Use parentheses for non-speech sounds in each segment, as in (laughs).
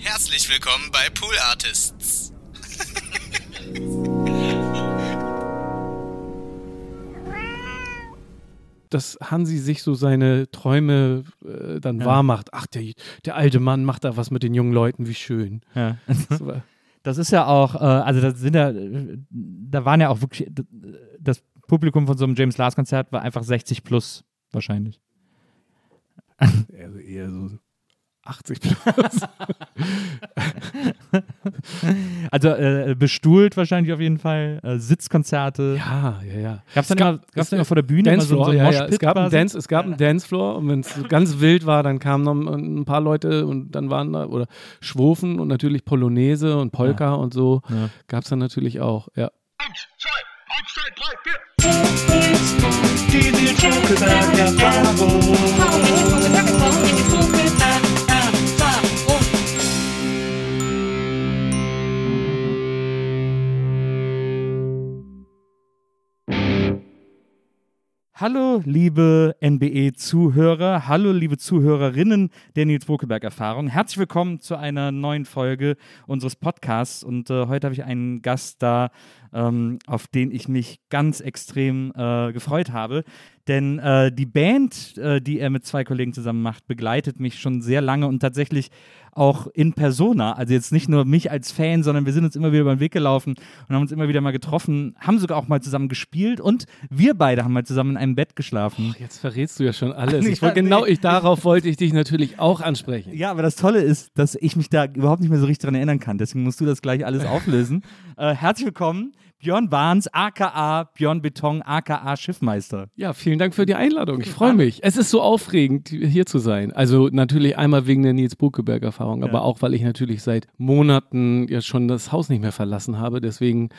Herzlich willkommen bei Pool Artists. dass Hansi sich so seine Träume äh, dann Ja. wahr macht. Ach, der, der alte Mann macht da was mit den jungen Leuten, wie schön. Ja. Das (laughs) ist ja auch, äh, also das sind ja, da waren ja auch wirklich, das Publikum von so einem James Last Konzert war einfach 60 plus wahrscheinlich. also eher so 80 plus. (laughs) Also äh, bestuhlt wahrscheinlich auf jeden Fall, äh, Sitzkonzerte. ja, ja, ja. Gab es dann, Es gab- immer, gab's dann immer vor der Bühne immer so, Dancefloor, so ein ja, ja. Es gab, einen? Dance, es gab einen Dancefloor und wenn es so ganz wild war, dann kamen noch ein paar Leute und dann waren da, oder Schwofen und natürlich Polonaise und Polka und so Ja. gab es dann natürlich auch, ja. Hallo, liebe NBE-Zuhörer, hallo, liebe Zuhörerinnen der Nils Bokelberg-Erfahrung. Herzlich willkommen zu einer neuen Folge unseres Podcasts. Und äh, heute habe ich einen Gast da, ähm, auf den ich mich ganz extrem äh, gefreut habe. Denn äh, die Band, äh, die er mit zwei Kollegen zusammen macht, begleitet mich schon sehr lange und tatsächlich auch in Persona. Also jetzt nicht nur mich als Fan, sondern wir sind uns immer wieder über den Weg gelaufen und haben uns immer wieder mal getroffen, haben sogar auch mal zusammen gespielt und wir beide haben mal zusammen in einem Bett geschlafen. Jetzt verrätst du ja schon alles. (laughs) Ich Ja, genau, ich, darauf wollte ich dich natürlich auch ansprechen. Ja, aber das Tolle ist, dass ich mich da überhaupt nicht mehr so richtig dran erinnern kann. Deswegen musst du das gleich alles auflösen. (laughs) äh, herzlich willkommen, Björn Barnes, aka Björn Beton, aka Schiffmeister. Ja, vielen Dank für die Einladung. Ich freue mich. Es ist so aufregend, hier zu sein. Also natürlich einmal wegen der Nils Buckeberg-Erfahrung, aber auch, weil ich natürlich seit Monaten ja schon das Haus nicht mehr verlassen habe. Deswegen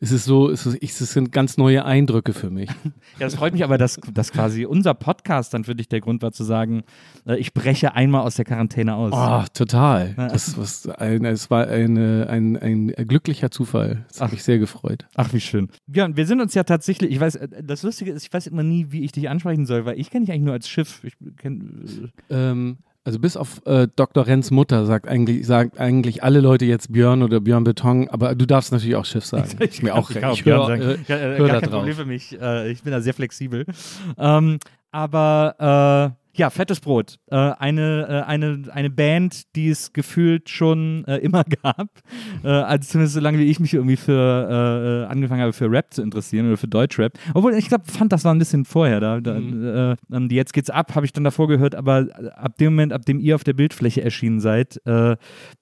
ist es so, es, ist, ich- es sind ganz neue Eindrücke für mich. (laughs) Ja, das freut mich aber, dass, dass quasi unser Podcast dann für dich der Grund war zu sagen, äh, ich breche einmal aus der Quarantäne aus. Oh, total. Ja. Das, was ein, es war eine, ein, ein glücklicher Zufall. Das hat Ach. mich sehr gefreut. Ach, wie schön. Björn, wir sind uns ja tatsächlich, ich weiß, äh, das Lustige ist, ich weiß immer nie, wie ich dich ansprechen soll, weil ich kenne dich eigentlich nur als Schiff. Ich kenn, Ähm, also bis auf äh, Dr. Renz Mutter sagt eigentlich, sagt eigentlich alle Leute jetzt Björn oder Björn Beton, aber du darfst natürlich auch Schiff sagen. (laughs) Ist mir auch ich recht. Ich Björn höre, sagen. äh, ja, äh, hör gar da kein drauf. Problem für mich. Äh, ich bin da sehr flexibel. Ähm, aber äh, ja, fettes Brot. Äh, eine, äh, eine, eine Band, die es gefühlt schon äh, immer (laughs) gab. Äh, also zumindest so lange wie ich mich irgendwie für äh, angefangen habe, für Rap zu interessieren oder für Deutschrap. Obwohl, ich glaube, fand das war ein bisschen vorher. Da, da, äh, ähm, die Jetzt geht's ab, habe ich dann davor gehört, aber ab dem Moment, ab dem ihr auf der Bildfläche erschienen seid, äh,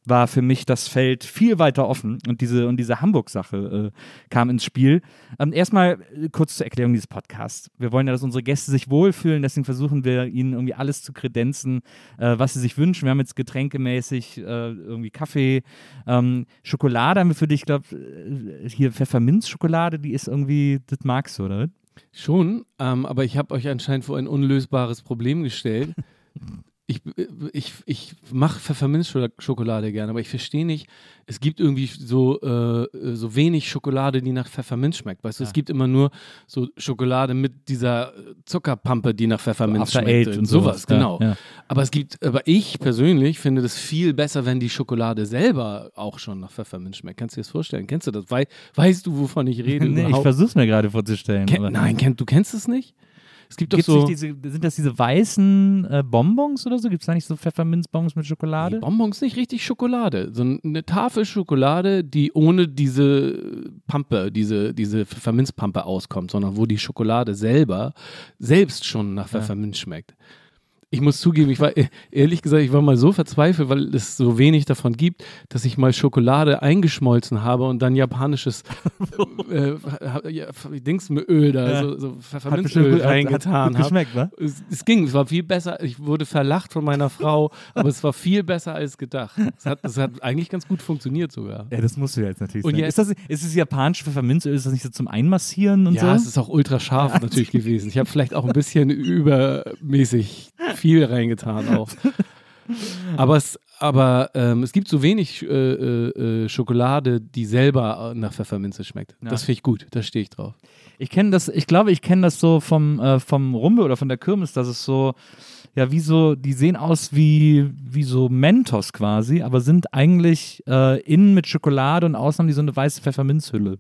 war für mich das Feld viel weiter offen und diese, und diese Hamburg-Sache äh, kam ins Spiel. Ähm, erstmal äh, kurz zur Erklärung dieses Podcasts. Wir wollen ja, dass unsere Gäste sich wohlfühlen, deswegen versuchen wir ihnen irgendwie alles zu kredenzen, äh, was sie sich wünschen. Wir haben jetzt getränkemäßig äh, irgendwie Kaffee, ähm, Schokolade haben wir für dich, ich glaube, hier Pfefferminzschokolade, die ist irgendwie, das magst du, oder? Schon, ähm, aber ich habe euch anscheinend vor ein unlösbares Problem gestellt. (laughs) Ich, ich, ich mache Pfefferminzschokolade gerne, aber ich verstehe nicht, es gibt irgendwie so, äh, so wenig Schokolade, die nach Pfefferminz schmeckt. Weißt du, es gibt immer nur so Schokolade mit dieser Zuckerpampe, die nach Pfefferminz After schmeckt. Eight und sowas, ja, genau. ja. Aber es gibt, aber ich persönlich finde das viel besser, wenn die Schokolade selber auch schon nach Pfefferminz schmeckt. Kannst du dir das vorstellen? Kennst du das? Wei weißt du, wovon ich rede? (laughs) Nee, ich versuche es mir gerade vorzustellen. Ken Nein, du kennst es nicht? Es gibt doch Gibt's so. diese, sind das diese weißen äh, Bonbons oder so? Gibt es da nicht so Pfefferminzbons mit Nee, Schokolade? Bonbons nicht richtig Schokolade, sondern eine Tafel Schokolade, die ohne diese Pampe, diese, diese Pfefferminzpampe auskommt, sondern wo die Schokolade selber selbst schon nach Pfefferminz schmeckt. Ich muss zugeben, ich war e- ehrlich gesagt, ich war mal so verzweifelt, weil es so wenig davon gibt, dass ich mal Schokolade eingeschmolzen habe und dann japanisches (laughs) äh, äh, ja, Dingsöl da, Ja. so, so Pfefferminzöl gut- hat- hat reingetan habe. geschmeckt? Es, es ging, es war viel besser. Ich wurde verlacht von meiner Frau, aber es war viel besser als gedacht. Es hat, es hat eigentlich ganz gut funktioniert sogar. Ja, das musst du ja jetzt natürlich Und jetzt- ist, das, ist das japanische Pfefferminzöl, ist das nicht so zum Einmassieren und Ja, so? es ist auch ultra scharf natürlich gewesen. Ich habe vielleicht auch ein bisschen (laughs) übermäßig viel reingetan auch. (laughs) Aber es, aber ähm, es gibt so wenig äh, äh, äh Schokolade, die selber nach Pfefferminze schmeckt. Ja. Das finde ich gut, da stehe ich drauf. Ich kenne das, ich glaube, ich kenne das so vom, äh, vom Rumbe oder von der Kirmes, dass es so, ja, wie so, die sehen aus wie, wie so Mentos quasi, aber sind eigentlich äh, innen mit Schokolade und außen haben die so eine weiße Pfefferminzhülle.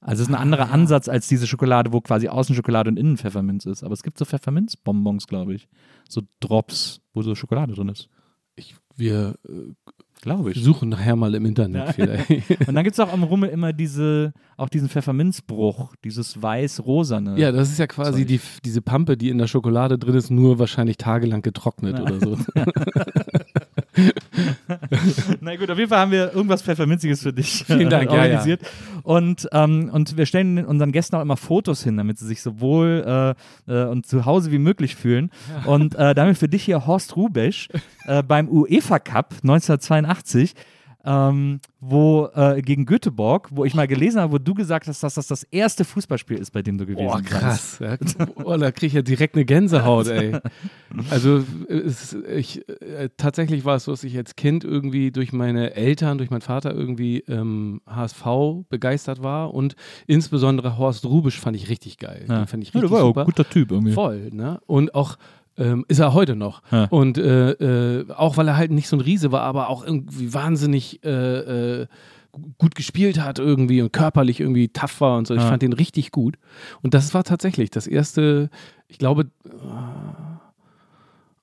Also es ist ein anderer ah. Ansatz als diese Schokolade, wo quasi außen Schokolade und innen Pfefferminz ist. Aber es gibt so Pfefferminzbonbons, glaube ich. So Drops, wo so Schokolade drin ist. Ich, wir äh, Glaube ich. Suchen nachher mal im Internet ja. vielleicht. (laughs) Und dann gibt es auch am Rummel immer diese, auch diesen Pfefferminzbruch, dieses weiß-rosane. Ja, das ist ja quasi die, diese Pampe, die in der Schokolade drin ist, nur wahrscheinlich tagelang getrocknet ja. oder so. (laughs) (laughs) (laughs) Na gut, auf jeden Fall haben wir irgendwas Pfefferminziges für dich Vielen Dank, organisiert. Ja, ja. Und, ähm, und wir stellen unseren Gästen auch immer Fotos hin, damit sie sich so wohl äh, äh, und zu Hause wie möglich fühlen. Ja. Und äh, damit für dich hier Horst Rubesch äh, beim UEFA Cup 1982 ähm, wo äh, gegen Göteborg, wo ich mal gelesen habe, wo du gesagt hast, dass das das erste Fußballspiel ist, bei dem du gewesen bist. Oh, krass. Ja. Oh, da kriege ich ja direkt eine Gänsehaut, ey. Also es, ich, äh, tatsächlich war es so, dass ich als Kind irgendwie durch meine Eltern, durch meinen Vater irgendwie ähm, HSV begeistert war und insbesondere Horst Rubisch fand ich richtig geil. Ja. Den fand ich richtig ja, der war super. Auch ein guter Typ irgendwie. Voll, ne? Und auch ähm, ist er heute noch. Ja. Und äh, äh, auch weil er halt nicht so ein Riese war, aber auch irgendwie wahnsinnig äh, äh gut gespielt hat irgendwie und körperlich irgendwie tough war und so. Ich ja. fand den richtig gut. Und das war tatsächlich das erste, ich glaube,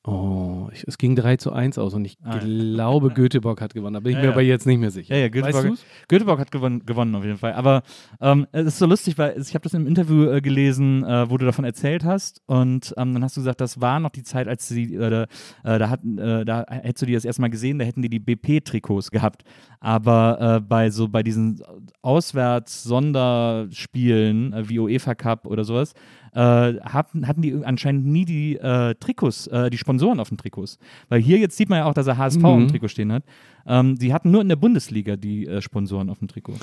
Oh, ich, es ging 3 zu 1 aus und ich ah, glaube, Göteborg hat gewonnen. Da bin ich ja, mir ja. aber jetzt nicht mehr sicher. Ja, ja, Göteborg, weißt Göteborg hat gewonnen, gewonnen auf jeden Fall. Aber ähm, es ist so lustig, weil ich habe das im Interview äh, gelesen, äh, wo du davon erzählt hast. Und ähm, dann hast du gesagt, das war noch die Zeit, als sie, äh, äh da, hatten, äh, da hättest du die das erstmal gesehen, da hätten die die BP-Trikots gehabt. Aber äh, bei so bei diesen Auswärts-Sonderspielen wie UEFA Cup oder sowas, äh, hatten, hatten die anscheinend nie die äh, Trikots, äh, die Sponsoren auf den Trikots. Weil hier jetzt sieht man ja auch, dass er HSV mhm. im Trikot stehen hat. Ähm, die hatten nur in der Bundesliga die äh, Sponsoren auf dem Trikot.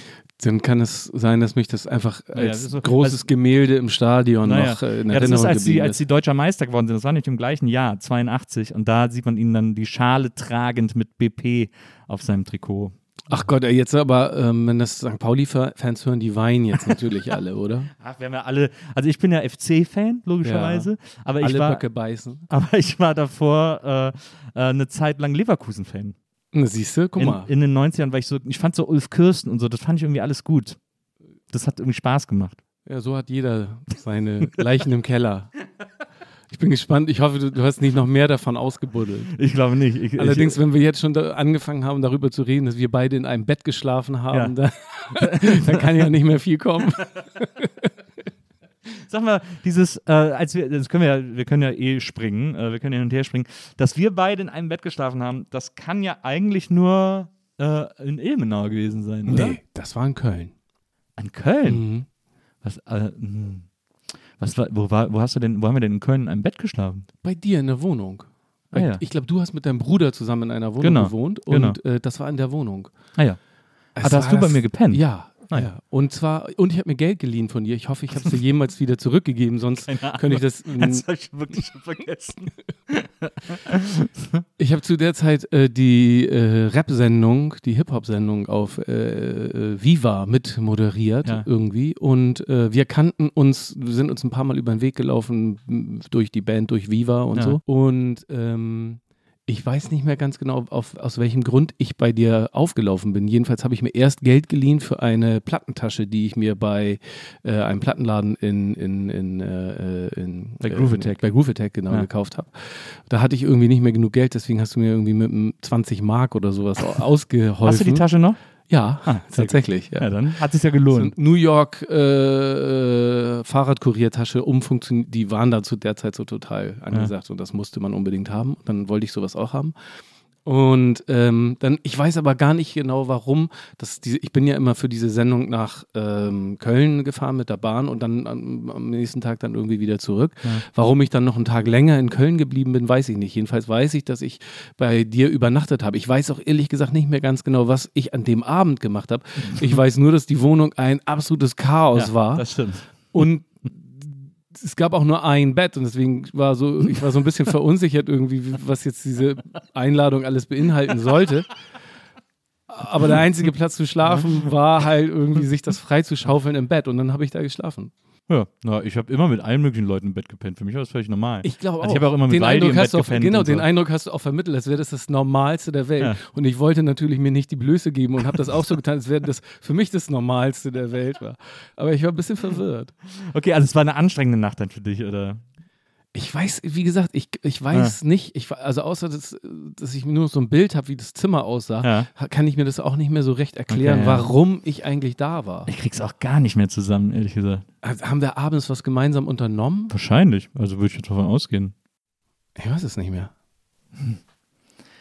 Dann kann es sein, dass mich das einfach als ja, so, großes als, Gemälde im Stadion naja. noch äh, in ja, Erinnerung das ist, als die, als die deutscher Meister geworden sind. Das war nicht im gleichen Jahr, 82. Und da sieht man ihn dann die Schale tragend mit BP auf seinem Trikot. Ach Gott, jetzt aber, ähm, wenn das St. Pauli-Fans hören, die weinen jetzt natürlich alle, oder? (laughs) Ach, wir haben ja alle, also ich bin ja FC-Fan, logischerweise. Ja, aber ich alle war, Böcke beißen. Aber ich war davor äh, äh, eine Zeit lang Leverkusen-Fan. Siehst du, guck mal. In, in den 90ern war ich so, ich fand so Ulf Kirsten und so, das fand ich irgendwie alles gut. Das hat irgendwie Spaß gemacht. Ja, so hat jeder seine Leichen im Keller. (laughs) Ich bin gespannt. Ich hoffe, du, du, hast nicht noch mehr davon ausgebuddelt. Ich glaube nicht. Ich, Allerdings, ich, wenn wir jetzt schon angefangen haben, darüber zu reden, dass wir beide in einem Bett geschlafen haben, ja. dann, (laughs) dann kann ja nicht mehr viel kommen. (laughs) Sag mal, dieses, äh, als wir, das können wir ja, wir können ja eh springen, äh, wir können hin und her springen, dass wir beide in einem Bett geschlafen haben, das kann ja eigentlich nur äh, in Ilmenau gewesen sein, oder? Nee, das war in Köln. An Köln? Mhm. Was, äh, mh. Was war, wo, war, wo hast du denn, wo haben wir denn in Köln in einem Bett geschlafen? Bei dir in der Wohnung. Ah, ja. Ich glaube, du hast mit deinem Bruder zusammen in einer Wohnung genau. gewohnt genau. und äh, das war in der Wohnung. Ah ja. ah, da hast du bei mir gepennt? Ja, Ah, ja. Und zwar, und ich habe mir Geld geliehen von dir. Ich hoffe, ich habe es dir jemals wieder zurückgegeben, sonst könnte ich das. (laughs) das habe ich wirklich schon vergessen. ich habe zu der Zeit äh, die äh, Rap-Sendung, die Hip-Hop-Sendung auf äh, äh Viva mit moderiert ja. irgendwie. Und äh, wir kannten uns, sind uns ein paar Mal über den Weg gelaufen durch die Band, durch Viva und ja. so. Und ähm, ich weiß nicht mehr ganz genau, auf, aus welchem Grund ich bei dir aufgelaufen bin. Jedenfalls habe ich mir erst Geld geliehen für eine Plattentasche, die ich mir bei äh, einem Plattenladen in, in, in, äh, in bei Groove Attack, bei Groove Attack genau ja. gekauft habe. Da hatte ich irgendwie nicht mehr genug Geld, deswegen hast du mir irgendwie mit 20 Mark oder sowas ausgeholfen. Hast du die Tasche noch? Ja, ah, tatsächlich. Ja. ja. dann hat es ja gelohnt. So New York äh, äh, Fahrradkuriertasche umfunktioniert, die waren da zu der Zeit so total angesagt ja. und das musste man unbedingt haben. Dann wollte ich sowas auch haben. Und ähm, dann, ich weiß aber gar nicht genau, warum. Das, diese, ich bin ja immer für diese Sendung nach ähm, Köln gefahren mit der Bahn und dann am, am nächsten Tag dann irgendwie wieder zurück. Ja. Warum ich dann noch einen Tag länger in Köln geblieben bin, weiß ich nicht. Jedenfalls weiß ich, dass ich bei dir übernachtet habe. Ich weiß auch ehrlich gesagt nicht mehr ganz genau, was ich an dem Abend gemacht habe. Ich (laughs) weiß nur, dass die Wohnung ein absolutes Chaos ja, war. Das stimmt. Und es gab auch nur ein Bett und deswegen war so, ich war so ein bisschen (laughs) verunsichert irgendwie, wie- was jetzt diese Einladung alles beinhalten sollte. Aber der einzige Platz zu schlafen war halt irgendwie sich das frei zu schaufeln im Bett und dann habe ich da geschlafen. Ja, na, ich habe immer mit allen möglichen Leuten im Bett gepennt. Für mich war das völlig normal. Ich glaube auch. Also ich habe auch immer mit den Waldi Eindruck im Bett hast du auch, gepennt Genau, den so. Eindruck hast du auch vermittelt, als wäre das das Normalste der Welt. Ja. Und ich wollte natürlich mir nicht die Blöße geben und habe das auch so getan, als wäre das für mich das Normalste der Welt war. Aber ich war ein bisschen verwirrt. Okay, also es war eine anstrengende Nacht dann für dich, oder? Ich weiß, wie gesagt, ich, ich weiß nicht, ich, also außer, dass, dass ich nur so ein Bild habe, wie das Zimmer aussah, Ja. kann ich mir das auch nicht mehr so recht erklären, Okay, ja. warum ich eigentlich da war. Ich krieg's auch gar nicht mehr zusammen, ehrlich gesagt. Also, haben wir abends was gemeinsam unternommen? Wahrscheinlich. Also würde ich jetzt davon ausgehen. Ich weiß es nicht mehr.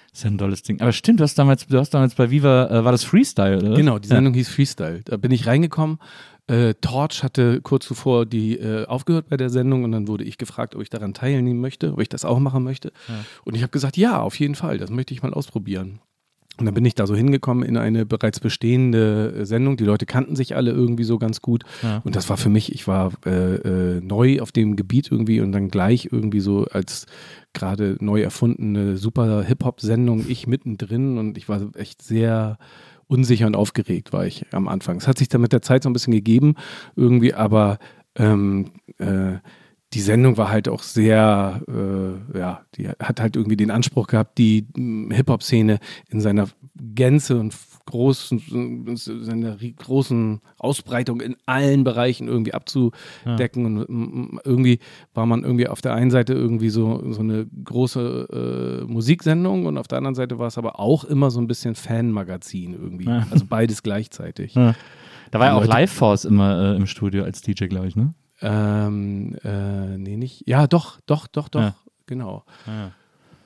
Das ist ja ein tolles Ding. Aber stimmt, du hast damals, du hast damals bei Viva, äh, war das Freestyle, oder? Genau, die Sendung hieß Freestyle. Da bin ich reingekommen. Äh, Torch hatte kurz zuvor die äh, aufgehört bei der Sendung und dann wurde ich gefragt, ob ich daran teilnehmen möchte, ob ich das auch machen möchte. Und ich habe gesagt, ja, auf jeden Fall, das möchte ich mal ausprobieren. Und dann bin ich da so hingekommen in eine bereits bestehende äh, Sendung. Die Leute kannten sich alle irgendwie so ganz gut. Ja. Und das war für mich, ich war äh, äh, neu auf dem Gebiet irgendwie und dann gleich irgendwie so als gerade neu erfundene super Hip-Hop-Sendung, ich mittendrin und ich war echt sehr unsicher und aufgeregt war ich am Anfang. Es hat sich dann mit der Zeit so ein bisschen gegeben irgendwie, aber ähm, äh, die Sendung war halt auch sehr, äh, ja, die hat halt irgendwie den Anspruch gehabt, die mh, Hip-Hop-Szene in seiner Gänze und großen, seiner großen Ausbreitung in allen Bereichen irgendwie abzudecken. Und mm, irgendwie war man irgendwie auf der einen Seite irgendwie so, so eine große äh, Musiksendung und auf der anderen Seite war es aber auch immer so ein bisschen Fanmagazin irgendwie. Ja. Also beides gleichzeitig. Ja. Da war ja auch Live Force immer äh, im Studio als DJ, glaube ich, ne? Ähm, äh, nee, nicht. Ja, doch, doch, doch, doch. Ja. Genau. Ja.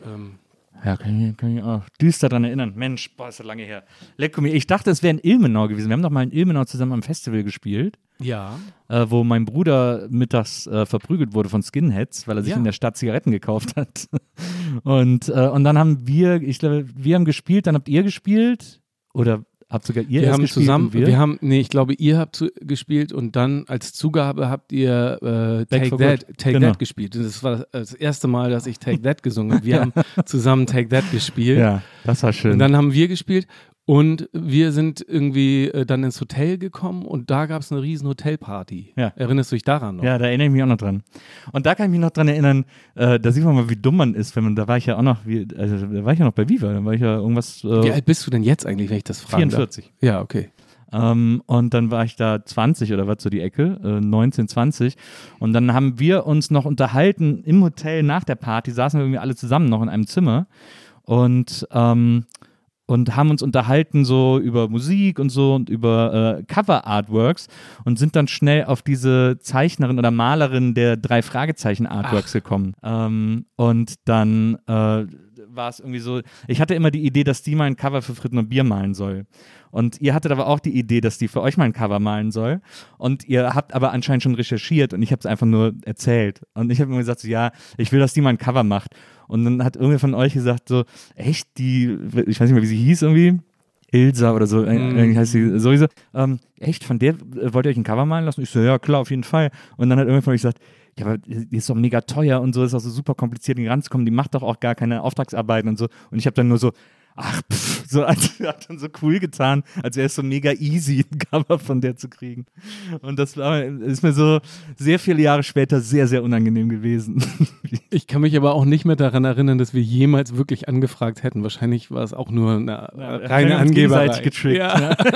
Ähm, Ja, kann ich, kann ich auch düster dran erinnern. Mensch, boah, ist das lange her. Lecco mir. Ich dachte, es wäre in Ilmenau gewesen. Wir haben doch mal in Ilmenau zusammen am Festival gespielt, ja. äh, wo mein Bruder mittags äh, verprügelt wurde von Skinheads, weil er sich Ja. in der Stadt Zigaretten gekauft hat. (laughs) Und, äh, und dann haben wir, ich glaube, wir haben gespielt, dann habt ihr gespielt. Oder habt sogar ihr Wir haben gespielt zusammen, wir? wir? haben, nee, ich glaube, ihr habt zu, gespielt und dann als Zugabe habt ihr äh, Take That. Take Genau. That gespielt. Und das war das erste Mal, dass ich Take That gesungen (laughs) habe. Wir haben zusammen Take That gespielt. ja, das war schön. Und dann haben wir gespielt und wir sind irgendwie äh, dann ins Hotel gekommen und da gab es eine riesen Hotelparty. Ja. Erinnerst du dich daran noch? Ja, da erinnere ich mich auch noch dran. Und da kann ich mich noch dran erinnern, äh, da sieht man mal, wie dumm man ist, wenn man, da war ich ja auch noch, wie, also, da war ich ja noch bei Viva, da war ich ja irgendwas äh, Wie alt bist du denn jetzt eigentlich, wenn ich das frage? 44. Ja, okay. Ähm, und dann war ich da 20 oder was so die Ecke, äh, 19, 20. Und dann haben wir uns noch unterhalten im Hotel nach der Party, saßen wir irgendwie alle zusammen noch in einem Zimmer und, ähm, und haben uns unterhalten so über Musik und so und über äh, Cover-Artworks und sind dann schnell auf diese Zeichnerin oder Malerin der drei Fragezeichen-Artworks gekommen. Ähm, und dann äh, war es irgendwie so, ich hatte immer die Idee, dass die mal ein Cover für Fritten und Bier malen soll. Und ihr hattet aber auch die Idee, dass die für euch mal ein Cover malen soll. Und ihr habt aber anscheinend schon recherchiert und ich habe es einfach nur erzählt. Und ich habe immer gesagt, so, ja, ich will, dass die mal ein Cover macht. Und dann hat irgendwer von euch gesagt, so, echt, die, ich weiß nicht mehr, wie sie hieß irgendwie. Ilsa oder so, Mhm. eigentlich heißt sie sowieso. Ähm, echt, von der äh, wollt ihr euch ein Cover malen lassen? Ich so, ja, klar, auf jeden Fall. Und dann hat irgendwer von euch gesagt, ja, aber die ist doch mega teuer und so, ist auch so super kompliziert, die ranzukommen, die macht doch auch gar keine Auftragsarbeiten und so. Und ich habe dann nur so, ach, pff, so (laughs) als, hat dann so cool getan, als wäre es so mega easy, ein Cover von der zu kriegen. Und das war, ist mir so sehr viele Jahre später sehr, sehr unangenehm gewesen. (laughs) Ich kann mich aber auch nicht mehr daran erinnern, dass wir jemals wirklich angefragt hätten. Wahrscheinlich war es auch nur eine Ja, reine Angeberei. getrickt, Ja. (laughs)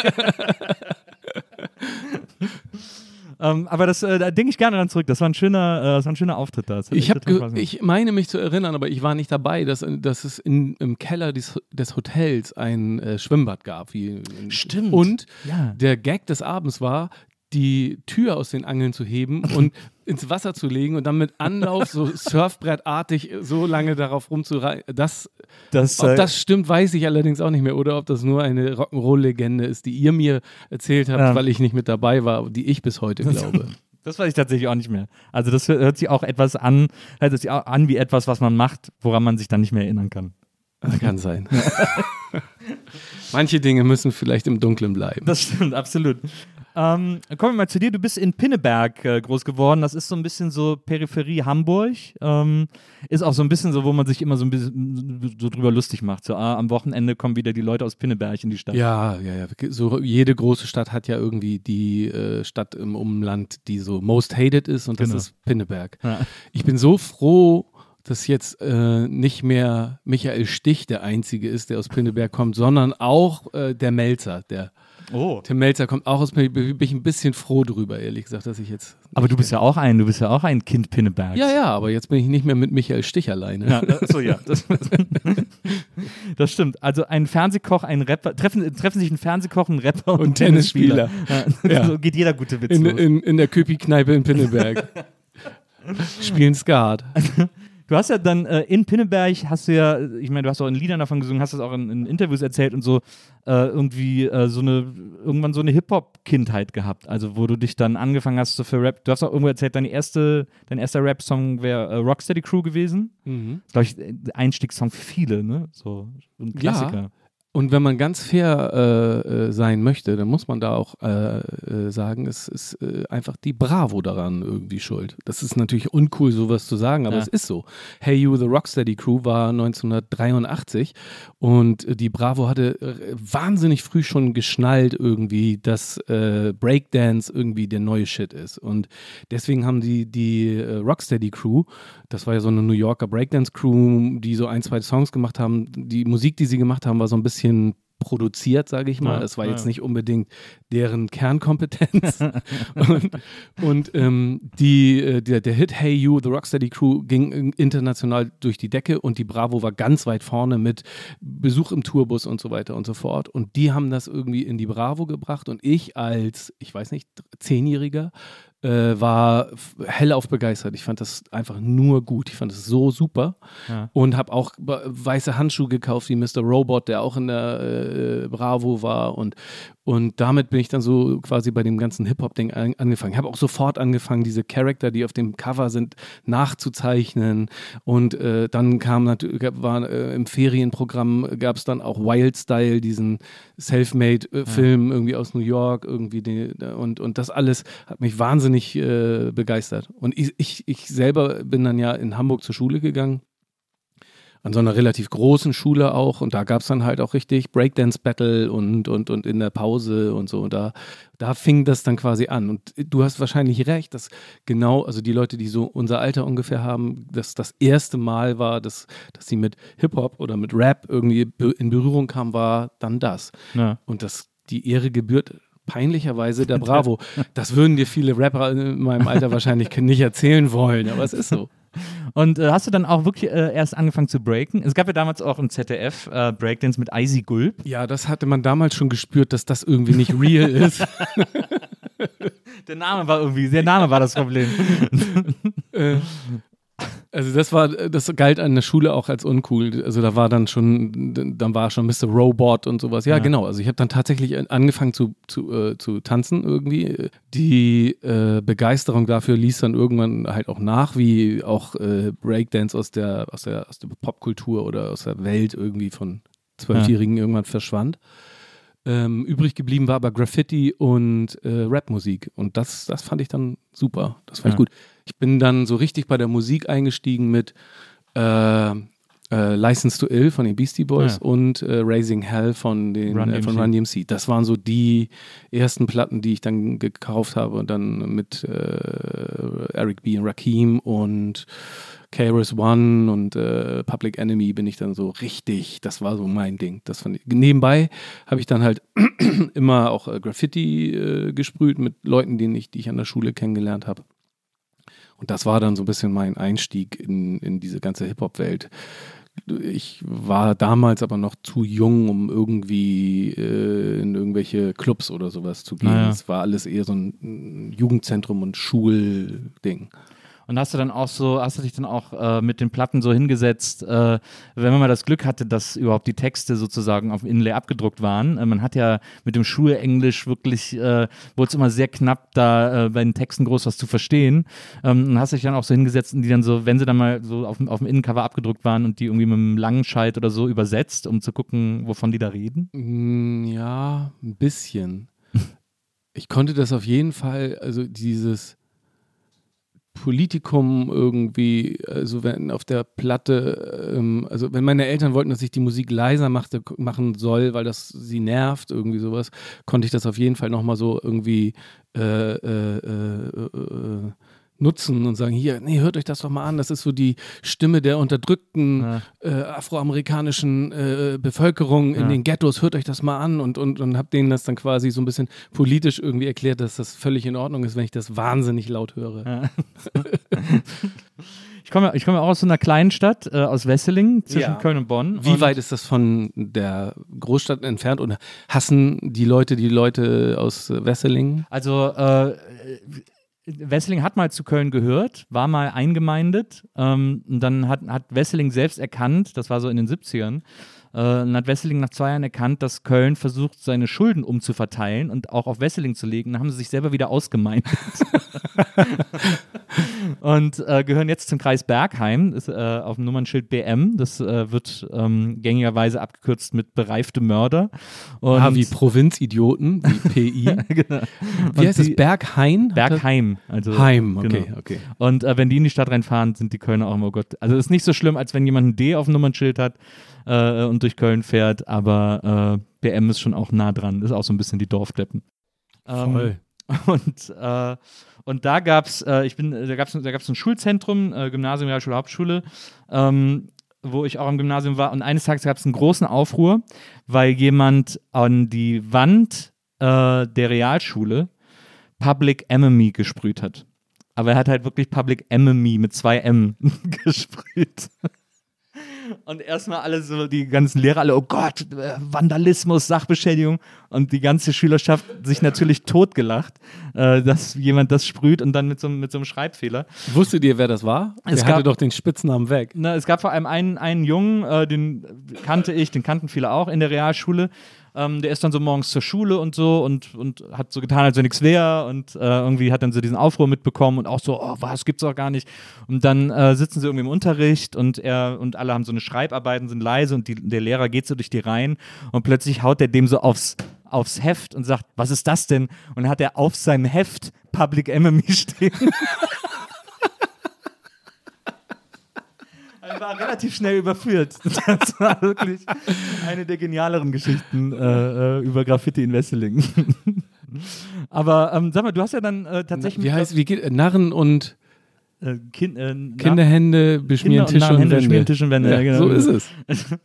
ähm, aber das, äh, da denke ich gerne dran zurück. Das war ein schöner, äh, das war ein schöner Auftritt da. Ich, hab ich meine mich zu erinnern, aber ich war nicht dabei, dass, dass es in, im Keller des, des Hotels ein äh, Schwimmbad gab. Wie, Stimmt. Und Ja. der Gag des Abends war, die Tür aus den Angeln zu heben (laughs) und ins Wasser zu legen und dann mit Anlauf so (laughs) Surfbrettartig so lange darauf rumzureiten. Das, Das, ob äh, das stimmt, weiß ich allerdings auch nicht mehr. Oder ob das nur eine Rock'n'Roll-Legende ist, die ihr mir erzählt habt, Ja. weil ich nicht mit dabei war, die ich bis heute glaube. (laughs) Das weiß ich tatsächlich auch nicht mehr. Also das hört sich auch etwas an, hört sich auch an wie etwas, was man macht, woran man sich dann nicht mehr erinnern kann. Kann sein. Manche Dinge müssen vielleicht im Dunkeln bleiben. Das stimmt, absolut. Ähm, kommen wir mal zu dir. Du bist in Pinneberg äh, groß geworden. Das ist so ein bisschen so Peripherie Hamburg. Ähm, ist auch so ein bisschen so, wo man sich immer so ein bisschen so drüber lustig macht. So, ah, am Wochenende kommen wieder die Leute aus Pinneberg in die Stadt. Ja, ja, ja. So, jede große Stadt hat ja irgendwie die äh, Stadt im Umland, die so most hated ist und das Genau. ist Pinneberg. Ja. Ich bin so froh, dass jetzt äh, nicht mehr Michael Stich der Einzige ist, der aus Pinneberg kommt, sondern auch äh, der Melzer. Der Oh. Tim Melzer kommt auch aus Pinneberg. Bin ich ein bisschen froh drüber, ehrlich gesagt, dass ich jetzt. Aber du bist ja auch ein, du bist ja auch ein Kind Pinnebergs. Ja, ja, aber jetzt bin ich nicht mehr mit Michael Stich alleine. Ja, das, so, ja. Das, (laughs) das stimmt. Also ein Fernsehkoch, ein Rapper, treffen, treffen sich ein Fernsehkoch, ein Rapper und, Und Tennisspieler. Ja, (laughs) Ja. So geht jeder gute Witz In, los. in, in der Köpi-Kneipe in Pinneberg. (laughs) Spielen Skat. Du hast ja dann äh, in Pinneberg, hast du ja, ich meine, du hast auch in Liedern davon gesungen, hast das auch in, in Interviews erzählt und so, äh, irgendwie äh, so eine, irgendwann so eine Hip-Hop-Kindheit gehabt. Also, wo du dich dann angefangen hast, so für Rap, du hast auch irgendwo erzählt, deine erste, dein erster Rap-Song wäre äh, Rocksteady Crew gewesen. Mhm. Glaube ich, der Einstiegssong für viele, ne? So ein Klassiker. Und wenn man ganz fair äh, äh, sein möchte, dann muss man da auch äh, äh, sagen, es ist äh, einfach die Bravo daran irgendwie schuld. Das ist natürlich uncool, sowas zu sagen, aber Ja. es ist so. Hey You, The Rocksteady Crew war 1983 und die Bravo hatte wahnsinnig früh schon geschnallt irgendwie, dass Breakdance irgendwie der neue Shit ist. Und deswegen haben die, die Rocksteady Crew, das war ja so eine New Yorker Breakdance Crew, die so ein, zwei Songs gemacht haben. Die Musik, die sie gemacht haben, war so ein bisschen produziert, sage ich mal. Ja, Es war ja. jetzt nicht unbedingt deren Kernkompetenz. (laughs) und und ähm, die, äh, der, der Hit Hey You, The Rocksteady Crew ging in- international durch die Decke und die Bravo war ganz weit vorne mit Besuch im Tourbus und so weiter und so fort. Und die haben das irgendwie in die Bravo gebracht und ich als, ich weiß nicht, Zehnjähriger äh, war hellauf begeistert. Ich fand das einfach nur gut. Ich fand es so super Ja. und habe auch weiße Handschuhe gekauft wie Mr. Robot, der auch in der äh, Bravo war und und damit bin ich dann so quasi bei dem ganzen Hip-Hop-Ding an, angefangen. Ich habe auch sofort angefangen, diese Charakter, die auf dem Cover sind, nachzuzeichnen. Und äh, dann kam natürlich, war äh, im Ferienprogramm gab es dann auch Wild Style, diesen Selfmade-Film irgendwie aus New York, irgendwie die, und, und das alles hat mich wahnsinnig äh, begeistert. Und ich, ich, ich selber bin dann ja in Hamburg zur Schule gegangen an so einer relativ großen Schule auch und da gab es dann halt auch richtig Breakdance-Battle und, und, und in der Pause und so. Und da, da fing das dann quasi an. Und du hast wahrscheinlich recht, dass genau, also die Leute, die so unser Alter ungefähr haben, dass das erste Mal war, dass, dass sie mit Hip-Hop oder mit Rap irgendwie in Berührung kamen, war dann das. Ja. Und das, die Ehre gebührt peinlicherweise der Bravo. (laughs) Das würden dir viele Rapper in meinem Alter wahrscheinlich (laughs) nicht erzählen wollen, aber es ist so. Und äh, hast du dann auch wirklich äh, erst angefangen zu breaken? Es gab ja damals auch im ZDF äh, Breakdance mit Icy Gulp. Ja, das hatte man damals schon gespürt, dass das irgendwie nicht real (laughs) ist. Der Name war irgendwie, der Name war das Problem. Also das war, das galt an der Schule auch als uncool. Also da war dann schon, dann war schon Mr. Robot und sowas. Ja, Ja. genau. Also ich habe dann tatsächlich angefangen zu, zu, äh, zu tanzen irgendwie. Die äh, Begeisterung dafür ließ dann irgendwann halt auch nach, wie auch äh, Breakdance aus der, aus der, aus der Popkultur oder aus der Welt irgendwie von Zwölfjährigen irgendwann verschwand. Ähm, übrig geblieben war aber Graffiti und äh, Rapmusik. Und das, das fand ich dann super. Das fand Ja. ich gut. Ich bin dann so richtig bei der Musik eingestiegen mit äh, äh, License to Ill von den Beastie Boys Ja. und äh, Raising Hell von, den, Run äh, von. Run DMC. Das waren so die ersten Platten, die ich dann gekauft habe und dann mit äh, Eric B. und Rakim und KRS One und äh, Public Enemy bin ich dann so richtig, das war so mein Ding. Das fand ich. Nebenbei habe ich dann halt (clears throat) immer auch äh, Graffiti gesprüht mit Leuten, denen ich, die ich an der Schule kennengelernt habe. Und das war dann so ein bisschen mein Einstieg in, in diese ganze Hip-Hop-Welt. Ich war damals aber noch zu jung, um irgendwie äh, in irgendwelche Clubs oder sowas zu gehen. Naja. Es war alles eher so ein Jugendzentrum und Schulding. Und hast du dann auch so, hast du dich dann auch äh, mit den Platten so hingesetzt, äh, wenn man mal das Glück hatte, dass überhaupt die Texte sozusagen auf Inlay abgedruckt waren. Äh, man hat ja mit dem Schulenglisch wirklich, äh, wurde es immer sehr knapp, da äh, bei den Texten groß was zu verstehen. Ähm, und hast dich dann auch so hingesetzt und die dann so, wenn sie dann mal so auf, dem- auf dem Innencover abgedruckt waren und die irgendwie mit einem langen Scheit oder so übersetzt, um zu gucken, wovon die da reden. Mm, Ja, ein bisschen. ich konnte das auf jeden Fall, also dieses Politikum irgendwie, also wenn auf der Platte, ähm, also wenn meine Eltern wollten, dass ich die Musik leiser machte, machen soll, weil das sie nervt, irgendwie sowas, konnte ich das auf jeden Fall nochmal so irgendwie äh, äh, äh, äh nutzen und sagen, hier, nee, hört euch das doch mal an, das ist so die Stimme der unterdrückten ja. äh, afroamerikanischen äh, Bevölkerung in ja. den Ghettos, hört euch das mal an und, und, und hab denen das dann quasi so ein bisschen politisch irgendwie erklärt, dass das völlig in Ordnung ist, wenn ich das wahnsinnig laut höre. Ja. (laughs) ich komme ich komm auch aus so einer kleinen Stadt, äh, aus Wesseling, zwischen Köln und Bonn. Wie und weit ist das von der Großstadt entfernt oder hassen die Leute die Leute aus Wesseling? Also äh, Wesseling hat mal zu Köln gehört, war mal eingemeindet. Ähm, und dann hat, hat Wesseling selbst erkannt, das war so in den 70ern, äh, dann hat Wesseling nach zwei Jahren erkannt, dass Köln versucht, seine Schulden umzuverteilen und auch auf Wesseling zu legen. Dann haben sie sich selber wieder ausgemeindet. (laughs) und äh, gehören jetzt zum Kreis Bergheim, ist, äh, auf dem Nummernschild BM. Das äh, wird ähm, gängigerweise abgekürzt mit bereifte Mörder. Und ah, wie Provinzidioten, wie PI. (laughs) genau. Wie heißt es? Berghain? Bergheim. Also, Heim, okay, genau. okay. Und äh, wenn die in die Stadt reinfahren, sind die Kölner auch immer, oh Gott. Also es ist nicht so schlimm, als wenn jemand ein D auf dem Nummernschild hat äh, und durch Köln fährt, aber äh, BM ist schon auch nah dran, ist auch so ein bisschen die Dorfkleppen. Ähm, Voll. (laughs) Und, äh, und da gab es, äh, ich bin, da gab es da gab's ein Schulzentrum, äh, Gymnasium, Realschule, Hauptschule, ähm, wo ich auch am Gymnasium war. Und eines Tages gab es einen großen Aufruhr, weil jemand an die Wand äh, der Realschule Public Enemy gesprüht hat. Aber er hat halt wirklich Public Enemy mit zwei M (laughs) gesprüht. Und erstmal alle so, die ganzen Lehrer alle, oh Gott, äh, Vandalismus, Sachbeschädigung. Und die ganze Schülerschaft sich natürlich totgelacht, äh, dass jemand das sprüht und dann mit so, mit so einem Schreibfehler. Wusstet ihr, wer das war? Es Der gab, hatte doch den Spitznamen weg. Na, es gab vor allem einen, einen Jungen, äh, den kannte ich, den kannten viele auch in der Realschule. Ähm, der ist dann so morgens zur Schule und so und, und hat so getan, als wenn nichts wäre und äh, irgendwie hat dann so diesen Aufruhr mitbekommen und auch so, oh, was gibt's doch gar nicht. Und dann äh, sitzen sie irgendwie im Unterricht und er und alle haben so eine Schreibarbeiten, sind leise und die, der Lehrer geht so durch die Reihen und plötzlich haut er dem so aufs, aufs Heft und sagt, was ist das denn? Und dann hat er auf seinem Heft Public Enemy (laughs) stehen. War relativ schnell überführt. (laughs) Das war wirklich eine der genialeren Geschichten äh, äh über Graffiti in Wesseling. (laughs) Aber ähm, sag mal, du hast ja dann äh, tatsächlich. Wie heißt, wie geht Narren und äh, kind, äh, Kinderhände beschmieren Tisch und, und Wände. Tisch und Wände. Ja, genau. So ist es. (laughs)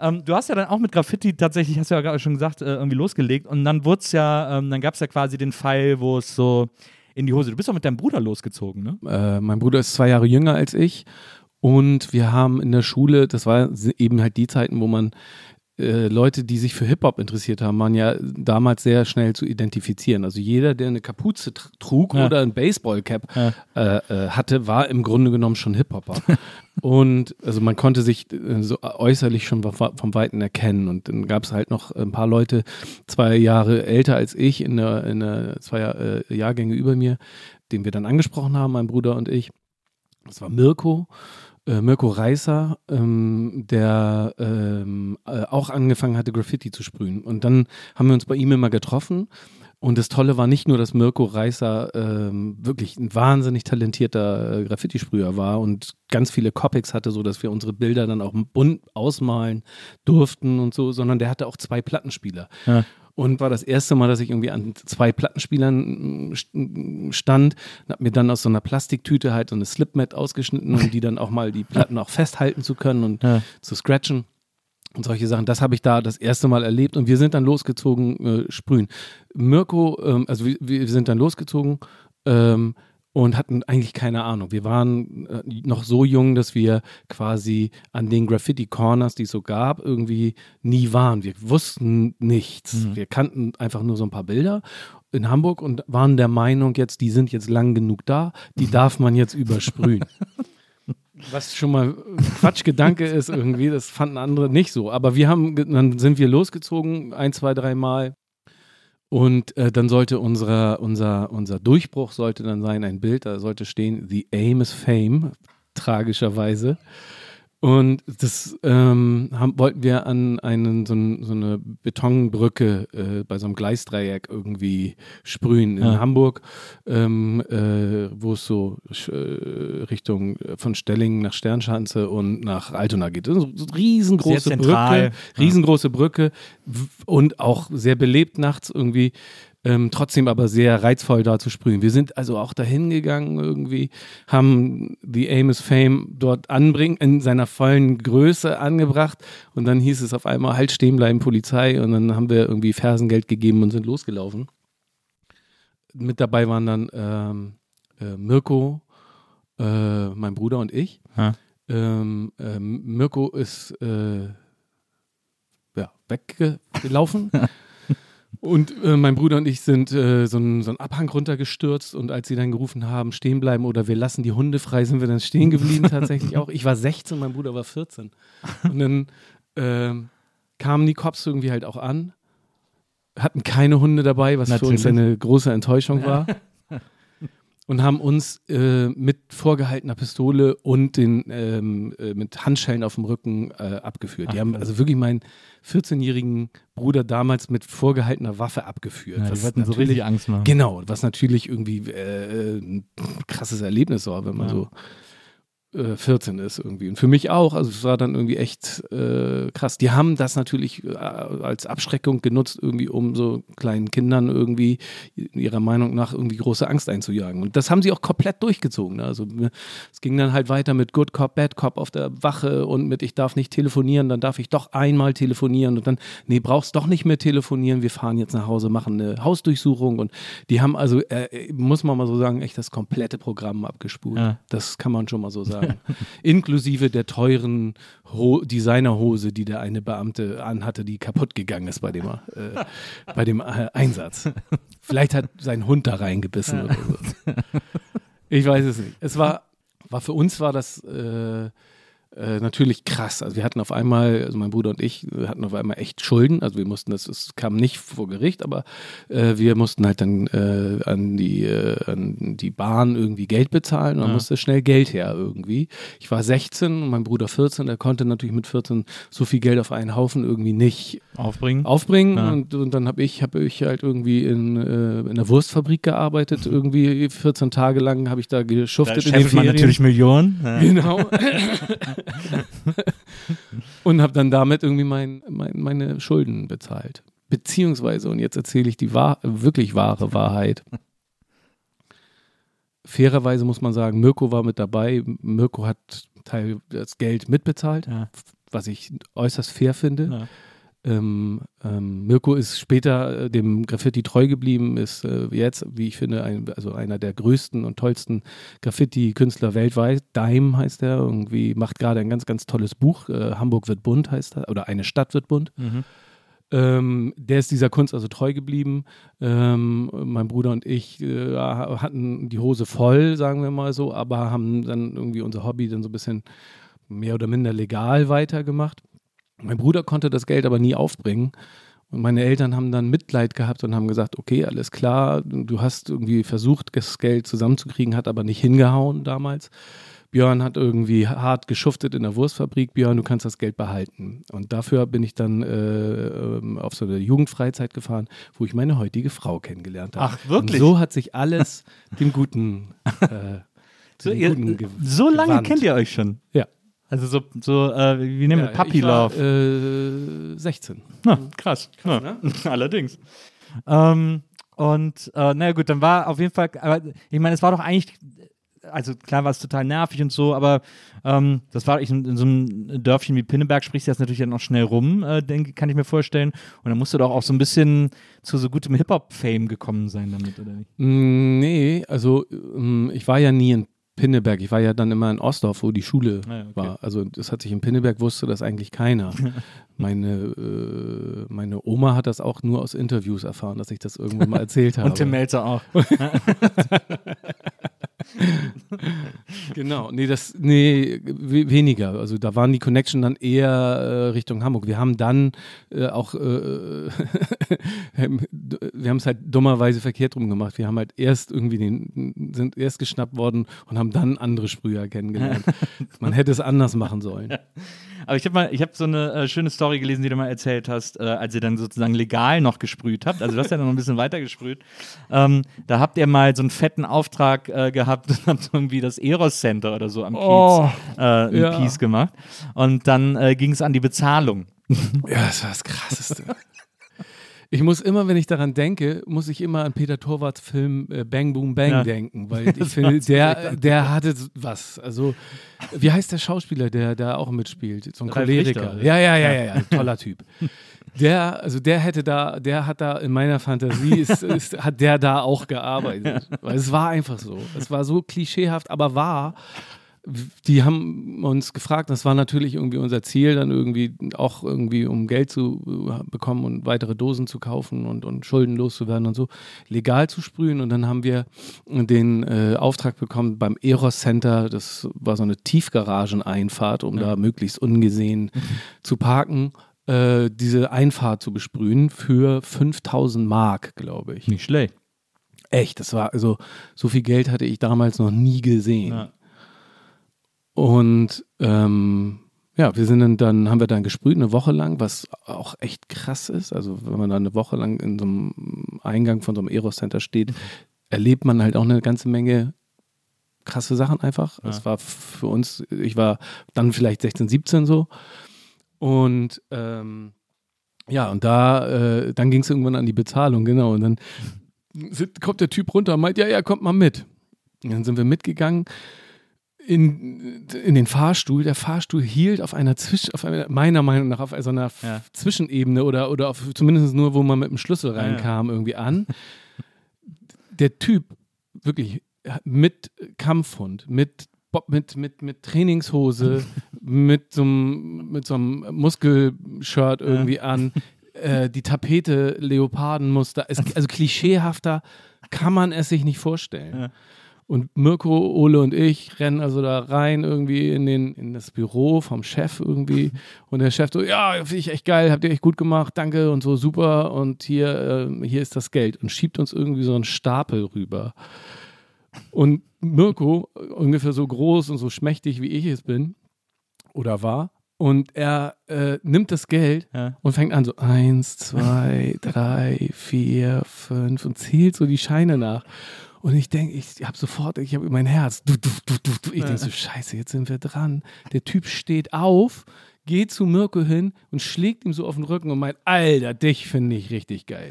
ähm, du hast ja dann auch mit Graffiti tatsächlich, hast du ja gerade schon gesagt, äh, irgendwie losgelegt und dann wurde es ja, ähm, dann gab es ja quasi den Fall, wo es so in die Hose. Du bist doch mit deinem Bruder losgezogen, ne? Äh, mein Bruder ist zwei Jahre jünger als ich und wir haben in der Schule, das war eben halt die Zeiten, wo man äh, Leute, die sich für Hip-Hop interessiert haben, waren ja damals sehr schnell zu identifizieren. Also jeder, der eine Kapuze trug ja. oder ein Baseballcap ja. äh, äh, hatte, war im Grunde genommen schon Hip-Hopper. (laughs) und also man konnte sich äh, so äußerlich schon vom Weiten erkennen. Und dann gab es halt noch ein paar Leute, zwei Jahre älter als ich, in der, in der zwei äh, Jahrgänge über mir, den wir dann angesprochen haben, mein Bruder und ich. Das war Mirko Mirko Reißer, ähm, der ähm, äh, auch angefangen hatte, Graffiti zu sprühen. Und dann haben wir uns bei ihm immer getroffen. Und das Tolle war nicht nur, dass Mirko Reißer ähm, wirklich ein wahnsinnig talentierter äh, Graffiti-Sprüher war und ganz viele Copics hatte, so dass wir unsere Bilder dann auch bunt ausmalen durften und so, sondern der hatte auch zwei Plattenspieler. Ja und war das erste Mal, dass ich irgendwie an zwei Plattenspielern mm, stand und habe mir dann aus so einer Plastiktüte halt so eine Slipmat ausgeschnitten, um die dann auch mal die Platten auch festhalten zu können und ja. zu scratchen und solche Sachen. Das habe ich da das erste Mal erlebt und wir sind dann losgezogen äh, sprühen. Mirko, ähm, also wir, wir, sind dann losgezogen ähm, und hatten eigentlich keine Ahnung. Wir waren äh, noch so jung, dass wir quasi an den Graffiti Corners, die es so gab, irgendwie nie waren. Wir wussten nichts. Mhm. Wir kannten einfach nur so ein paar Bilder in Hamburg und waren der Meinung jetzt, die sind jetzt lang genug da, die darf man jetzt übersprühen. (laughs) Was schon mal Quatschgedanke ist irgendwie, das fanden andere nicht so. Aber wir haben, dann sind wir losgezogen, ein, zwei, drei Mal und äh, dann sollte unser, unser, unser Durchbruch sollte dann sein, ein Bild, da sollte stehen, The Aim is Fame, tragischerweise. Und das ähm, haben, wollten wir an einen, so, ein, so eine Betonbrücke äh, bei so einem Gleisdreieck irgendwie sprühen in Ja. Hamburg, ähm, äh, wo es so äh, Richtung von Stellingen nach Sternschanze und nach Altona geht. Ist eine riesengroße. Brücke, riesengroße Brücke und auch sehr belebt nachts irgendwie. Ähm, trotzdem aber sehr reizvoll da zu sprühen. Wir sind also auch dahin gegangen irgendwie, haben The Amos Fame dort anbringen, in seiner vollen Größe angebracht und dann hieß es auf einmal halt stehen bleiben Polizei und dann haben wir irgendwie Fersengeld gegeben und sind losgelaufen. Mit dabei waren dann ähm, äh, Mirko, äh, mein Bruder und ich. Ja. Ähm, ähm, Mirko ist äh, ja, weggelaufen. (laughs) Und äh, mein Bruder und ich sind äh, so einen so Abhang runtergestürzt und als sie dann gerufen haben, stehen bleiben oder wir lassen die Hunde frei, sind wir dann stehen geblieben (laughs) tatsächlich auch. Ich war 16, mein Bruder war 14. Und dann ähm, kamen die Cops irgendwie halt auch an, hatten keine Hunde dabei, was für uns Natürlich. eine große Enttäuschung war. (laughs) Und haben uns äh, mit vorgehaltener Pistole und den ähm, äh, mit Handschellen auf dem Rücken äh, abgeführt. Die Ach, haben krass. also wirklich meinen 14-jährigen Bruder damals mit vorgehaltener Waffe abgeführt. Ja, die wollten so richtig Angst machen. Genau, was natürlich irgendwie äh, ein krasses Erlebnis war, wenn man Ja. so äh, 14 ist irgendwie. Und für mich auch, also es war dann irgendwie echt äh, krass. Die haben das natürlich äh, als Abschreckung genutzt, irgendwie um so kleinen Kindern irgendwie ihrer Meinung nach irgendwie große Angst einzujagen. Und das haben sie auch komplett durchgezogen. Ne? Also es ging dann halt weiter mit Good Cop, Bad Cop auf der Wache und mit ich darf nicht telefonieren, dann darf ich doch einmal telefonieren und dann, nee, brauchst doch nicht mehr telefonieren, wir fahren jetzt nach Hause, machen eine Hausdurchsuchung und die haben also, äh, muss man mal so sagen, echt das komplette Programm abgespult. Ja. Das kann man schon mal so sagen. (laughs) Inklusive der teuren Ho Designerhose, die der eine Beamte anhatte, die kaputt gegangen ist bei dem, äh, bei dem äh, Einsatz. Vielleicht hat sein Hund da reingebissen oder so. Ich weiß es nicht. Es war, war für uns war das äh, äh, natürlich krass. Also wir hatten auf einmal, also mein Bruder und ich hatten auf einmal echt Schulden. Also wir mussten das, es kam nicht vor Gericht, aber äh, wir mussten halt dann äh, an die äh, an die Bahn irgendwie Geld bezahlen und dann Ja. musste schnell Geld her irgendwie. Ich war 16 und mein Bruder 14, der konnte natürlich mit 14 so viel Geld auf einen Haufen irgendwie nicht Aufbringen. aufbringen Ja. und, und dann habe ich habe ich halt irgendwie in, äh, in der Wurstfabrik gearbeitet irgendwie 14 Tage lang habe ich da da geschuftet in den man natürlich Millionen. Ja. genau (laughs) (laughs) (laughs) und habe dann damit irgendwie mein, mein, meine Schulden bezahlt beziehungsweise und jetzt erzähle ich die wahr, wirklich wahre Wahrheit fairerweise muss man sagen Mirko war mit dabei Mirko hat Teil das Geld mitbezahlt Ja. was ich äußerst fair finde Ja. Ähm, ähm, Mirko ist später äh, dem Graffiti treu geblieben, ist äh, jetzt, wie ich finde, ein, also einer der größten und tollsten Graffiti-Künstler weltweit. Dime heißt er, irgendwie macht gerade ein ganz, ganz tolles Buch. Äh, Hamburg wird bunt heißt er, oder eine Stadt wird bunt. Mhm. Ähm, der ist dieser Kunst also treu geblieben. Ähm, mein Bruder und ich äh, hatten die Hose voll, sagen wir mal so, aber haben dann irgendwie unser Hobby dann so ein bisschen mehr oder minder legal weitergemacht. Mein Bruder konnte das Geld aber nie aufbringen. Und meine Eltern haben dann Mitleid gehabt und haben gesagt, okay, alles klar, du hast irgendwie versucht, das Geld zusammenzukriegen, hat aber nicht hingehauen damals. Björn hat irgendwie hart geschuftet in der Wurstfabrik. Björn, du kannst das Geld behalten. Und dafür bin ich dann äh, ähm, auf so eine Jugendfreizeit gefahren, wo ich meine heutige Frau kennengelernt habe. Ach, wirklich? Und so hat sich alles dem Guten, äh, (laughs) So, ihr, Guten so lange gewandt. kennt ihr euch schon. Ja. Also so, so äh, wie nennen wir Ja, Puppy war, Love. Äh, 16. Na, krass. ja. (laughs) Allerdings. Ähm, und äh, na gut, dann war auf jeden Fall, aber ich meine, es war doch eigentlich, also klar war es total nervig und so, aber ähm, das war ich in, in so einem Dörfchen wie Pinneberg sprichst du das natürlich dann auch schnell rum, äh, denk, kann ich mir vorstellen. Und dann musst du doch auch so ein bisschen zu so gutem Hip-Hop-Fame gekommen sein damit, oder nicht? Mm, Nee, also ähm, ich war ja nie in Pinneberg. Ich war ja dann immer in Ostdorf, wo die Schule Ah ja, okay. war. Also das hat sich in Pinneberg wusste das eigentlich keiner. (laughs) meine, äh, meine Oma hat das auch nur aus Interviews erfahren, dass ich das irgendwann mal (laughs) erzählt habe. Und Tim Melzer auch. (laughs) (laughs) genau, nee, das, nee, weniger. Also da waren die Connection dann eher äh, Richtung Hamburg. Wir haben dann äh, auch, äh, (laughs) wir haben es halt dummerweise verkehrt rum gemacht. Wir haben halt erst irgendwie den, sind erst geschnappt worden und haben dann andere Sprüher kennengelernt. (laughs) Man hätte es anders machen sollen. Aber ich habe mal, ich habe so eine äh, schöne Story gelesen, die du mal erzählt hast, äh, als ihr dann sozusagen legal noch gesprüht habt. Also du hast ja noch ein bisschen weiter gesprüht. Ähm, da habt ihr mal so einen fetten Auftrag äh, gehabt und habt irgendwie das Eros Center oder so am Kiez, oh, äh, ja. Kiez gemacht. Und dann äh, ging es an die Bezahlung. Ja, das war das Krasseste. Ich muss immer, wenn ich daran denke, muss ich immer an Peter Torwarts Film äh, Bang Boom Bang ja. denken, weil (laughs) ich finde, der, der hatte was. Also, wie heißt der Schauspieler, der da auch mitspielt? So ein Ralf Choleriker. Ja, ja, ja, ja, ja, toller Typ. Der, also der hätte da, der hat da in meiner Fantasie, ist, (laughs) ist, hat der da auch gearbeitet. Weil es war einfach so. Es war so klischeehaft, aber wahr die haben uns gefragt, das war natürlich irgendwie unser Ziel, dann irgendwie auch irgendwie, um Geld zu äh, bekommen und weitere Dosen zu kaufen und, und Schulden loszuwerden und so, legal zu sprühen. Und dann haben wir den äh, Auftrag bekommen beim Eros Center, das war so eine Tiefgarageneinfahrt, um ja. da möglichst ungesehen mhm. zu parken, äh, diese Einfahrt zu besprühen für 5000 Mark, glaube ich. Nicht schlecht. Echt, das war also, so viel Geld hatte ich damals noch nie gesehen. Ja. Und ähm, ja, wir sind dann, dann, haben wir dann gesprüht eine Woche lang, was auch echt krass ist. Also wenn man dann eine Woche lang in so einem Eingang von so einem Eros Center steht, erlebt man halt auch eine ganze Menge krasse Sachen einfach. Es ja. war für uns, ich war dann vielleicht 16, 17 so. Und ähm, ja, und da, äh, dann ging es irgendwann an die Bezahlung, genau. Und dann kommt der Typ runter und meint, ja, ja, kommt mal mit. Und dann sind wir mitgegangen in, in den Fahrstuhl. Der Fahrstuhl hielt auf einer Zwischen, auf einer, meiner Meinung nach auf so einer ja. Zwischenebene oder, oder auf, zumindest nur, wo man mit dem Schlüssel reinkam, ja, ja. irgendwie an. Der Typ, wirklich mit Kampfhund, mit mit, mit, mit Trainingshose, (laughs) mit so einem, mit so einem Muskelshirt irgendwie an, äh, die Tapete Leopardenmuster, es, also klischeehafter kann man es sich nicht vorstellen. Und Mirko, Ole und ich rennen also da rein irgendwie in, den, in das Büro vom Chef irgendwie. Und der Chef so, ja, finde ich echt geil, habt ihr echt gut gemacht, danke und so, super. Und hier, äh, hier ist das Geld. Und schiebt uns irgendwie so einen Stapel rüber. Und Mirko, ungefähr so groß und so schmächtig, wie ich es bin oder war, und er äh, nimmt das Geld ja. und fängt an so eins, zwei, (laughs) drei, vier, fünf und zählt so die Scheine nach. Und ich denke, ich habe sofort, ich habe mein Herz, du, du, du, du, du. ich denke so, scheiße, jetzt sind wir dran. Der Typ steht auf, geht zu Mirko hin und schlägt ihm so auf den Rücken und meint, Alter, dich finde ich richtig geil.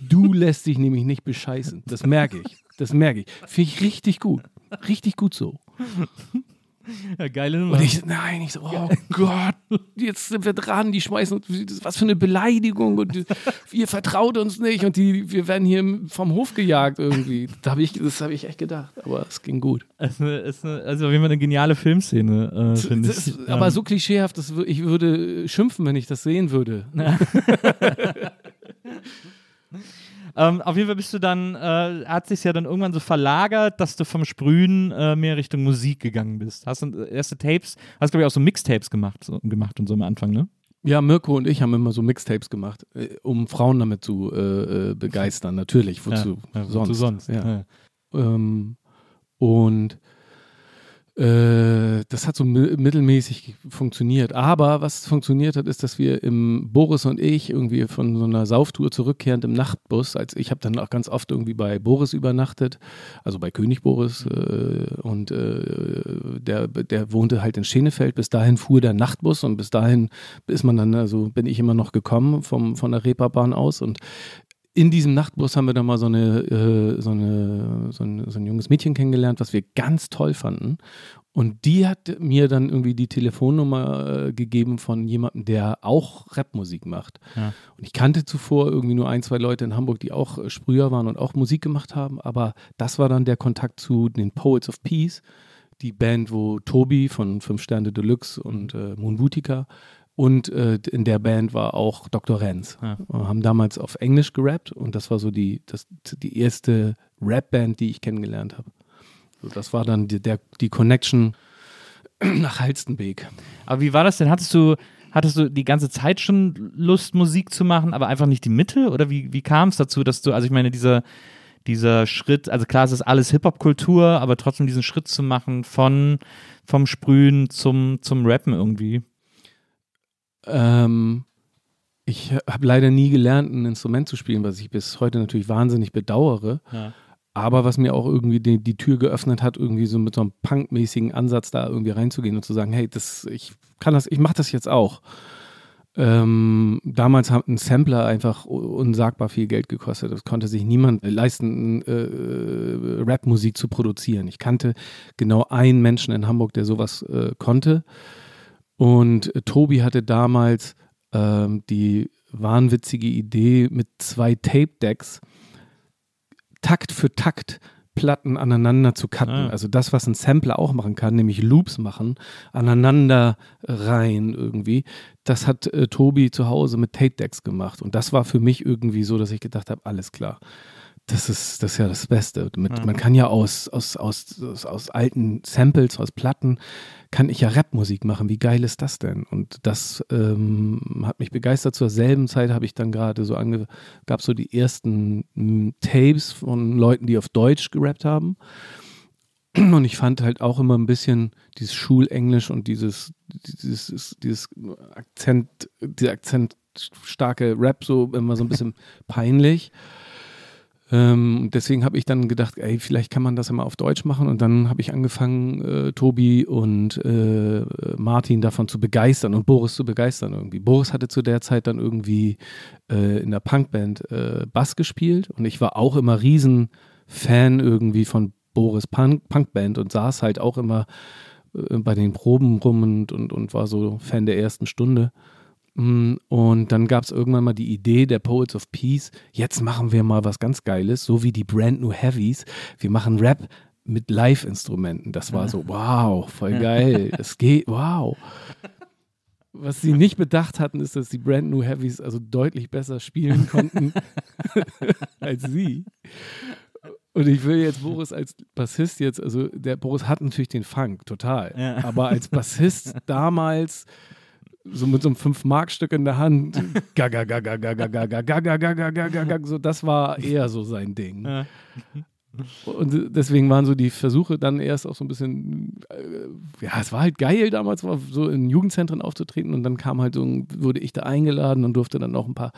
Du (laughs) lässt dich nämlich nicht bescheißen. Das merke ich. Das merke ich. Finde ich richtig gut. Richtig gut so. Ja, geile Nummer. Und ich, nein, ich so, oh Gott, jetzt sind wir dran, die schmeißen uns, was für eine Beleidigung und ihr vertraut uns nicht und die, wir werden hier vom Hof gejagt irgendwie. Da hab ich, das habe ich echt gedacht, aber es ging gut. Es ist eine, also auf jeden Fall eine geniale Filmszene, äh, finde ich. Ja. Aber so klischeehaft, dass ich würde schimpfen, wenn ich das sehen würde. (laughs) (laughs) Ähm, auf jeden Fall bist du dann, äh, hat sich ja dann irgendwann so verlagert, dass du vom Sprühen äh, mehr Richtung Musik gegangen bist. Hast du erste Tapes, hast glaube ich auch so Mixtapes gemacht, so, gemacht und so am Anfang, ne? Ja, Mirko und ich haben immer so Mixtapes gemacht, äh, um Frauen damit zu äh, äh begeistern, natürlich. Wozu ja, ja, sonst? Wozu sonst? Ja. Ähm, und äh, das hat so mittelmäßig funktioniert. Aber was funktioniert hat, ist, dass wir im Boris und ich irgendwie von so einer Sauftour zurückkehrend im Nachtbus, als ich habe dann auch ganz oft irgendwie bei Boris übernachtet, also bei König Boris äh, und äh, der, der wohnte halt in Schenefeld. Bis dahin fuhr der Nachtbus und bis dahin ist man dann, also bin ich immer noch gekommen vom, von der Reeperbahn aus und in diesem Nachtbus haben wir dann mal so, eine, äh, so, eine, so, ein, so ein junges Mädchen kennengelernt, was wir ganz toll fanden. Und die hat mir dann irgendwie die Telefonnummer äh, gegeben von jemandem, der auch Rapmusik macht. Ja. Und ich kannte zuvor irgendwie nur ein, zwei Leute in Hamburg, die auch äh, Sprüher waren und auch Musik gemacht haben. Aber das war dann der Kontakt zu den Poets of Peace, die Band, wo Tobi von Fünf Sterne Deluxe und äh, Moon Boutica und äh, in der Band war auch Dr. Renz. Ja. Wir haben damals auf Englisch gerappt und das war so die, das, die erste Rap-Band, die ich kennengelernt habe. So, das war dann die, der, die Connection (clears throat) nach Halstenbeek. Aber wie war das denn? Hattest du, hattest du die ganze Zeit schon Lust, Musik zu machen, aber einfach nicht die Mitte? Oder wie, wie kam es dazu, dass du, also ich meine, dieser, dieser Schritt, also klar, es ist alles Hip-Hop-Kultur, aber trotzdem diesen Schritt zu machen von vom Sprühen zum, zum Rappen irgendwie? Ähm, ich habe leider nie gelernt, ein Instrument zu spielen, was ich bis heute natürlich wahnsinnig bedauere. Ja. Aber was mir auch irgendwie die, die, Tür geöffnet hat, irgendwie so mit so einem punkmäßigen Ansatz da irgendwie reinzugehen und zu sagen, hey, das, ich kann das, ich mache das jetzt auch. Ähm, damals hat ein Sampler einfach unsagbar viel Geld gekostet. Das konnte sich niemand leisten, äh, äh, Rapmusik zu produzieren. Ich kannte genau einen Menschen in Hamburg, der sowas äh, konnte. Und äh, Tobi hatte damals ähm, die wahnwitzige Idee mit zwei Tape-Decks Takt für Takt Platten aneinander zu cutten. Ah. Also das, was ein Sampler auch machen kann, nämlich Loops machen, aneinander rein irgendwie. Das hat äh, Tobi zu Hause mit Tape Decks gemacht. Und das war für mich irgendwie so, dass ich gedacht habe, alles klar. Das ist, das ist ja das Beste. Mit, ja. Man kann ja aus, aus, aus, aus, aus alten Samples, aus Platten, kann ich ja Rapmusik machen. Wie geil ist das denn? Und das ähm, hat mich begeistert. Zur selben Zeit habe ich dann gerade so ange gab so die ersten m, Tapes von Leuten, die auf Deutsch gerappt haben. Und ich fand halt auch immer ein bisschen dieses Schulenglisch und dieses, dieses, dieses Akzent, dieser akzentstarke Rap so immer so ein bisschen peinlich. Ähm, deswegen habe ich dann gedacht, ey, vielleicht kann man das immer auf Deutsch machen. Und dann habe ich angefangen, äh, Tobi und äh, Martin davon zu begeistern und Boris zu begeistern irgendwie. Boris hatte zu der Zeit dann irgendwie äh, in der Punkband äh, Bass gespielt und ich war auch immer riesen Fan irgendwie von Boris Punk Punkband und saß halt auch immer äh, bei den Proben rum und, und, und war so Fan der ersten Stunde. Mm, und dann gab es irgendwann mal die Idee der Poets of Peace, jetzt machen wir mal was ganz Geiles, so wie die Brand New Heavies. Wir machen Rap mit Live-Instrumenten. Das war so, (laughs) wow, voll geil. Es geht, wow. Was sie nicht bedacht hatten, ist, dass die Brand New Heavies also deutlich besser spielen konnten (laughs) als sie. Und ich will jetzt Boris als Bassist jetzt, also der Boris hat natürlich den Funk, total. Ja. Aber als Bassist (laughs) damals so mit so einem 5-Mark-Stück in der Hand. Gaga, gaga, gaga, gaga, gaga, gaga, gaga, gaga, so, das war eher so sein Ding. Und deswegen waren so die Versuche dann erst auch so ein bisschen, äh, ja, es war halt geil damals, so in Jugendzentren aufzutreten und dann kam halt so, wurde ich da eingeladen und durfte dann auch ein paar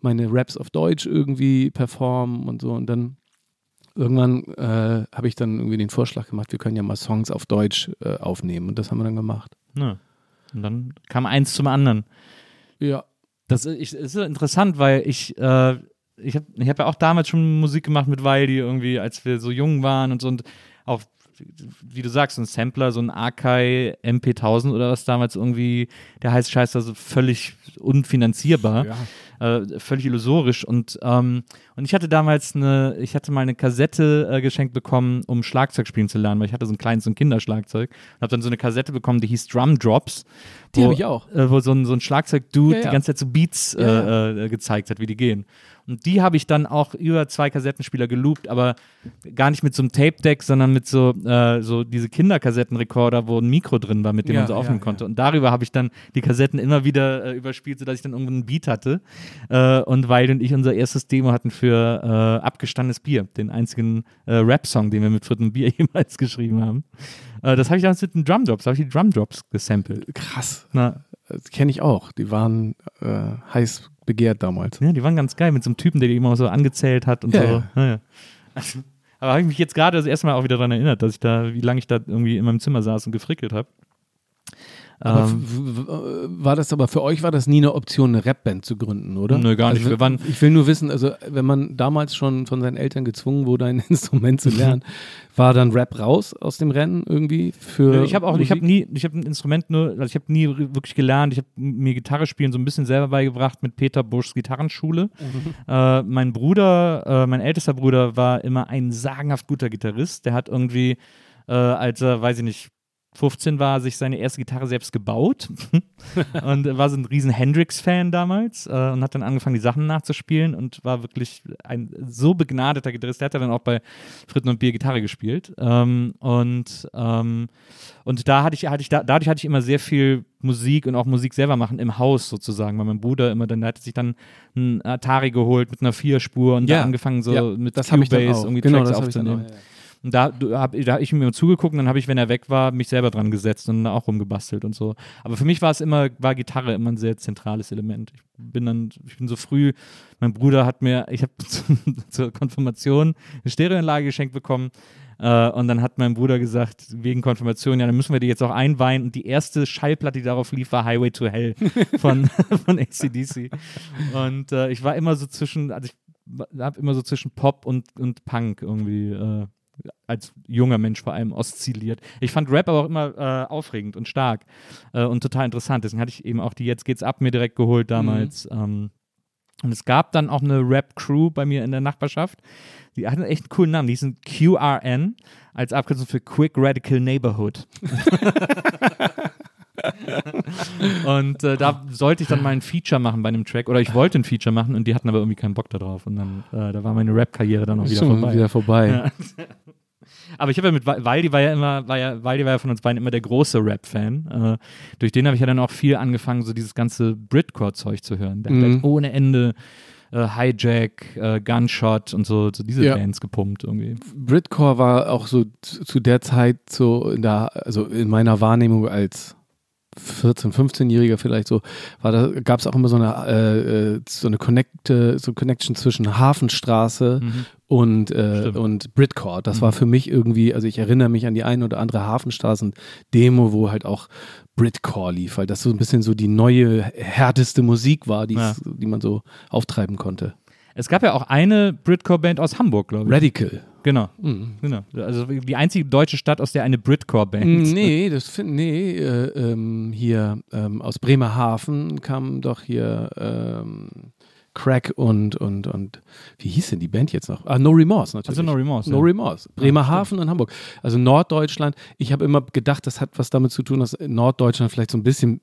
meine Raps auf Deutsch irgendwie performen und so und dann irgendwann äh, habe ich dann irgendwie den Vorschlag gemacht, wir können ja mal Songs auf Deutsch äh, aufnehmen und das haben wir dann gemacht. Ja. Und dann kam eins zum anderen. Ja. Das ist, ist interessant, weil ich, äh, ich habe ich hab ja auch damals schon Musik gemacht mit Waldi irgendwie, als wir so jung waren und so und auch wie du sagst, ein Sampler, so ein Akai MP1000 oder was damals irgendwie, der heißt Scheiß, also völlig unfinanzierbar. Ja äh, völlig illusorisch. Und, ähm, und ich hatte damals eine, ich hatte mal eine Kassette äh, geschenkt bekommen, um Schlagzeug spielen zu lernen, weil ich hatte so ein kleines so ein Kinderschlagzeug und habe dann so eine Kassette bekommen, die hieß Drum Drops. Die habe ich auch. Äh, wo so ein, so ein Schlagzeug-Dude ja, ja. die ganze Zeit so Beats äh, ja, äh, gezeigt hat, wie die gehen. Und die habe ich dann auch über zwei Kassettenspieler geloopt, aber gar nicht mit so einem Tape-Deck, sondern mit so, äh, so diese Kinderkassettenrekorder, wo ein Mikro drin war, mit dem ja, man so aufnehmen ja, konnte. Ja. Und darüber habe ich dann die Kassetten immer wieder äh, überspielt, sodass ich dann irgendwann einen Beat hatte. Äh, und weil und ich unser erstes Demo hatten für äh, Abgestandenes Bier, den einzigen äh, Rap-Song, den wir mit viertem Bier (laughs) jemals geschrieben haben. Äh, das habe ich damals mit den Drumdrops, habe ich die Drumdrops gesampelt. Krass. Na, kenne ich auch. Die waren heiß begehrt damals. Ja, die waren ganz geil mit so einem Typen, der die immer so angezählt hat und ja, so. Ja. Naja. aber habe ich mich jetzt gerade das erste Mal auch wieder daran erinnert, dass ich da, wie lange ich da irgendwie in meinem Zimmer saß und gefrickelt habe. Ähm, war das aber für euch war das nie eine Option, eine Rapband zu gründen, oder? Nö, gar nicht. Also, waren, ich will nur wissen, also wenn man damals schon von seinen Eltern gezwungen wurde, ein (laughs) Instrument zu lernen, (laughs) war dann Rap raus aus dem Rennen irgendwie für Ich habe auch, Musik? ich habe nie, ich habe ein Instrument nur, also ich habe nie wirklich gelernt. Ich habe mir Gitarre spielen so ein bisschen selber beigebracht mit Peter Buschs Gitarrenschule. Mhm. Äh, mein Bruder, äh, mein ältester Bruder war immer ein sagenhaft guter Gitarrist. Der hat irgendwie, äh, als er, weiß ich nicht, 15 war, sich seine erste Gitarre selbst gebaut (laughs) und war so ein riesen Hendrix-Fan damals äh, und hat dann angefangen, die Sachen nachzuspielen und war wirklich ein so begnadeter Gitarrist. Der hat ja dann auch bei Fritten und Bier Gitarre gespielt. Ähm, und, ähm, und da hatte ich, hatte ich da, dadurch hatte ich immer sehr viel Musik und auch Musik selber machen im Haus sozusagen, weil mein Bruder immer dann, der hatte sich dann ein Atari geholt mit einer Vierspur und Ja. da angefangen so Ja, mit das Cubase irgendwie Genau, Tracks aufzunehmen. auch. ja. Und da du- hab, da hab ich mir zugeguckt und dann habe ich, wenn er weg war, mich selber dran gesetzt und auch rumgebastelt und so. Aber für mich war es immer, war Gitarre immer ein sehr zentrales Element. Ich bin dann, ich bin so früh, mein Bruder hat mir, ich habe (laughs) zur Konfirmation eine Stereoanlage geschenkt bekommen. Äh, und dann hat mein Bruder gesagt, wegen Konfirmation, ja, dann müssen wir die jetzt auch einweihen. Und die erste Schallplatte, die darauf lief, war Highway to Hell (laughs) von, (laughs) von ACDC. Und äh, ich war immer so zwischen, also ich habe immer so zwischen Pop und, und Punk irgendwie äh, als junger Mensch vor allem oszilliert. Ich fand Rap aber auch immer äh, aufregend und stark äh, und total interessant. Deswegen hatte ich eben auch die Jetzt geht's ab mir direkt geholt damals. Ähm, und es gab dann auch eine Rap-Crew bei mir in der Nachbarschaft. Die hatten echt einen coolen Namen. Die hießen QRN als Abkürzung für Quick Radical Neighborhood. (laughs) (laughs) und äh, da sollte ich dann mal ein Feature machen bei einem Track. Oder ich wollte ein Feature machen und die hatten aber irgendwie keinen Bock darauf. Und dann, äh, da war meine Rap-Karriere dann auch wieder vorbei. wieder vorbei. Aber ich habe ja mit Wa- Waldi war ja immer, war ja, Waldi war ja von uns beiden immer der große Rap-Fan. Äh, durch den habe ich ja dann auch viel angefangen, so dieses ganze Britcore-Zeug zu hören. Der hat Mhm. halt ohne Ende äh, Hijack, äh, Gunshot und so, so diese Ja. Bands gepumpt irgendwie. Britcore war auch so zu zu der Zeit so in der, also in meiner Wahrnehmung als 14, 15-Jähriger vielleicht so, war da gab es auch immer so eine äh, äh, so eine Connect, so Connection zwischen Hafenstraße und äh, und Britcore. Das Mhm. war für mich irgendwie, also ich erinnere mich an die ein oder andere Hafenstraßen-Demo, wo halt auch Britcore lief, weil das so ein bisschen so die neue härteste Musik war, die, Ja. die man so auftreiben konnte. Es gab ja auch eine Britcore-Band aus Hamburg, glaube ich. Radical. Genau, Mhm. genau. Also die einzige deutsche Stadt, aus der eine Britcore-Band. Nee, (laughs) das find, nee, äh, ähm, hier ähm, aus Bremerhaven kam doch hier ähm, Crack und, und, und wie hieß denn die Band jetzt noch? Ah, No Remorse natürlich. Also No Remorse. No ja. Remorse. Bremerhaven und Hamburg. Also Norddeutschland. Ich habe immer gedacht, das hat was damit zu tun, dass Norddeutschland vielleicht so ein bisschen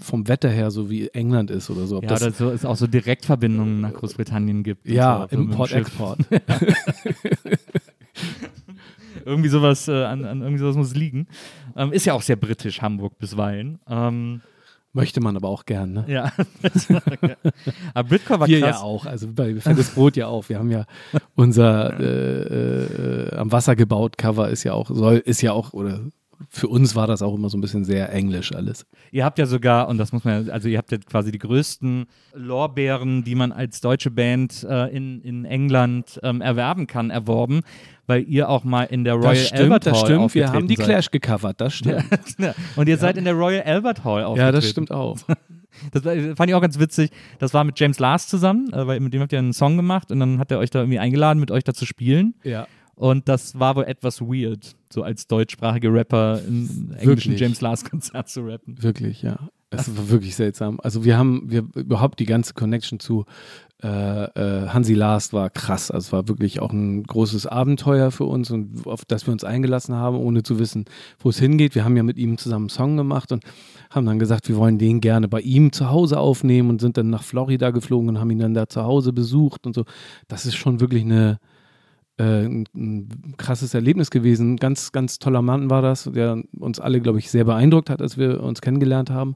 vom Wetter her so wie England ist oder so. Ob Ja, das, oder so es auch so Direktverbindungen nach Großbritannien gibt. ja, so, so mit dem Import, Schiff. Export. (laughs) (laughs) Irgendwie sowas, äh, an, an irgendwie sowas muss liegen. Ähm, ist ja auch sehr britisch, Hamburg bisweilen. Ähm, Möchte man aber auch gern, ne? ja. (laughs) Aber Britcore war Wir krass. ja auch, also bei Fettes Brot ja auch. Wir haben ja unser äh, äh, am Wasser gebaut Cover ist ja auch, soll, ist ja auch, oder für uns war das auch immer so ein bisschen sehr englisch alles. Ihr habt ja sogar, und das muss man, ja- also ihr habt ja quasi die größten Lorbeeren, die man als deutsche Band äh, in, in England ähm, erwerben kann, erworben, weil ihr auch mal in der Royal das stimmt, Albert das Hall stimmt. Wir haben die seid. Clash gecovert, das stimmt. (laughs) Ja. Und ihr seid in der Royal Albert Hall aufgetreten. Ja, das stimmt auch. (laughs) Das fand ich auch ganz witzig. Das war mit James Last zusammen, äh, weil mit dem habt ihr einen Song gemacht und dann hat er euch da irgendwie eingeladen, mit euch da zu spielen. Ja. Und das war wohl etwas weird, so als deutschsprachiger Rapper im englischen? James Last Konzert zu rappen. Wirklich, ja. Es war wirklich seltsam. Also wir haben, wir überhaupt die ganze Connection zu äh, äh, Hansi Last war krass. Also es war wirklich auch ein großes Abenteuer für uns und auf das wir uns eingelassen haben, ohne zu wissen, wo es hingeht. Wir haben ja mit ihm zusammen einen Song gemacht und haben dann gesagt, wir wollen den gerne bei ihm zu Hause aufnehmen und sind dann nach Florida geflogen und haben ihn dann da zu Hause besucht und so. Das ist schon wirklich eine äh, ein, ein krasses Erlebnis gewesen. Ganz, ganz toller Mann war das, der uns alle, glaube ich, sehr beeindruckt hat, als wir uns kennengelernt haben.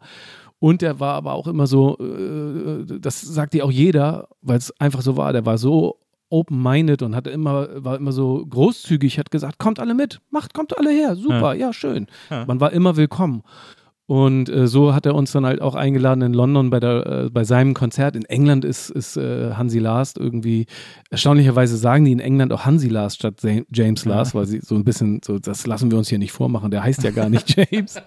Und er war aber auch immer so, äh, das sagt dir auch jeder, weil es einfach so war, der war so open-minded und hatte immer, war immer so großzügig, hat gesagt, kommt alle mit, macht, kommt alle her, super, ja, schön. Ja. Man war immer willkommen. Und äh, so hat er uns dann halt auch eingeladen in London bei, der, äh, bei seinem Konzert. In England ist, ist äh, Hansi Last irgendwie, erstaunlicherweise sagen die in England auch Hansi Last statt James Last, weil sie so ein bisschen, so, das lassen wir uns hier nicht vormachen, der heißt ja gar nicht (laughs) James.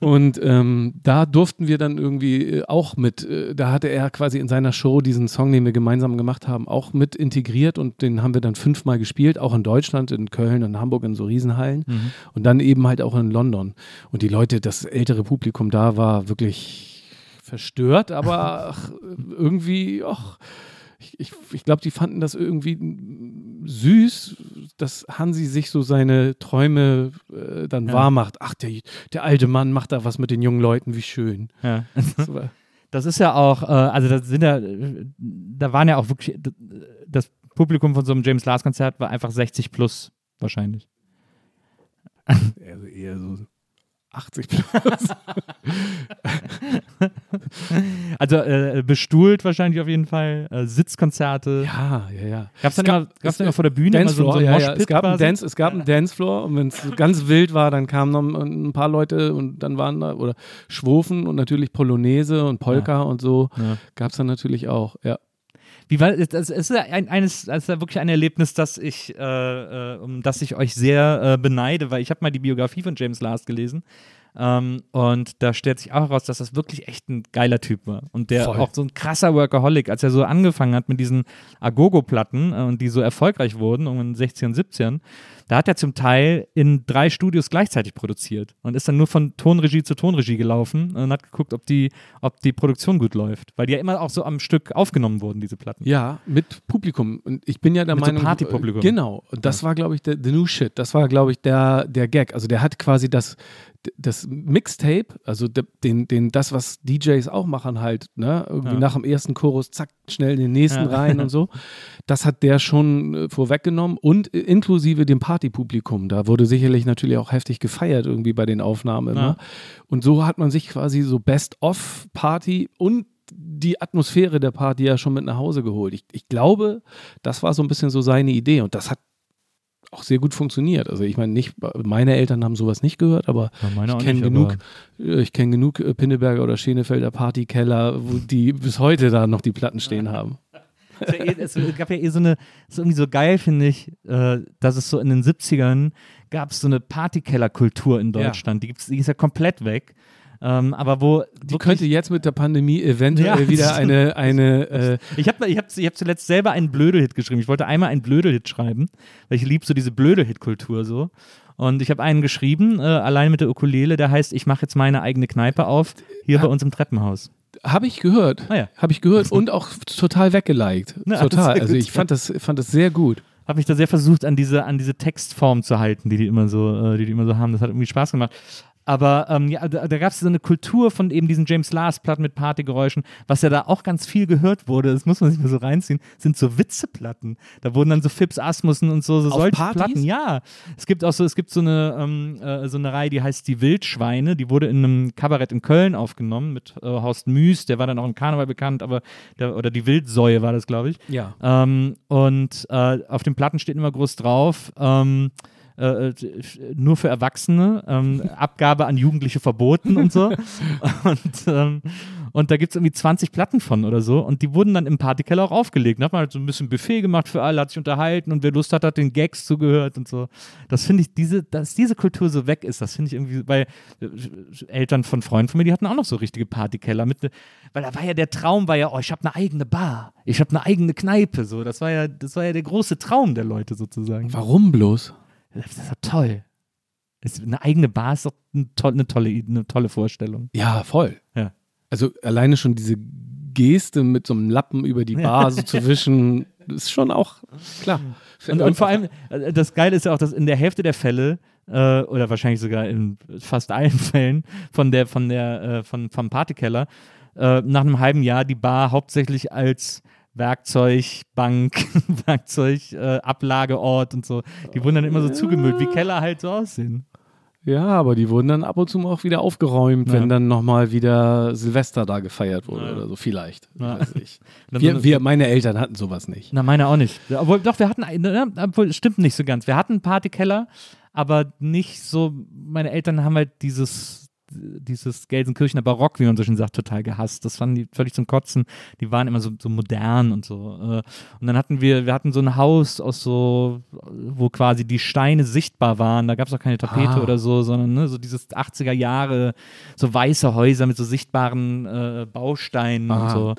Und ähm, da durften wir dann irgendwie äh, auch mit, äh, da hatte er quasi in seiner Show diesen Song, den wir gemeinsam gemacht haben, auch mit integriert und den haben wir dann fünfmal gespielt, auch in Deutschland, in Köln, in Hamburg, in so Riesenhallen Mhm. und dann eben halt auch in London. Und die Leute, das ältere Publikum da war wirklich verstört, aber ach, irgendwie, ach, ich, ich, ich glaube, die fanden das irgendwie süß, dass Hansi sich so seine Träume äh, dann wahr macht. Ach, der, der alte Mann macht da was mit den jungen Leuten, wie schön. Ja. Das (laughs) Das ist ja auch, äh, also da sind ja, äh, da waren ja auch wirklich, das Publikum von so einem James Last Konzert war einfach 60 plus wahrscheinlich. also eher so 80 plus. (laughs) Also äh, bestuhlt wahrscheinlich auf jeden Fall, äh, Sitzkonzerte. ja, ja, ja. Gab es dann, gab- immer, gab's dann immer vor der Bühne so, Dancefloor, so ein ja, ja. Es gab, einen? Dance, es gab einen Dancefloor und wenn es ganz wild war, dann kamen noch ein paar Leute und dann waren da, oder Schwofen und natürlich Polonaise und Polka und so Ja. gab es dann natürlich auch, ja. Wie war das? Es ist ja ein, eines, das ist wirklich ein Erlebnis, das ich, äh, äh, um das ich euch sehr äh, beneide, weil ich habe mal die Biografie von James Last gelesen. Ähm, und da stellt sich auch heraus, dass das wirklich echt ein geiler Typ war. Und der Voll. auch so ein krasser Workaholic, als er so angefangen hat mit diesen Agogo-Platten äh, und die so erfolgreich wurden, um in 16, 17, da hat er zum Teil in drei Studios gleichzeitig produziert und ist dann nur von Tonregie zu Tonregie gelaufen und hat geguckt, ob die, ob die Produktion gut läuft. Weil die ja immer auch so am Stück aufgenommen wurden, diese Platten. Ja, mit Publikum. Und ich bin ja der Mit so Meinung. Partypublikum. Genau. Und das war, glaube ich, der the new shit. Das war, glaube ich, der, der Gag. Also der hat quasi das, das Mixtape, also de, den, den, das, was DJs auch machen, halt, ne? Irgendwie Ja. nach dem ersten Chorus, zack, schnell in den nächsten Ja. rein und so. (laughs) Das hat der schon äh, vorweggenommen und äh, inklusive dem Partypublikum. Da wurde sicherlich natürlich auch heftig gefeiert irgendwie bei den Aufnahmen immer. Ja. Und so hat man sich quasi so Best-of-Party und die Atmosphäre der Party ja schon mit nach Hause geholt. Ich, ich glaube, das war so ein bisschen so seine Idee und das hat auch sehr gut funktioniert. Also ich meine, nicht, meine Eltern haben sowas nicht gehört, aber Ja, ich kenne genug, äh, ich kenne genug äh, Pinneberger oder Schenefelder Partykeller, wo die bis heute da noch die Platten stehen haben. Es, ja eh, gab ja eh so eine, ist irgendwie so geil, finde ich, äh, dass es so in den 70ern gab es so eine Partykellerkultur in Ja. Deutschland. Die, gibt's, die ist ja komplett weg. Ähm, aber wo Die könnte jetzt mit der Pandemie eventuell Ja. wieder eine, eine äh, Ich habe ich hab, ich hab zuletzt selber einen Blödel-Hit geschrieben. Ich wollte einmal einen Blödel-Hit schreiben, weil ich liebe so diese Blödel-Hit-Kultur so. Und ich habe einen geschrieben, äh, allein mit der Ukulele, der heißt, ich mache jetzt meine eigene Kneipe auf, hier bei uns im Treppenhaus. Habe ich gehört. Ah ja. Habe ich gehört (laughs) und auch total weggeliked. Na, total. Also ich fand das, fand das sehr gut. Habe mich da sehr versucht, an diese, an diese Textform zu halten, die die immer so, äh, die die immer so haben. Das hat irgendwie Spaß gemacht. Aber ähm, ja, da, da gab es so eine Kultur von eben diesen James Last-Platten mit Partygeräuschen, was ja da auch ganz viel gehört wurde, das muss man sich mal so reinziehen, sind so Witzeplatten. Da wurden dann so Fips Asmussen und so, so Auf solche Partys? Platten. Ja, es gibt auch so, es gibt so eine, ähm, äh, so eine Reihe, die heißt Die Wildschweine, die wurde in einem Kabarett in Köln aufgenommen mit äh, Horst Müß, der war dann auch im Karneval bekannt, aber der, oder die Wildsäue war das, glaube ich. Ja. Ähm, und äh, auf den Platten steht immer groß drauf, ähm, äh, äh, nur für Erwachsene, ähm, (laughs) Abgabe an Jugendliche verboten und so. (laughs) und, ähm, und da gibt es irgendwie 20 Platten von oder so. Und die wurden dann im Partykeller auch aufgelegt. Da hat man halt so ein bisschen Buffet gemacht für alle, hat sich unterhalten und wer Lust hat, hat den Gags zugehört und so. Das finde ich, diese, dass diese Kultur so weg ist, das finde ich irgendwie, weil äh, Eltern von Freunden von mir, die hatten auch noch so richtige Partykeller mit, weil da war ja der Traum, war ja, oh, ich habe eine eigene Bar, ich habe eine eigene Kneipe, so. Das war ja, das war ja der große Traum der Leute sozusagen. Warum bloß? Das ist doch toll. Eine eigene Bar ist doch eine tolle, eine tolle, eine tolle Vorstellung. Ja, voll. Ja. Also alleine schon diese Geste mit so einem Lappen über die Bar so zu wischen, (laughs) ist schon auch klar. Und, und vor allem, äh, das Geile ist ja auch, dass in der Hälfte der Fälle, äh, oder wahrscheinlich sogar in fast allen (laughs) Fällen von der, von der, äh, von, vom Partykeller, äh, nach einem halben Jahr die Bar hauptsächlich als Werkzeugbank, (laughs) Werkzeug, äh, Ablageort und so. Die wurden dann immer so zugemüllt, wie Keller halt so aussehen. Ja, aber die wurden dann ab und zu mal auch wieder aufgeräumt, Ja. wenn dann nochmal wieder Silvester da gefeiert wurde Ja. oder so, vielleicht. Ja. Weiß ich. (laughs) Wir, wir, meine Eltern hatten sowas nicht. Na, meine auch nicht. Obwohl, doch, wir hatten, einen- ne, obwohl, stimmt nicht so ganz. Wir hatten Partykeller, aber nicht so, meine Eltern haben halt dieses, dieses Gelsenkirchener Barock, wie man so schön sagt, total gehasst. Das fanden die völlig zum Kotzen. Die waren immer so, so modern und so. äh. Und dann hatten wir, wir hatten so ein Haus aus so, wo quasi die Steine sichtbar waren. Da gab es auch keine Tapete Ah. oder so, sondern ne, so dieses 80er Jahre, so weiße Häuser mit so sichtbaren äh, Bausteinen und Ah. so.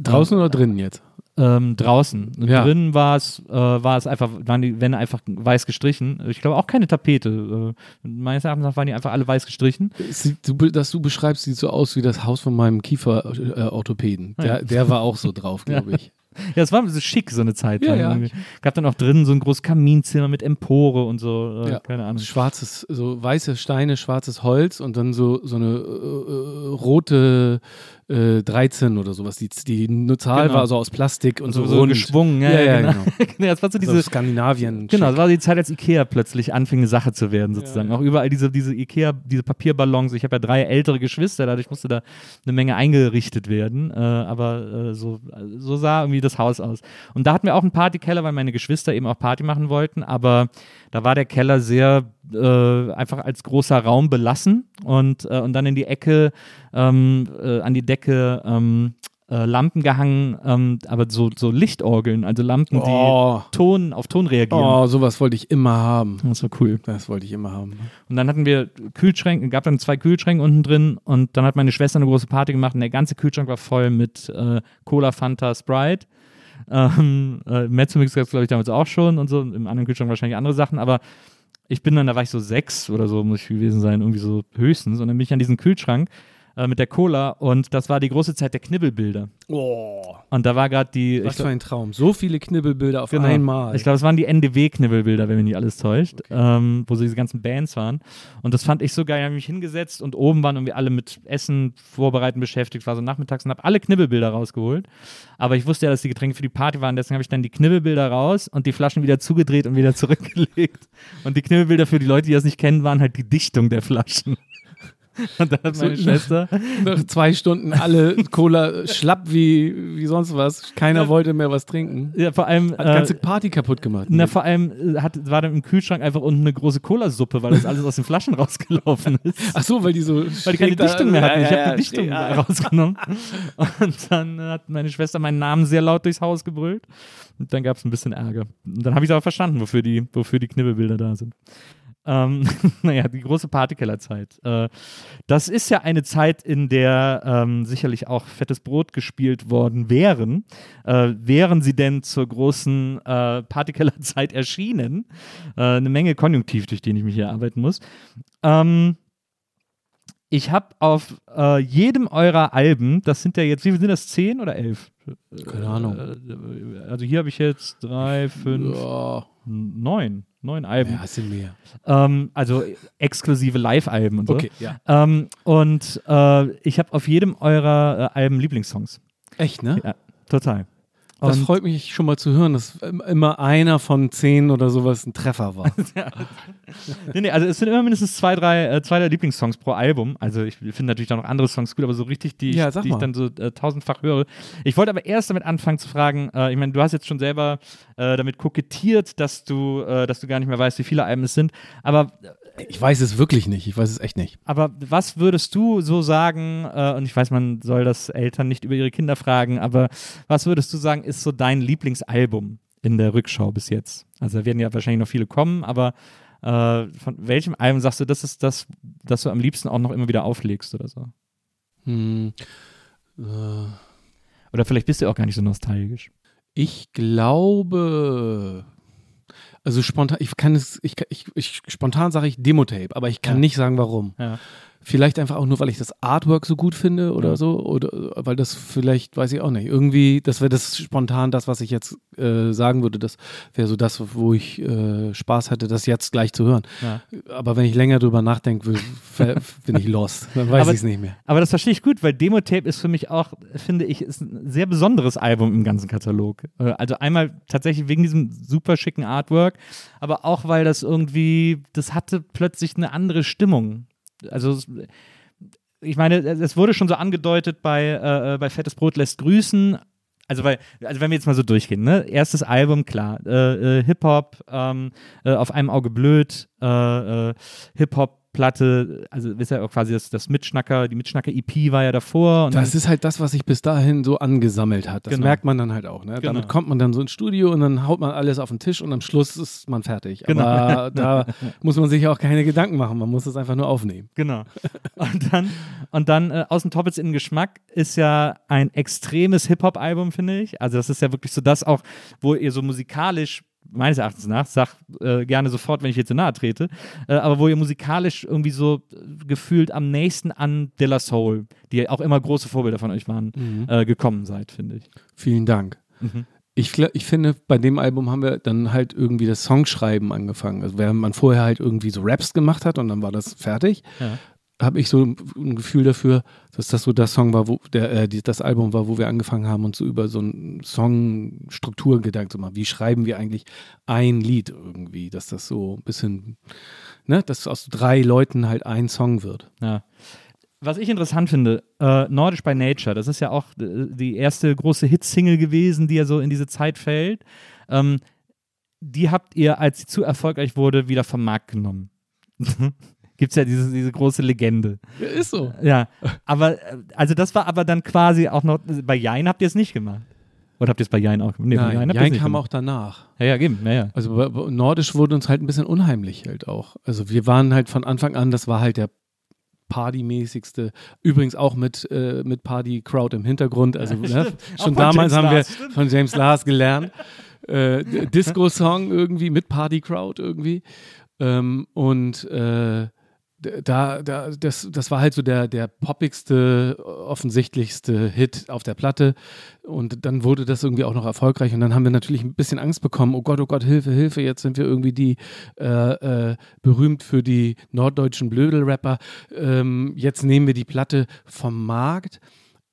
Draußen oder drinnen jetzt? Ähm, draußen. Ja. Drinnen war es, äh, war es einfach, waren die Wände einfach weiß gestrichen. Ich glaube auch keine Tapete. Äh, meines Erachtens waren die einfach alle weiß gestrichen. Es sieht, du, das du beschreibst, sieht so aus wie das Haus von meinem Kieferorthopäden. Ja. Der, der war auch so drauf, (laughs) glaube ich. Ja, es war so schick, so eine Zeit Ja, ja. Gab dann auch drin so ein großes Kaminzimmer mit Empore und so. Äh, Ja. Keine Ahnung. Schwarzes, so weiße Steine, schwarzes Holz und dann so, so eine äh, äh, rote äh, 13 oder sowas. Die, die nur Zahl Genau. war so aus Plastik und so, so, so geschwungen. Ja, Ja, ja, genau. genau. (laughs) genau. Das war so Diese diese, Skandinavien. Genau, schick. das war die Zeit, als Ikea plötzlich anfing, eine Sache zu werden, sozusagen. Auch überall diese, diese Ikea, diese Papierballons. Ich habe ja drei ältere Geschwister, dadurch musste da eine Menge eingerichtet werden. Äh, aber äh, so, so sah irgendwie das Haus aus. Und da hatten wir auch einen Partykeller, weil meine Geschwister eben auch Party machen wollten. Aber da war der Keller sehr äh, einfach als großer Raum belassen und, äh, und dann in die Ecke, ähm, äh, an die Decke. Ähm, äh, Lampen gehangen, ähm, aber so, so Lichtorgeln, also Lampen, Oh. die Ton, auf Ton reagieren. Oh, sowas wollte ich immer haben. Das war cool. Das wollte ich immer haben. Und dann hatten wir Kühlschränke, gab dann zwei Kühlschränke unten drin und dann hat meine Schwester eine große Party gemacht und der ganze Kühlschrank war voll mit äh, Cola, Fanta, Sprite. Ähm, äh, Mezzomix gab es, glaube ich, damals auch schon und so. Im anderen Kühlschrank wahrscheinlich andere Sachen, aber ich bin dann, da war ich so sechs oder so, muss ich gewesen sein, irgendwie so höchstens. Und dann bin ich an diesen Kühlschrank äh, mit der Cola und das war die große Zeit der Knibbelbilder. Oh. Und da war gerade die. Was ich für ein Traum. So viele Knibbelbilder auf Genau. einmal. Ich glaube, es waren die NDW-Knibbelbilder, wenn mich nicht alles täuscht, ähm, wo so diese ganzen Bands waren. Und das fand ich so geil. Ich habe mich hingesetzt und oben waren irgendwie alle mit Essen vorbereiten beschäftigt, war so nachmittags und habe alle Knibbelbilder rausgeholt. Aber ich wusste ja, dass die Getränke für die Party waren, deswegen habe ich dann die Knibbelbilder raus und die Flaschen wieder zugedreht und wieder (laughs) zurückgelegt. Und die Knibbelbilder für die Leute, die das nicht kennen, waren halt die Dichtung der Flaschen. Und dann hat meine So- Schwester. (laughs) Nach zwei Stunden alle Cola schlapp wie, wie sonst was. Keiner wollte mehr was trinken. Ja, vor allem. Hat die ganze äh, Party kaputt gemacht. Na, vor allem äh, hat, war dann im Kühlschrank einfach unten eine große Colasuppe, weil das alles aus den Flaschen (laughs) rausgelaufen ist. Ach so, weil die so. Weil die keine da- Dichtung mehr hatten. Ja, Ich ja, habe ja, die Dichtung ja. rausgenommen. Und dann hat meine Schwester meinen Namen sehr laut durchs Haus gebrüllt. Und dann gab es ein bisschen Ärger. Und dann habe ich aber verstanden, wofür die, wofür die Knibbelbilder da sind. Ähm, (laughs) naja, die große Partykellerzeit. Äh, das ist ja eine Zeit, in der ähm, sicherlich auch fettes Brot gespielt worden wären. Äh, wären sie denn zur großen äh, Partykellerzeit erschienen? Äh, eine Menge Konjunktiv, durch den ich mich hier arbeiten muss. Ähm, ich habe auf äh, jedem eurer Alben, das sind ja jetzt, wie sind das, zehn oder elf? Keine Ahnung. Äh, also hier habe ich jetzt drei, fünf, Ja, neun, neun Alben. ja, sind mehr. Ähm, also exklusive Live-Alben und so. Okay, ja. Ähm, und äh, ich habe auf jedem eurer äh, Alben Lieblingssongs. Echt, ne? Ja, total. Das Und- freut mich schon mal zu hören, dass immer einer von zehn oder sowas ein Treffer war. (laughs) Nee, nee, also es sind immer mindestens zwei, drei, äh, zwei der Lieblingssongs pro Album. Also ich finde natürlich dann noch andere Songs gut, aber so richtig, die, ich, Ja, die ich dann so äh, tausendfach höre. Ich wollte aber erst damit anfangen zu fragen, äh, ich meine, du hast jetzt schon selber äh, damit kokettiert, dass du, äh, dass du gar nicht mehr weißt, wie viele Alben es sind. Aber Ich weiß es wirklich nicht. Ich weiß es echt nicht. Aber was würdest du so sagen, äh, und ich weiß, man soll das Eltern nicht über ihre Kinder fragen, aber was würdest du sagen, ist so dein Lieblingsalbum in der Rückschau bis jetzt? Also da werden ja wahrscheinlich noch viele kommen, aber äh, von welchem Album sagst du, das ist das, das du am liebsten auch noch immer wieder auflegst oder so? Hm. Äh, Oder vielleicht bist du auch gar nicht so nostalgisch. Ich glaube, also spontan, ich kann es, ich, ich, ich spontan sage ich Demo-Tape, aber ich kann Ja. nicht sagen, warum. Ja. Vielleicht einfach auch nur, weil ich das Artwork so gut finde oder Ja. so, oder weil das vielleicht, weiß ich auch nicht, irgendwie, das wäre das spontan das, was ich jetzt äh, sagen würde, das wäre so das, wo ich äh, Spaß hätte, das jetzt gleich zu hören. Ja. Aber wenn ich länger drüber nachdenke, (laughs) bin ich lost. Dann weiß ich es nicht mehr. Aber das verstehe ich gut, weil Demo-Tape ist für mich auch, finde ich, ist ein sehr besonderes Album im ganzen Katalog. Äh, Also einmal tatsächlich wegen diesem super schicken Artwork, aber auch, weil das irgendwie, das hatte plötzlich eine andere Stimmung. Also ich meine, es wurde schon so angedeutet bei, äh, bei Fettes Brot lässt grüßen. Also, weil, also wenn wir jetzt mal so durchgehen, ne? Erstes Album, klar, äh, äh, Hip-Hop, ähm, äh, auf einem Auge blöd, äh, Hip-Hop-Platte, also ist ja auch quasi das, das Mitschnacker, die Mitschnacker-EP war ja davor. Und Das ist halt das, was sich bis dahin so angesammelt hat. Das Genau. merkt man dann halt auch. Ne? Genau. Damit kommt man dann so ins Studio und dann haut man alles auf den Tisch und am Schluss ist man fertig. Genau. Aber (laughs) da (laughs) muss man sich auch keine Gedanken machen. Man muss es einfach nur aufnehmen. Genau. Und dann, und dann äh, aus dem Toppets in den Geschmack ist ja ein extremes Hip-Hop-Album, finde ich. Also, das ist ja wirklich so das auch, wo ihr so musikalisch, meines Erachtens nach, sag äh, gerne sofort, wenn ich jetzt so nahe trete, äh, aber wo ihr musikalisch irgendwie so gefühlt am nächsten an De La Soul, die auch immer große Vorbilder von euch waren, Mhm. äh, gekommen seid, finde ich. Vielen Dank. Mhm. Ich, ich finde, bei dem Album haben wir dann halt irgendwie das Songschreiben angefangen. Also während man vorher halt irgendwie so Raps gemacht hat und dann war das fertig, Ja. Habe ich so ein Gefühl dafür, dass das so das Song war, wo der, äh, das Album war, wo wir angefangen haben, uns so über so einen Songstruktur Gedanken zu machen. Wie schreiben wir eigentlich ein Lied irgendwie, dass das so ein bisschen, ne, dass aus drei Leuten halt ein Song wird. Ja. Was ich interessant finde, äh, Nordisch by Nature, das ist ja auch äh, die erste große Hitsingle gewesen, die ja so in diese Zeit fällt. Ähm, die habt ihr, als sie zu erfolgreich wurde, wieder vom Markt genommen. (laughs) Gibt es ja diese, diese große Legende. Ja, ist so. Ja, aber, äh, also das war aber dann quasi auch noch, bei Jein habt ihr es nicht gemacht. Oder habt ihr es bei Jein auch gemacht? Nee, bei Nein, Jein nicht kam gemacht. auch danach. Ja, ja, eben, ja, ja. Also bei- bei Nordisch wurde uns halt ein bisschen unheimlich halt auch. Also wir waren halt von Anfang an, das war halt der Partymäßigste. Übrigens auch mit, äh, mit Party-Crowd im Hintergrund. Also ne, Auch schon damals James haben Last, wir stimmt. von James Last gelernt. Äh, Disco-Song irgendwie mit Party-Crowd irgendwie. Ähm, und äh, da, da, das, das war halt so der, der poppigste, offensichtlichste Hit auf der Platte. Und dann wurde das irgendwie auch noch erfolgreich. Und dann haben wir natürlich ein bisschen Angst bekommen. Oh Gott, oh Gott, Hilfe, Hilfe. Jetzt sind wir irgendwie die äh, äh, berühmt für die norddeutschen Blödel-Rapper. Ähm, jetzt nehmen wir die Platte vom Markt.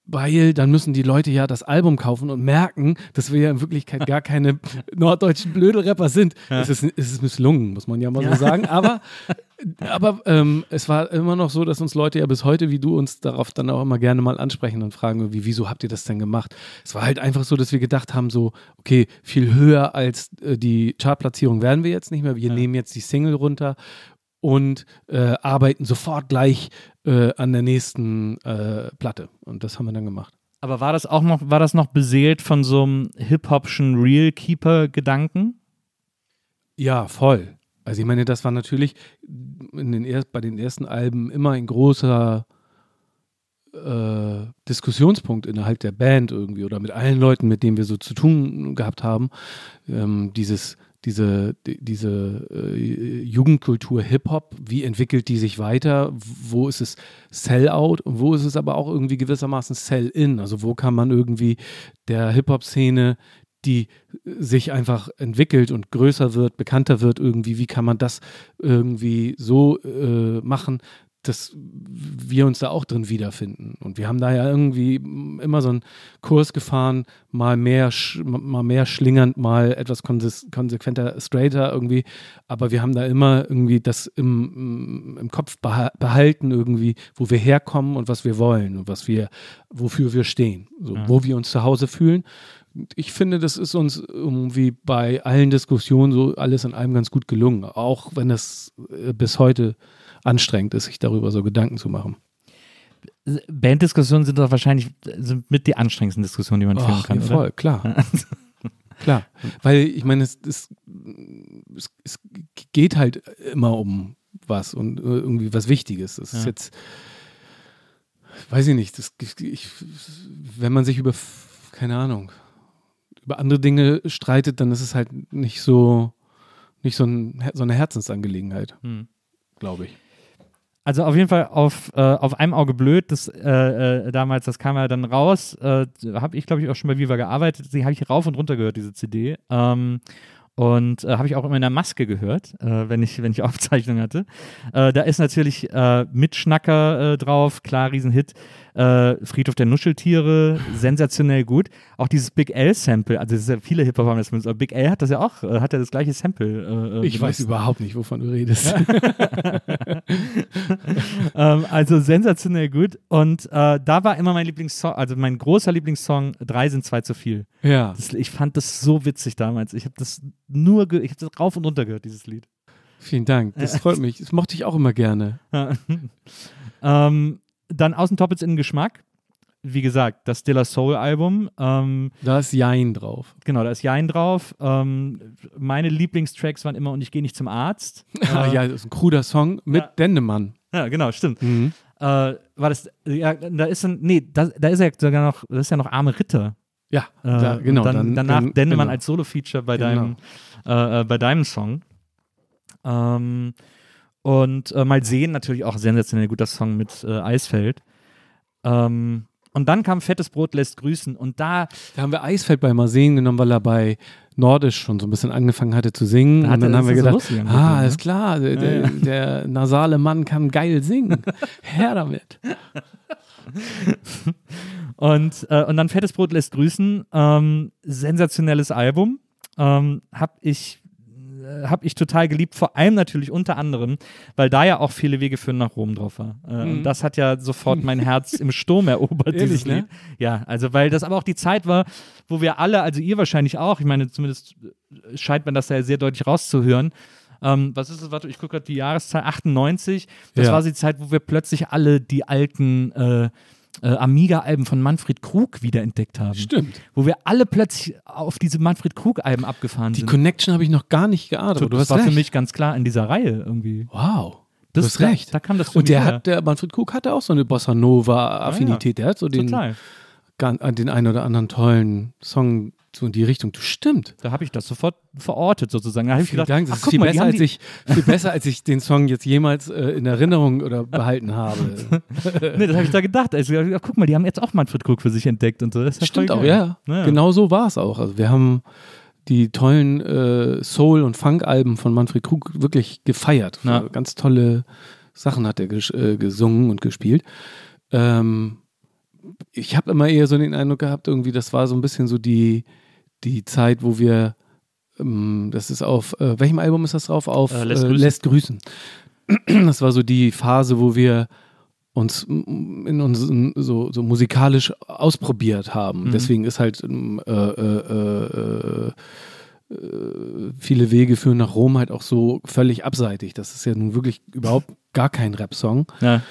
Weil dann müssen die Leute ja das Album kaufen und merken, dass wir ja in Wirklichkeit gar keine (laughs) norddeutschen Blödel-Rapper sind. Es, ist, es ist misslungen, muss man ja mal so sagen. Aber, (laughs) aber ähm, es war immer noch so, dass uns Leute ja bis heute, wie du uns darauf dann auch immer gerne mal ansprechen und fragen, irgendwie, wieso habt ihr das denn gemacht? Es war halt einfach so, dass wir gedacht haben, so, okay, viel höher als äh, die Chartplatzierung werden wir jetzt nicht mehr. Wir nehmen jetzt die Single runter und äh, arbeiten sofort gleich äh, an der nächsten äh, Platte. Und das haben wir dann gemacht. Aber war das auch noch, war das noch beseelt von so einem hip-hopschen Real-Keeper-Gedanken? Ja, voll. Also ich meine, das war natürlich den er bei den ersten Alben immer ein großer äh, Diskussionspunkt innerhalb der Band irgendwie oder mit allen Leuten, mit denen wir so zu tun gehabt haben. Ähm, dieses, diese, die, diese äh, Jugendkultur Hip-Hop, wie entwickelt die sich weiter? Wo ist es Sell-out und wo ist es aber auch irgendwie gewissermaßen Sell-in? Also wo kann man irgendwie der Hip-Hop-Szene die sich einfach entwickelt und größer wird, bekannter wird irgendwie, wie kann man das irgendwie so äh, machen, dass wir uns da auch drin wiederfinden. Und wir haben da ja irgendwie immer so einen Kurs gefahren, mal mehr, mal mehr schlingernd, mal etwas konsequenter, straighter irgendwie. Aber wir haben da immer irgendwie das im, im Kopf beha behalten irgendwie, wo wir herkommen und was wir wollen und was wir, wofür wir stehen, so, Ja. wo wir uns zu Hause fühlen. Ich finde, das ist uns irgendwie bei allen Diskussionen so alles in allem ganz gut gelungen, auch wenn es äh, bis heute anstrengend ist, sich darüber so Gedanken zu machen. Banddiskussionen sind doch wahrscheinlich sind mit die anstrengendsten Diskussionen, die man führen kann. ja, oder? voll, klar. klar. Weil ich meine, es, es, es, es geht halt immer um was und irgendwie was Wichtiges. Das ist Ja. jetzt, weiß ich nicht, das, ich, wenn man sich über, keine Ahnung, über andere Dinge streitet, dann ist es halt nicht so, nicht so, ein, so eine Herzensangelegenheit, Hm. glaube ich. Also auf jeden Fall auf, äh, auf einem Auge blöd, das äh, äh, damals, das kam ja dann raus, äh, habe ich glaube ich auch schon bei Viva gearbeitet, die habe ich rauf und runter gehört, diese CD. Ähm, und äh, habe ich auch immer in der Maske gehört, äh, wenn, ich, wenn ich (laughs) Aufzeichnung hatte. Äh, da ist natürlich äh, Mitschnacker äh, drauf, klar, Riesenhit. Äh, Friedhof der Nuscheltiere, sensationell gut. Auch dieses Big L-Sample, also das ist ja viele Hip-Hop haben das benutzt, aber Big L hat das ja auch, äh, hat ja das gleiche Sample. Äh, Ich weiß benutzt. überhaupt nicht, wovon du redest. (laughs) (laughs) ähm, also sensationell gut. Und äh, da war immer mein Lieblingssong, also mein großer Lieblingssong, drei sind zwei zu viel. ja. Das, ich fand das so witzig damals. Ich habe das nur, ich habe das rauf und runter gehört, dieses Lied. Vielen Dank. Das (laughs) freut mich. Das mochte ich auch immer gerne. ähm, dann Außentoppets in den Geschmack. Wie gesagt, das Dilla Soul Album. Ähm, Da ist Jein drauf. genau, da ist Jein drauf. Ähm, meine Lieblingstracks waren immer Und ich gehe nicht zum Arzt. Äh, (laughs) ja, das ist ein kruder Song mit Ja. Dendemann. ja, genau, stimmt. Mhm. Äh, war das, ja, da ist ein, nee, da, da ist ja sogar noch, das ist ja noch Arme Ritter. Ja, Äh, da, genau. dann, dann, danach dann, Dendemann genau. als Solo-Feature bei, Genau. deinem, äh, äh, bei deinem Song. Ähm, und äh, mal sehen, natürlich auch sensationell guter Song mit äh, Eisfeld. Ähm, Und dann kam Fettes Brot lässt grüßen und da Da haben wir Eisfeld bei Marseille genommen, weil er bei Nordisch schon so ein bisschen angefangen hatte zu singen. Da und dann haben wir das so gedacht, lustig ah, ist klar, der, der, der nasale Mann kann geil singen. (laughs) Her damit. Und, äh, und dann Fettes Brot lässt grüßen. Ähm, sensationelles Album. Ähm, hab ich äh, hab ich total geliebt, vor allem natürlich unter anderem, weil da ja auch viele Wege führen nach Rom drauf war. Äh, Und das hat ja sofort mein Herz im Sturm (laughs) erobert, Ehrlich, dieses ne? Lied. Ja, also weil das aber auch die Zeit war, wo wir alle, also ihr wahrscheinlich auch, ich meine, zumindest äh, scheint man das ja sehr deutlich rauszuhören. Ähm, was ist es? Warte, ich gucke gerade die Jahreszahl 98. Das Ja. war die Zeit, wo wir plötzlich alle die alten äh, äh, Amiga-Alben von Manfred Krug wiederentdeckt haben. Stimmt. Wo wir alle plötzlich auf diese Manfred Krug-Alben abgefahren Die sind. Connection habe ich noch gar nicht geahnt, du das war recht. für mich ganz klar in dieser Reihe irgendwie. wow. Das, du hast da, recht. Da kam das Und der her. hat, der Manfred Krug hatte auch so eine Bossa Nova-Affinität. Der hat so den, Total. den einen oder anderen tollen Song so in die Richtung. Du stimmt. Da habe ich das sofort verortet sozusagen. Da habe ich Vielen gedacht, Dank. Das ach, ist viel mal, besser, als ich, viel besser, als ich den Song jetzt jemals äh, in Erinnerung oder behalten habe. (laughs) nee, das habe ich da gedacht. Also, ja, guck mal, die haben jetzt auch Manfred Krug für sich entdeckt und so. Das Stimmt auch, ja. Ja. Genau so war es auch. Also wir haben die tollen äh, Soul- und Funk-Alben von Manfred Krug wirklich gefeiert. Ja. Ganz tolle Sachen hat er ges äh, gesungen und gespielt. Ähm, ich habe immer eher so den Eindruck gehabt, irgendwie, das war so ein bisschen so die, die Zeit, wo wir, ähm, das ist auf, äh, welchem Album ist das drauf? Auf Äh, äh, Lässt Lässt, grüßen. grüßen. (clears throat) Das war so die Phase, wo wir uns mm, in uns so, so musikalisch ausprobiert haben. Mhm. Deswegen ist halt äh, äh, äh, äh, viele Wege führen nach Rom halt auch so völlig abseitig. Das ist ja nun wirklich überhaupt gar kein Rap-Song. Ja.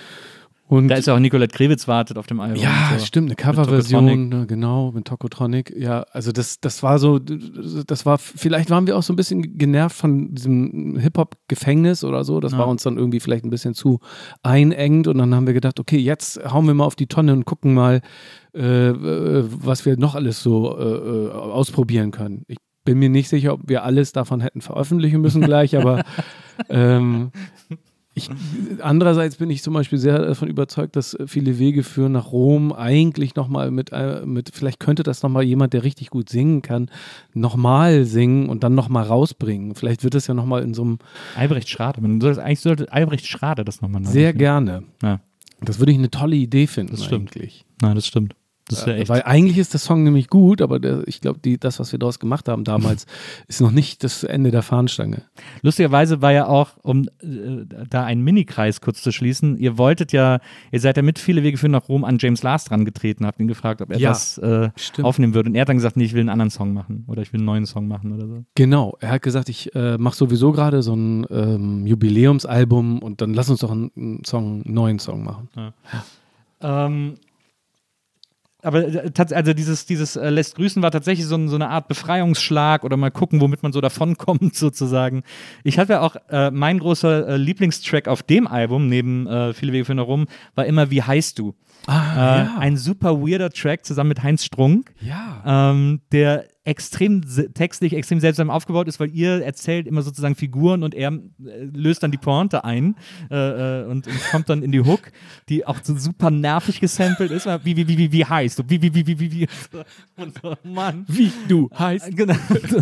Und Da ist ja auch Nicolette Krewitz wartet auf dem Album. ja, so. stimmt, eine Coverversion, ne, genau, mit Tokotronic. Ja, also das, das war so, das war, vielleicht waren wir auch so ein bisschen genervt von diesem Hip-Hop-Gefängnis oder so. Das Ja. war uns dann irgendwie vielleicht ein bisschen zu einengend und dann haben wir gedacht, okay, jetzt hauen wir mal auf die Tonne und gucken mal, äh, äh, was wir noch alles so äh, äh, ausprobieren können. Ich bin mir nicht sicher, ob wir alles davon hätten veröffentlichen müssen gleich, aber (laughs) ähm, ich, andererseits bin ich zum Beispiel sehr davon überzeugt, dass viele Wege führen nach Rom eigentlich nochmal mit, äh, mit, vielleicht könnte das nochmal jemand, der richtig gut singen kann, nochmal singen und dann nochmal rausbringen. Vielleicht wird es ja nochmal in so einem Albrecht Schrade. Man sollte, eigentlich sollte Albrecht Schrade das nochmal sehr gerne. Ja. Das würde ich eine tolle Idee finden. Das stimmt. Eigentlich. Ja, das stimmt. Das ist ja echt. Weil eigentlich ist der Song nämlich gut, aber der, ich glaube, das, was wir daraus gemacht haben damals, (laughs) ist noch nicht das Ende der Fahnenstange. Lustigerweise war ja auch, um äh, da einen Minikreis kurz zu schließen, ihr wolltet ja, ihr seid ja mit viele Wege führen nach Rom an James Last rangetreten, habt ihn gefragt, ob er Ja, das äh, aufnehmen würde. Und er hat dann gesagt, nee, ich will einen anderen Song machen oder ich will einen neuen Song machen oder so. Genau, er hat gesagt, ich äh, mache sowieso gerade so ein ähm, Jubiläumsalbum und dann lass uns doch einen, einen Song, einen neuen Song machen. Ähm, aber äh, also dieses, dieses äh, lässt grüßen war tatsächlich so, ein, so eine Art Befreiungsschlag oder mal gucken, womit man so davonkommt (laughs) sozusagen. Ich hatte ja auch, äh, mein großer äh, Lieblingstrack auf dem Album, neben äh, Viele Wege führen nach Rom, war immer Wie heißt du? Ah, Äh, Ein super weirder Track zusammen mit Heinz Strunk, ja. ähm, der extrem textlich extrem seltsam aufgebaut ist, weil ihr erzählt immer sozusagen Figuren und er äh, löst dann die Pointe ein äh, äh, und, und kommt dann in die Hook, die auch so super nervig gesampelt ist. Wie, wie, wie, wie, wie heißt du? Wie, wie, wie, wie, wie, wie? Und so, Mann. Wie du heißt. Genau.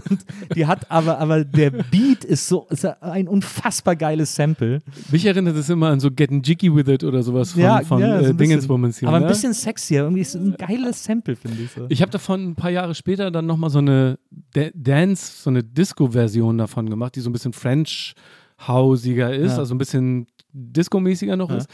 Und die hat aber, aber der Beat ist so ist ein unfassbar geiles Sample. Mich erinnert es immer an so Getting Jiggy With It oder sowas von, von so äh, ein hier. Aber ein ne? bisschen sexier. Irgendwie ist ein geiles Sample, finde ich so. Ich habe davon ein paar Jahre später dann nochmal so eine Da- Dance, so eine Disco-Version davon gemacht, die so ein bisschen French-hausiger ist, Ja. also ein bisschen Disco-mäßiger noch Ja. ist.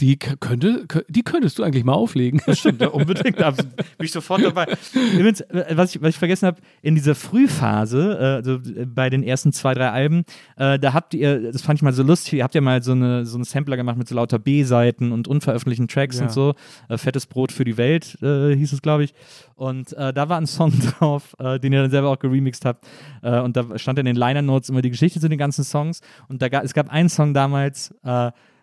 Die könnte, kö- die könntest du eigentlich mal auflegen. Stimmt, ja, unbedingt. Da bin ich sofort dabei. Übrigens, äh, was ich, was ich vergessen habe, in dieser Frühphase, äh, also äh, bei den ersten zwei, drei Alben, da habt ihr, das fand ich mal so lustig, ihr habt ja mal so, eine, so einen Sampler gemacht mit so lauter B-Seiten und unveröffentlichten Tracks Ja. und so. Fettes Brot für die Welt äh, hieß es, glaube ich. Und äh, da war ein Song (laughs) drauf, äh, den ihr dann selber auch geremixed habt. Und da stand in den Liner Notes immer die Geschichte zu den ganzen Songs. Und da ga, es gab einen Song damals, äh,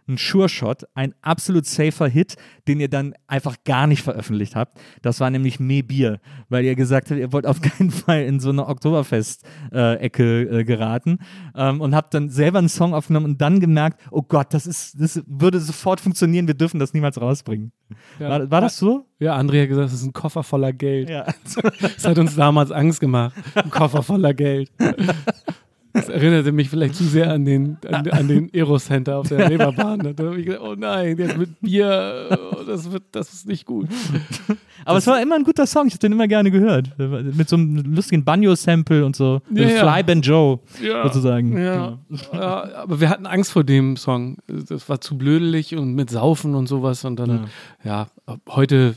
ein Sure Shot, ein absolut safer Hit, den ihr dann einfach gar nicht veröffentlicht habt. Das war nämlich Me Bier, weil ihr gesagt habt, ihr wollt auf (laughs) keinen Fall in so eine Oktoberfest-Ecke äh, geraten ähm, und habt dann selber einen Song aufgenommen und dann gemerkt, oh Gott, das ist, das würde sofort funktionieren, wir dürfen das niemals rausbringen. Ja. War, war das so? Ja, André hat gesagt, das ist ein Koffer voller Geld. Ja. (laughs) Das hat uns damals Angst gemacht. Ein Koffer voller Geld. (laughs) Das erinnerte mich vielleicht zu sehr an den, an, an den Aero-Center auf der (laughs) Reeperbahn. Da habe ich gedacht, oh nein, jetzt mit Bier, oh, das, wird, das ist nicht gut. Aber es war immer ein guter Song, ich habe den immer gerne gehört. Mit so einem lustigen Banjo-Sample und so. Ja, ja. Fly Banjo Ja. sozusagen. Ja, ja, aber wir hatten Angst vor dem Song. Das war zu blödelig und mit Saufen und sowas. Und dann, ja, heute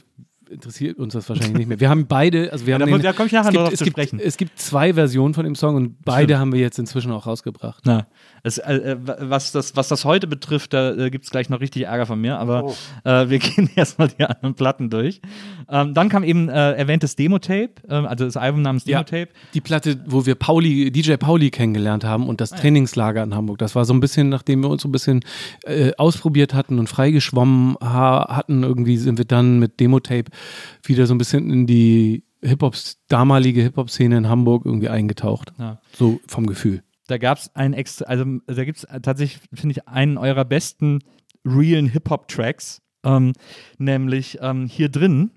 interessiert uns das wahrscheinlich nicht mehr. Wir haben beide, also wir Ja, haben da- den, da komm ich nachher es noch gibt, es zu gibt, sprechen. Es gibt zwei Versionen von dem Song und beide haben wir jetzt inzwischen auch rausgebracht. Na, es, äh, äh, was, das, was das heute betrifft, da äh, gibt es gleich noch richtig Ärger von mir, aber Oh. äh, wir (laughs) gehen erstmal die anderen Platten durch. Ähm, dann kam eben äh, erwähntes Demo-Tape, ähm, also das Album namens Ja. Demo-Tape. Die Platte, wo wir Pauli, DJ Pauli kennengelernt haben und das Trainingslager in Hamburg. Das war so ein bisschen, nachdem wir uns so ein bisschen äh, ausprobiert hatten und freigeschwommen ha hatten, irgendwie sind wir dann mit Demo-Tape wieder so ein bisschen in die Hip-Hop, damalige Hip-Hop-Szene in Hamburg irgendwie eingetaucht. Ja. So vom Gefühl. Da gab es einen extra, also da gibt es tatsächlich, finde ich, einen eurer besten realen Hip-Hop-Tracks, ähm, nämlich ähm, hier drin,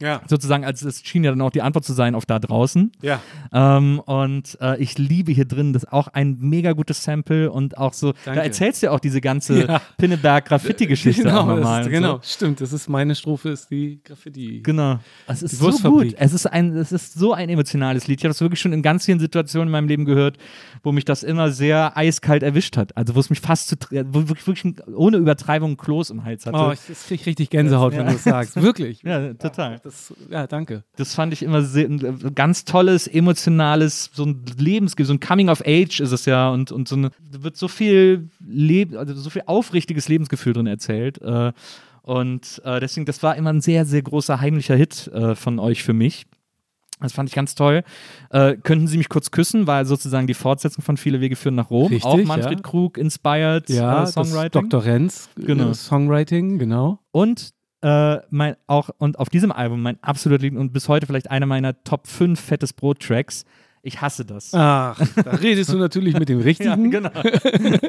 Ja. sozusagen, als es schien ja dann auch die Antwort zu sein auf da draußen. Ja. Ähm, und äh, ich liebe hier drin, das ist auch ein mega gutes Sample und auch so, da Danke. erzählst du ja auch diese ganze Ja. Pinneberg-Graffiti-Geschichte Genau, nochmal. das genau, So. stimmt. Das ist meine Strophe, ist die Graffiti. Genau. Es ist so gut. Es ist, ein, es ist so ein emotionales Lied. Ich habe das wirklich schon in ganz vielen Situationen in meinem Leben gehört, wo mich das immer sehr eiskalt erwischt hat. Also wo es mich fast zu, wo ich wirklich ohne Übertreibung ein Kloß im Hals hatte. Oh, ich das krieg richtig Gänsehaut, wenn du das sagst. Wirklich. (laughs) ja, total. Das, ja, danke. Das fand ich immer sehr, ein ganz tolles, emotionales, so ein Lebens, so ein Coming of Age ist es ja und, und so eine, da wird so viel Leb, also so viel aufrichtiges Lebensgefühl drin erzählt. Äh, und äh, deswegen, das war immer ein sehr, sehr großer heimlicher Hit äh, von euch für mich. Das fand ich ganz toll. Äh, könnten Sie mich kurz küssen, war sozusagen die Fortsetzung von Viele Wege führen nach Rom. Richtig, auch Manfred ja. Krug inspired Ja, äh, das Songwriting. Dr. Renz, Genau. äh, Songwriting, genau. Und äh, mein auch und auf diesem Album mein absolut Lieb und bis heute vielleicht einer meiner Top 5 fettes Brot Tracks. Ich hasse das. Ach, da redest du natürlich mit dem (laughs) Richtigen. genau.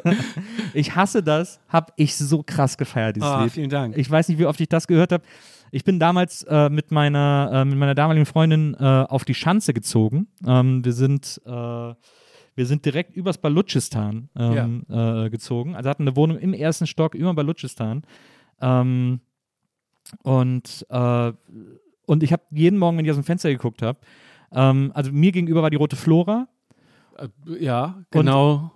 (laughs) ich hasse das, hab ich so krass gefeiert, dieses Ah, Lied. vielen Dank. Ich weiß nicht, wie oft ich das gehört habe. Ich bin damals äh, mit, meiner, äh, mit meiner damaligen Freundin äh, auf die Schanze gezogen. Ähm, wir sind äh, wir sind direkt übers Balutschistan ähm, äh, gezogen. Also hatten eine Wohnung im ersten Stock über Balutschistan. Ähm, und, äh, und ich habe jeden Morgen, wenn ich aus dem Fenster geguckt habe, ähm, also mir gegenüber war die rote Flora. Äh, ja, genau.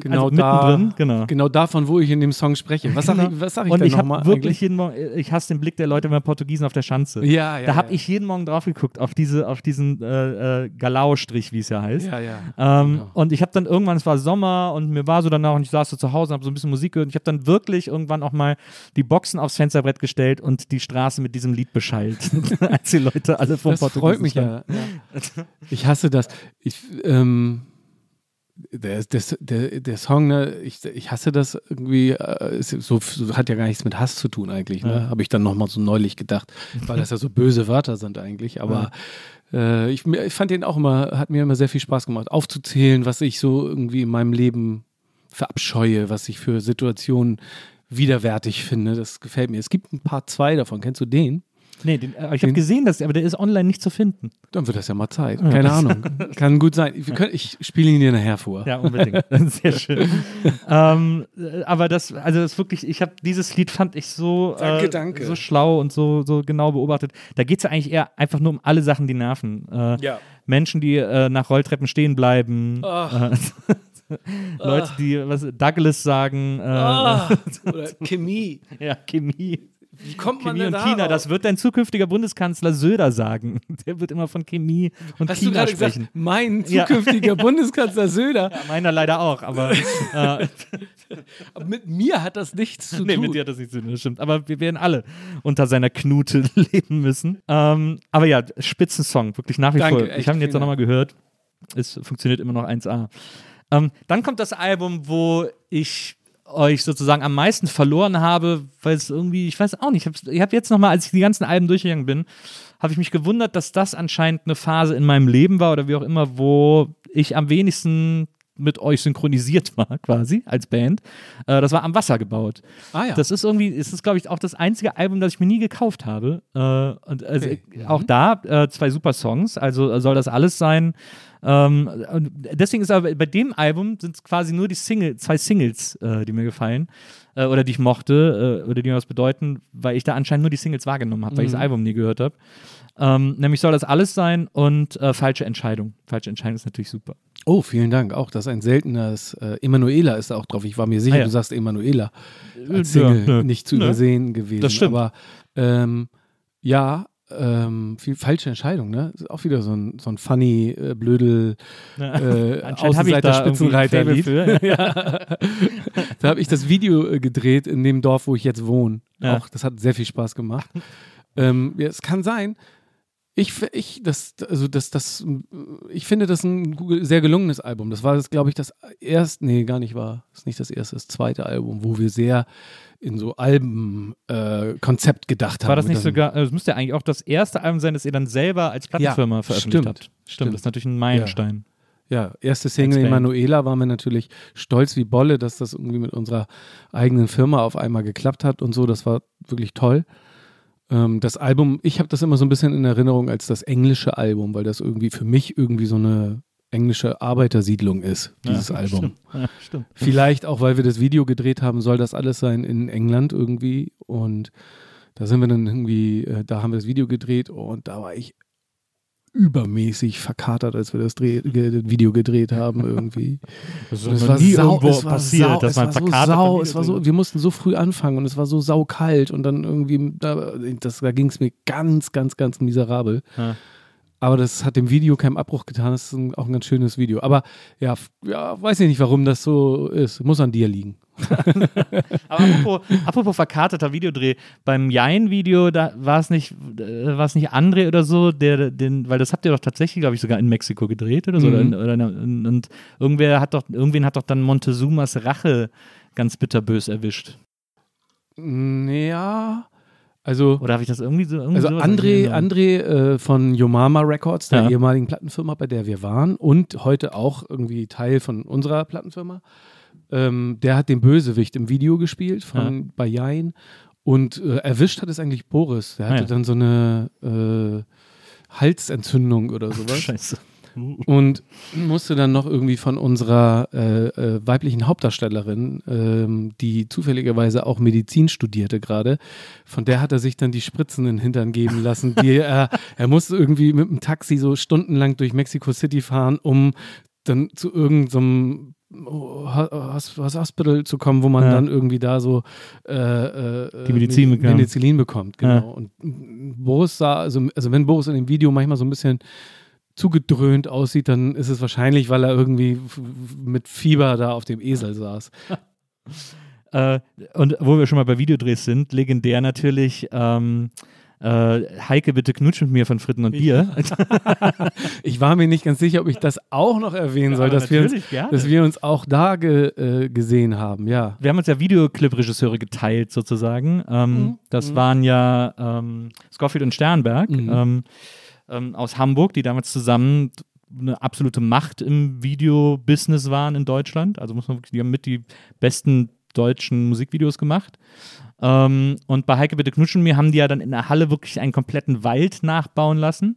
Genau also da, mittendrin, genau. Genau davon, wo ich in dem Song spreche. Was sag Genau. ich, was sag ich und ich nochmal habe wirklich jeden Morgen, ich hasse den Blick der Leute bei Portugiesen auf der Schanze. Ja, ja. da habe ja. ich jeden Morgen drauf geguckt, auf, diese, auf diesen äh, äh, Galau-Strich, wie es ja heißt. Ja, ja. Ähm, Genau. Und ich habe dann irgendwann, es war Sommer und mir war so danach und ich saß so zu Hause und habe so ein bisschen Musik gehört und ich habe dann wirklich irgendwann auch mal die Boxen aufs Fensterbrett gestellt und die Straße mit diesem Lied beschallt, (laughs) als die Leute alle vom Das freut mich ja. ja. Ich hasse das. Ich, ähm, der, der, der, der Song, ne, ich, ich hasse das irgendwie, äh, ist so, hat ja gar nichts mit Hass zu tun eigentlich, ne? Ja. Habe ich dann nochmal so neulich gedacht, weil das ja so böse Wörter sind eigentlich. Aber äh, ich, ich fand den auch immer, hat mir immer sehr viel Spaß gemacht, aufzuzählen, was ich so irgendwie in meinem Leben verabscheue, was ich für Situationen widerwärtig finde. Das gefällt mir. Es gibt ein paar zwei davon. Kennst du den? Nee, den, äh, ich habe gesehen, dass, aber der ist online nicht zu finden. Dann wird das ja mal Zeit. Keine Ahnung. (laughs) Kann gut sein. Wir können, ich spiele ihn dir nachher vor. Ja, unbedingt. (laughs) (laughs) Sehr schön. ähm, äh, aber das, also das wirklich, ich habe dieses Lied fand ich so, Danke, äh, danke. so schlau und so, so genau beobachtet. Da geht es ja eigentlich eher einfach nur um alle Sachen, die nerven. Äh, Ja. Menschen, die äh, nach Rolltreppen stehen bleiben. Äh, Leute, die was Douglas sagen, oder Chemie. ja, Chemie. Wie kommt man Chemie denn und China, auf? das wird dein zukünftiger Bundeskanzler Söder sagen. (laughs) Der wird immer von Chemie und Hast du China gerade sprechen. gesagt, mein Ja. zukünftiger (laughs) Bundeskanzler Söder? Ja, meiner leider auch, aber (laughs) äh, Aber mit mir hat das nichts zu nee, tun. mit dir hat das nichts zu tun, das stimmt. Aber wir werden alle unter seiner Knute leben müssen. Ähm, aber ja, Spitzensong, wirklich nach wie Danke, vor. Ich habe ihn jetzt noch nochmal gehört. Es funktioniert immer noch 1A. Ähm, dann kommt das Album, wo ich euch sozusagen am meisten verloren habe, weil es irgendwie, ich weiß auch nicht, ich habe hab jetzt nochmal, als ich die ganzen Alben durchgegangen bin, habe ich mich gewundert, dass das anscheinend eine Phase in meinem Leben war oder wie auch immer, wo ich am wenigsten mit euch synchronisiert war, (laughs) quasi, als Band. Äh, das war am Wasser gebaut. Ah ja. Das ist irgendwie, ist es, glaube ich, auch das einzige Album, das ich mir nie gekauft habe. Äh, und also, Okay. auch da äh, zwei super Songs, also soll das alles sein. Ähm, deswegen ist aber bei dem Album sind es quasi nur die Single, zwei Singles, äh, die mir gefallen äh, oder die ich mochte äh, oder die mir was bedeuten, weil ich da anscheinend nur die Singles wahrgenommen habe, weil ich das Mhm. Album nie gehört habe. Ähm, nämlich soll das alles sein und äh, falsche Entscheidung. Falsche Entscheidung ist natürlich super. Oh, vielen Dank. Auch das ist ein seltenes. Äh, Emanuela ist da auch drauf. Ich war mir sicher, Ah, ja. du sagst Emanuela. Als Ja, Single nö. nicht zu Nö. übersehen gewesen. Das stimmt. Aber ähm, ja, ähm, viel falsche Entscheidung, ne? Ist auch wieder so ein, so ein funny, äh, blödel, äh, (laughs) Faible Spitzenreiter-Lied. für. ja. (laughs) da habe ich das Video äh, gedreht in dem Dorf, wo ich jetzt wohne. Ja. Auch das hat sehr viel Spaß gemacht. ähm, ja, es kann sein. Ich, ich, das, also das, das, ich finde das ein sehr gelungenes Album. Das war, das, glaube ich, das erste, nee, gar nicht war, das ist nicht das erste, das zweite Album, wo wir sehr in so Alben-Konzept äh, gedacht haben. War das nicht sogar, äh, es müsste ja eigentlich auch das erste Album sein, das ihr dann selber als Plattenfirma Ja, veröffentlicht stimmt, habt. Stimmt, stimmt. das ist natürlich ein Meilenstein. Ja, erste Single. Emanuela waren wir natürlich stolz wie Bolle, dass das irgendwie mit unserer eigenen Firma auf einmal geklappt hat und so. Das war wirklich toll. Ähm, das Album, ich habe das immer so ein bisschen in Erinnerung als das englische Album, weil das irgendwie für mich irgendwie so eine englische Arbeitersiedlung ist, dieses Ja, (laughs) Album. Stimmt. Ja, stimmt. Vielleicht auch, weil wir das Video gedreht haben, soll das alles sein in England irgendwie. Und da sind wir dann irgendwie, äh, da haben wir das Video gedreht und da war ich übermäßig verkatert, als wir das Dreh, ge, Video gedreht haben irgendwie. (laughs) Das ist es war nie sau, irgendwo passiert, sau, dass man so verkatert sau, vom es war so, wir mussten so früh anfangen und es war so saukalt und dann irgendwie, da, das, da ging es mir ganz, ganz, ganz miserabel. Ja. Aber das hat dem Video keinen Abbruch getan. Das ist ein, auch ein ganz schönes Video. Aber ja, ja, weiß ich nicht, warum das so ist. Muss an dir liegen. (laughs) Aber apropos, apropos verkarteter Videodreh, beim Jein-Video, da war es nicht, äh, war es nicht André oder so, der den, weil das habt ihr doch tatsächlich, glaube ich, sogar in Mexiko gedreht oder so. Mhm. Oder, oder, und, und irgendwer hat doch, irgendwen hat doch dann Montezumas Rache ganz bitterbös erwischt. Ja, also, Oder habe ich das irgendwie so? Irgendwie also André? André äh, von Yomama Records, der Ja. ehemaligen Plattenfirma, bei der wir waren und heute auch irgendwie Teil von unserer Plattenfirma, ähm, der hat den Bösewicht im Video gespielt von bei Jain und äh, erwischt hat es eigentlich Boris. Der Ah, hatte ja. dann so eine äh, Halsentzündung oder sowas. (laughs) Scheiße. Und musste dann noch irgendwie von unserer äh, äh, weiblichen Hauptdarstellerin, ähm, die zufälligerweise auch Medizin studierte gerade, von der hat er sich dann die Spritzen in den Hintern geben lassen. Die er, er musste irgendwie mit dem Taxi so stundenlang durch Mexico City fahren, um dann zu irgendeinem Hos- Hos- Hospital zu kommen, wo man Ja. dann irgendwie da so äh, äh, Die Medizin Med-. Penicillin bekommt, genau. Ja. Und Boris sah, also, also wenn Boris in dem Video manchmal so ein bisschen zugedröhnt aussieht, dann ist es wahrscheinlich, weil er irgendwie mit Fieber da auf dem Esel saß. (laughs) Äh, und wo wir schon mal bei Videodrehs sind, legendär natürlich ähm, äh, Heike, bitte knutsch mit mir von Fritten und Bier. (laughs) Ich war mir nicht ganz sicher, ob ich das auch noch erwähnen soll, aber dass wir, uns, gerne. dass wir uns auch da ge, äh, gesehen haben, ja. wir haben uns ja Videoclip-Regisseure geteilt sozusagen. Ähm, Mhm. Das Mhm. waren ja ähm, Scofield und Sternberg Mhm. ähm, ähm, aus Hamburg, die damals zusammen eine absolute Macht im Video-Business waren in Deutschland. Also muss man wirklich, die haben mit die besten deutschen Musikvideos gemacht. Ähm, und bei Heike bitte knutschen mir haben die ja dann in der Halle wirklich einen kompletten Wald nachbauen lassen.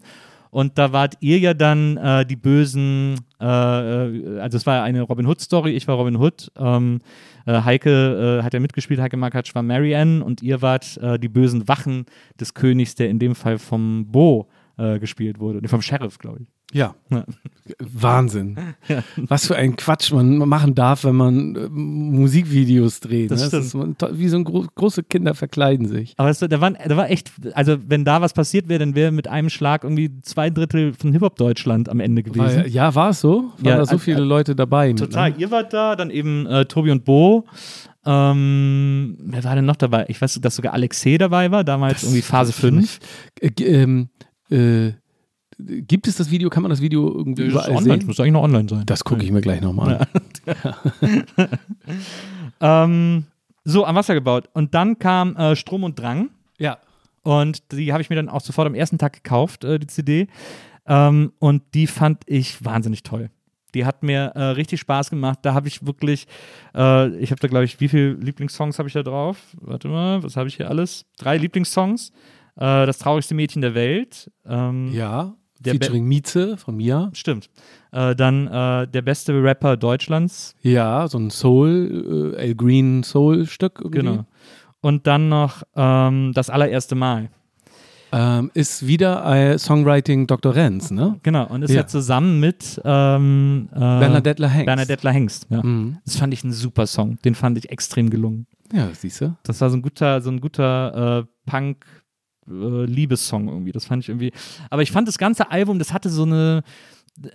Und da wart ihr ja dann äh, die bösen, äh, äh, also es war eine Robin Hood-Story, ich war Robin Hood. Ähm, äh, Heike äh, hat ja mitgespielt, Heike Markatsch war Marianne und ihr wart äh, die bösen Wachen des Königs, der in dem Fall vom Bo äh, gespielt wurde. Vom Sheriff, glaube ich. Ja. Ja. Wahnsinn. Was für ein Quatsch man machen darf, wenn man äh, Musikvideos dreht. Das ne? stimmt. ist wie so ein gro große Kinder verkleiden sich. Aber es, da, war, da war echt, also wenn da was passiert wäre, dann wäre mit einem Schlag irgendwie zwei Drittel von Hip-Hop-Deutschland am Ende gewesen. War, ja, war es so? Waren Ja, da so äh, viele Leute dabei? mit, Total. Ne? Ihr wart da, dann eben äh, Tobi und Bo. Ähm, wer war denn noch dabei? Ich weiß, dass sogar Alexei dabei war, damals irgendwie Phase 5. Äh, ähm, äh, gibt es das Video? Kann man das Video irgendwie Das überall online, sehen? muss eigentlich noch online sein. Das gucke ich mir gleich nochmal an. (laughs) Ähm, so, am Wasser gebaut. Und dann kam äh, Strom und Drang. Ja. Und die habe ich mir dann auch sofort am ersten Tag gekauft, äh, die CD. Ähm, und die fand ich wahnsinnig toll. Die hat mir äh, richtig Spaß gemacht. Da habe ich wirklich, äh, ich habe da glaube ich, wie viele Lieblingssongs habe ich da drauf? Warte mal, was habe ich hier alles? Drei Lieblingssongs. Äh, das traurigste Mädchen der Welt. Ähm, Ja. Der Featuring Mieze von Mia. Stimmt. Äh, dann äh, der beste Rapper Deutschlands. Ja, so ein Soul, äh, El Green Soul-Stück. irgendwie. Genau. Und dann noch ähm, das allererste Mal. Ähm, ist wieder äh, Songwriting Dr. Renz, ne? Genau. Und ist Ja. ja, zusammen mit ähm, äh, Bernadette Hengst. Bernadette Hengst. Ja. Mhm. Das fand ich ein super Song. Den fand ich extrem gelungen. Ja, siehst du. Das war so ein guter, so ein guter äh, Punk. Äh, Liebessong irgendwie, das fand ich irgendwie. Aber ich fand das ganze Album, das hatte so eine,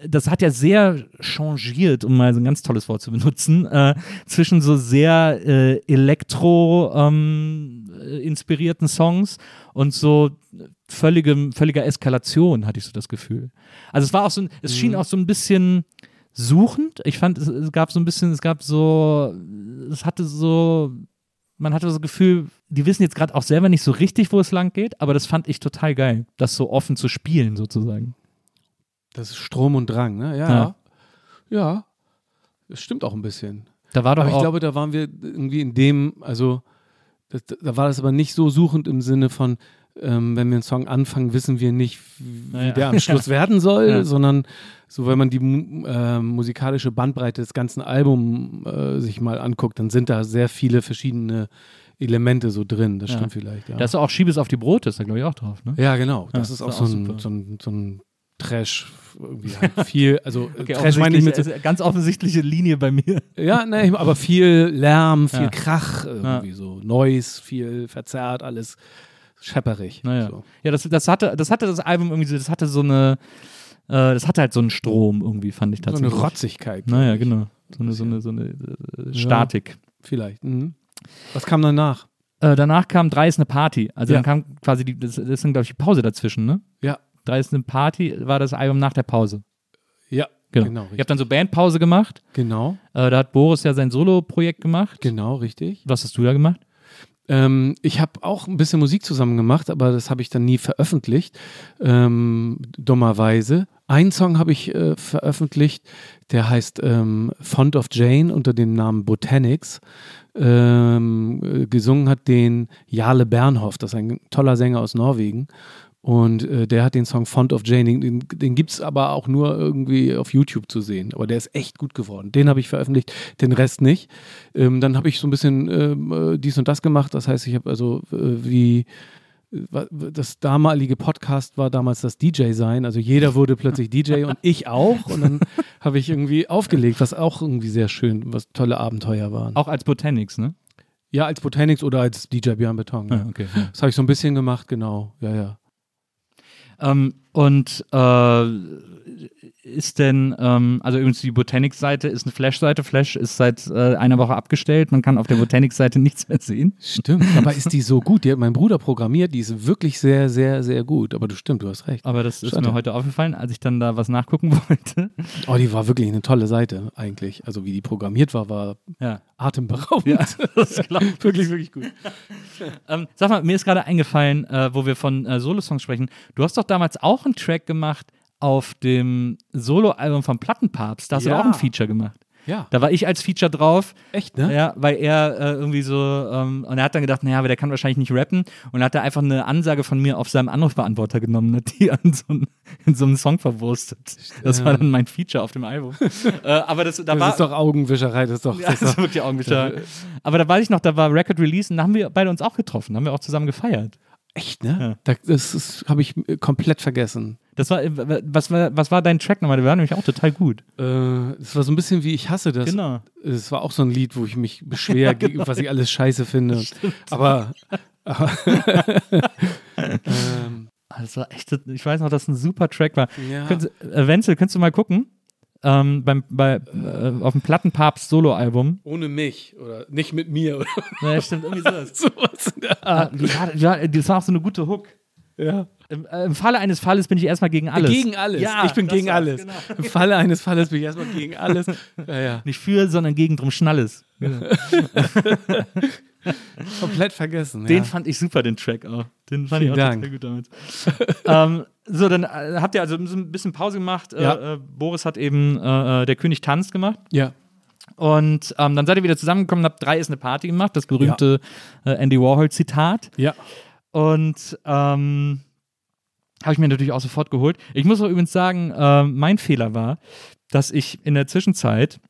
das hat ja sehr changiert, um mal so ein ganz tolles Wort zu benutzen, äh, zwischen so sehr äh, Elektro ähm, äh, Songs und so völligem, völliger Eskalation, hatte ich so das Gefühl. Also es war auch so ein, es schien auch so ein bisschen suchend. Ich fand, es, es gab so ein bisschen, es gab so, es hatte so, man hatte so das Gefühl, die wissen jetzt gerade auch selber nicht so richtig, wo es lang geht, aber das fand ich total geil, das so offen zu spielen sozusagen. Das ist Strom und Drang, ne? Ja. Ja. Ja. Das stimmt auch ein bisschen. Da war doch Aber ich glaube, da waren wir irgendwie in dem, also das, da war das aber nicht so suchend im Sinne von, ähm, wenn wir einen Song anfangen, wissen wir nicht, wie Naja. der am Schluss (laughs) werden soll, Ja. sondern so, wenn man die äh, musikalische Bandbreite des ganzen Albums äh, sich mal anguckt, dann sind da sehr viele verschiedene Elemente so drin. Das Ja. stimmt vielleicht, ja. da ist auch Schiebes auf die Brote, ist da glaube ich auch drauf, ne? ja, genau. Das Ja, ist auch, auch so, ein, so, ein, so ein Trash, irgendwie (laughs) halt viel, also Okay, Trash meine ich mit so, ganz offensichtliche Linie bei mir. Ja, ne, aber viel Lärm, viel Ja. Krach, irgendwie so. Noise, viel verzerrt, alles schepperig. Naja. So. Ja, das, das, hatte, das hatte das Album irgendwie, so- das hatte so eine, äh, das hatte halt so einen Strom irgendwie, fand ich so eine tatsächlich. Rotzigkeit. Naja, genau. So eine, so eine, so eine äh, Statik. Vielleicht. Mhm. Was kam danach? Äh, danach kam Drei ist eine Party. Also Ja. dann kam quasi die, das, das dann, glaube ich, die Pause dazwischen, ne? Ja. Drei ist eine Party war das Album nach der Pause. Ja, Genau. genau, ich habe dann so Bandpause gemacht. Genau, Äh, da hat Boris ja sein Solo-Projekt gemacht. genau, richtig. Was hast du da gemacht? Ähm, ich habe auch ein bisschen Musik zusammen gemacht, aber das habe ich dann nie veröffentlicht, ähm, dummerweise. Einen Song habe ich äh, veröffentlicht, der heißt ähm, Font of Jane unter dem Namen Botanics. Ähm, äh, gesungen hat den Jarle Bernhoff, das ist ein toller Sänger aus Norwegen. Und äh, der hat den Song Font of Jane, den, den gibt es aber auch nur irgendwie auf YouTube zu sehen. Aber der ist echt gut geworden. Den habe ich veröffentlicht, den Rest nicht. Ähm, dann habe ich so ein bisschen ähm, äh, dies und das gemacht. Das heißt, ich habe also äh, wie das damalige Podcast war damals das DJ sein. Also jeder wurde plötzlich DJ (laughs) und ich auch. Und dann habe ich irgendwie aufgelegt, was auch irgendwie sehr schön, was tolle Abenteuer waren. Auch als Botanics, ne? Ja, als Botanics oder als DJ Björn Beton. Ja. Ah, okay. Das habe ich so ein bisschen gemacht, genau. Ja, ja. Ähm, und äh, ist denn, ähm, also übrigens die Botanics-Seite ist eine Flash-Seite. Flash ist seit äh, einer Woche abgestellt. Man kann auf der Botanics-Seite (laughs) nichts mehr sehen. Stimmt, aber ist die so gut? Die hat mein Bruder programmiert, die ist wirklich sehr, sehr, sehr gut. Aber du stimmt, du hast recht. Aber das ist Schade. mir heute aufgefallen, als ich dann da was nachgucken (laughs) wollte. Oh, die war wirklich eine tolle Seite eigentlich. Also wie die programmiert war, war Ja. atemberaubend. Ja, das (laughs) wirklich, wirklich gut. Ähm, sag mal, mir ist gerade eingefallen, äh, wo wir von äh, Solo-Songs sprechen. Du hast doch damals auch einen Track gemacht auf dem Solo-Album vom Plattenpapst. Da hast du Ja. auch ein Feature gemacht. Ja, Da war ich als Feature drauf, echt, ne? ja, weil er äh, irgendwie so, ähm, und er hat dann gedacht, naja, aber der kann wahrscheinlich nicht rappen. Und hat da einfach eine Ansage von mir auf seinem Anrufbeantworter genommen hat die an so einen, (laughs) in so einem Song verwurstet. Das war dann mein Feature auf dem Album. (laughs) äh, aber das, da Das war, ist doch Augenwischerei, das ist doch. ja, Das das ist wirklich Augenwischerei. Aber da weiß ich noch, da war Record Release und da haben wir beide uns auch getroffen, da haben wir auch zusammen gefeiert. Echt, ne? Ja. Da, das ist- habe ich äh, komplett vergessen. Das war, äh, was war, was war dein Track nochmal? Der war nämlich auch total gut. Äh, Es war so ein bisschen wie Ich hasse das. Genau. Es war auch so ein Lied, wo ich mich beschwer, (laughs) gegen- was ich alles scheiße finde. (laughs) Aber. aber (laughs) ähm, Ah, Das war echt, ich weiß noch, dass ein super Track war. ja. Könntest, äh, Wenzel, könntest du mal gucken? Ähm, beim, bei, äh, auf dem Plattenpapst Solo-Album. Ohne mich oder nicht mit mir oder (laughs) Ja, stimmt, irgendwie sowas. (laughs) sowas Ah, ja, das war auch so eine gute Hook. Ja. Im, äh, Im Falle eines Falles bin ich erstmal gegen alles. Gegen alles. Ja, ich bin gegen alles. genau. Im Falle eines Falles bin ich erstmal gegen alles. (laughs) Ja, ja. Nicht für, sondern gegen drum Schnalles. (laughs) Komplett vergessen. Den ja. fand ich super, den Track auch. Den fand Vielen ich auch Dank. total gut damit. (laughs) ähm, so, dann äh, habt ihr also so ein bisschen Pause gemacht. Äh, Ja. äh, Boris hat eben äh, äh, Der König tanzt gemacht. ja. Und ähm, dann seid ihr wieder zusammengekommen und habt drei ist eine Party gemacht, das berühmte äh, Andy Warhol-Zitat. Ja. Und ähm, habe ich mir natürlich auch sofort geholt. Ich muss auch übrigens sagen, mein Fehler war, dass ich in der Zwischenzeit,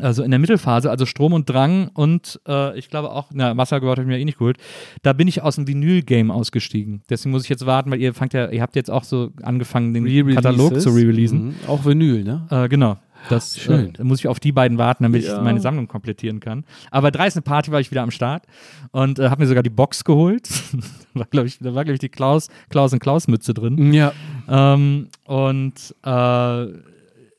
also in der Mittelphase, also Strom und Drang und äh, ich glaube auch, na, Wassergewalt habe ich mir eh nicht geholt, da bin ich aus dem Vinyl-Game ausgestiegen. Deswegen muss ich jetzt warten, weil ihr fangt ja, ihr habt jetzt auch so angefangen, den. Katalog zu re-releasen. Mhm. Auch Vinyl, ne? Äh, genau. Das Schön. Äh, da muss ich auf die beiden warten, damit Ja. ich meine Sammlung komplettieren kann. Aber drei ist eine Party, war ich wieder am Start und äh, habe mir sogar die Box geholt. (laughs) war, glaub ich, da war, glaube ich, die Klaus, Klaus und Klaus Mütze drin. Ja. Ähm, und äh,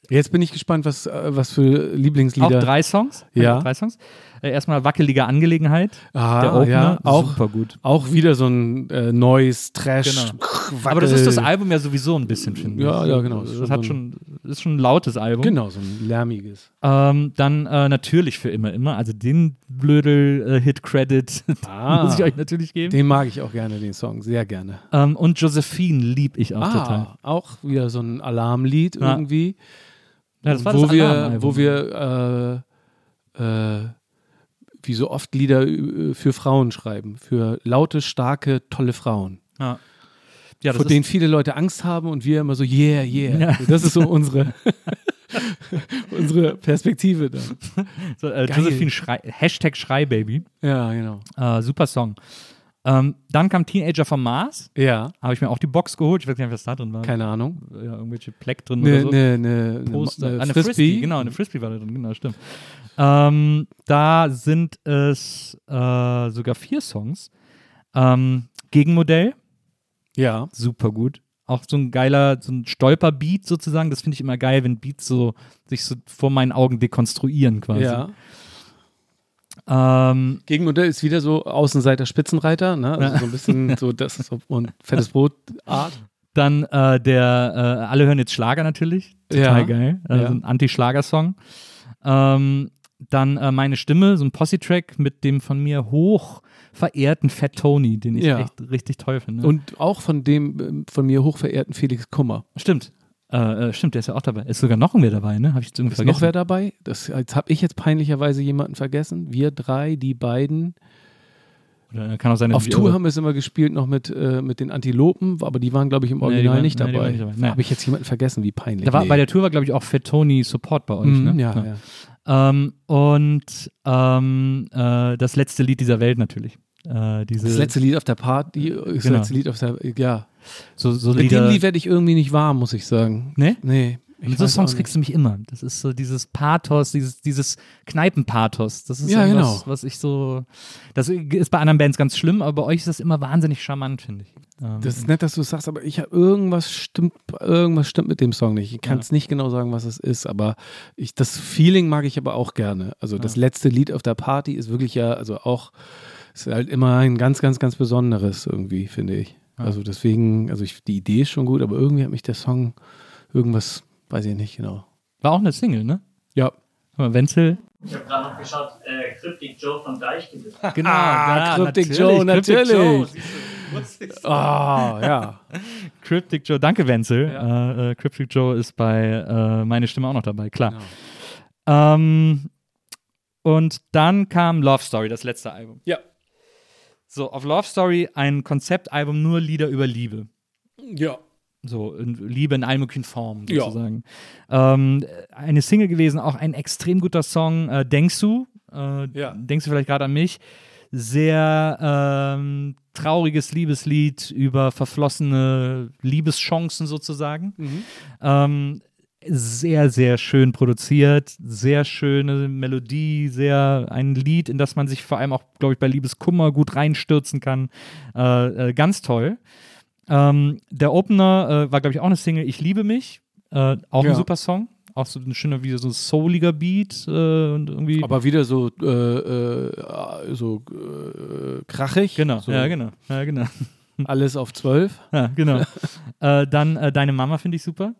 Jetzt bin ich gespannt, was, äh, was für Lieblingslieder. auch drei Songs. Ja. Drei Songs. Äh, erstmal wackelige Angelegenheit. Ah, der Opener. ja, auch, Super gut. auch wieder so ein äh, neues Trash. Genau. Wackel. Aber das ist das Album ja sowieso ein bisschen, finde ich. Ja, ja, genau. Das Das, ist schon hat schon, das ist schon ein lautes Album. Genau, so ein lärmiges. Ähm, dann äh, natürlich für immer, immer. Also den Blödel-Hit-Credit (laughs) Ah. muss ich euch natürlich geben. Den mag ich auch gerne, den Song. Sehr gerne. Ähm, und Josephine lieb ich auch total. Ah, auch wieder so ein Alarmlied Ja. irgendwie. Ja, das war wo das wir, wo wir äh, äh, wie so oft Lieder äh, für Frauen schreiben. Für laute, starke, tolle Frauen. Ja, ja vor denen viele Leute Angst haben und wir immer so, yeah, yeah. Ja. Das ist so unsere, (laughs) unsere Perspektive dann. (laughs) so, äh. Josephine Schrei, Hashtag Schreibaby. Ja, genau. Äh, super Song. Ähm, dann kam Teenager vom Mars. Ja, Habe ich mir auch die Box geholt. Ich weiß gar nicht, was da drin war. keine Ahnung. Ja, irgendwelche Pleck drin Ne, oder so. ne, ne, ne, Poster. ne Ah, eine Frisbee. Frisbee. Genau, eine Frisbee war da drin, genau, stimmt. Ähm, da sind es äh, sogar vier Songs. Ähm, Gegenmodell, Ja, super gut. Auch so ein geiler, so ein Stolperbeat sozusagen. Das finde ich immer geil, wenn Beats so sich so vor meinen Augen dekonstruieren quasi. ja. Ähm, Gegenmodell ist wieder so Außenseiter Spitzenreiter, ne? Also so ein bisschen so das so, und fettes Brot Art. dann äh, der, äh, alle hören jetzt Schlager natürlich. Total Ja. geil. Äh, Ja. So ein Anti-Schlager-Song. Ähm, dann äh, meine Stimme, so ein Posse-Track mit dem von mir hoch verehrten Fat Tony, den ich Ja. echt richtig toll finde. Und auch von dem ähm, von mir hochverehrten Felix Kummer. stimmt. Äh, äh, stimmt, der ist ja auch dabei. Ist sogar noch wer dabei, ne? Habe ich jetzt irgendwie Ist vergessen. noch wer dabei? Das jetzt habe ich jetzt peinlicherweise jemanden vergessen. Wir drei, die beiden. Oder kann auch sein, dass Auf Tour haben wir es immer gespielt noch mit, äh, mit den Antilopen, aber die waren, glaube ich, im Original nicht nee, die dabei. nicht dabei. Nee. Habe ich jetzt jemanden vergessen, wie peinlich. Da war, Nee. Bei der Tour war, glaube ich, auch Fat Tony Support bei euch, Mhm, ne? ja, ja. Ähm, und ähm, äh, das letzte Lied dieser Welt natürlich. Äh, Das letzte Lied auf der Party, das Genau. letzte Lied auf der, ja. So, so Mit Lieder, dem Lied werde ich irgendwie nicht warm, muss ich sagen. Ne? Nee. ich Mit so Songs kriegst du mich immer. Das ist so dieses Pathos, dieses, dieses Kneipenpathos. Das ist Ja, genau. was ich so. Das ist bei anderen Bands ganz schlimm, aber bei euch ist das immer wahnsinnig charmant, finde ich. Ähm, Das ist nett, dass du es sagst, aber ich habe irgendwas stimmt, irgendwas stimmt mit dem Song nicht. Ich kann es nicht genau sagen, was es ist, aber ich, das Feeling mag ich aber auch gerne. Also das letzte Lied auf der Party ist wirklich ja, also auch, ist halt immer ein ganz, ganz, ganz besonderes irgendwie, finde ich. Also deswegen, also ich, die Idee ist schon gut, aber irgendwie hat mich der Song irgendwas, weiß ich nicht genau. war auch eine Single, ne? Ja. Mal, Wenzel. Ich habe gerade noch geschaut, äh, Cryptic Joe von Deichkind. Genau, Ah, Cryptic Joe, natürlich. Joe. Ah, ja. Cryptic Joe, danke Wenzel. Ja. Äh, äh, Cryptic Joe ist bei äh, Meine Stimme auch noch dabei, klar. Genau. Ähm, und dann kam Love Story, das letzte Album. Ja. So, auf Love Story ein Konzeptalbum, nur Lieder über Liebe. Ja. So, in, Liebe in allen möglichen Formen Ja. sozusagen. Ähm, eine Single gewesen, auch ein extrem guter Song, äh, Denkst du? Äh, Ja. Denkst du vielleicht gerade an mich? Sehr ähm, trauriges Liebeslied über verflossene Liebeschancen sozusagen. Mhm. Ähm, sehr, sehr schön produziert, sehr schöne Melodie, sehr ein Lied, in das man sich vor allem auch, glaube ich, bei Liebeskummer gut reinstürzen kann. Äh, äh, ganz toll. Ähm, der Opener äh, war, glaube ich, auch eine Single, Ich liebe mich. Äh, auch Ja. ein super Song. Auch so ein schöner, wie so ein souliger Beat äh, und irgendwie. Aber wieder so, äh, so krachig. genau, So. ja, genau, ja, genau. Alles auf 12. Ja, genau. (laughs) dann Deine Mama finde ich super.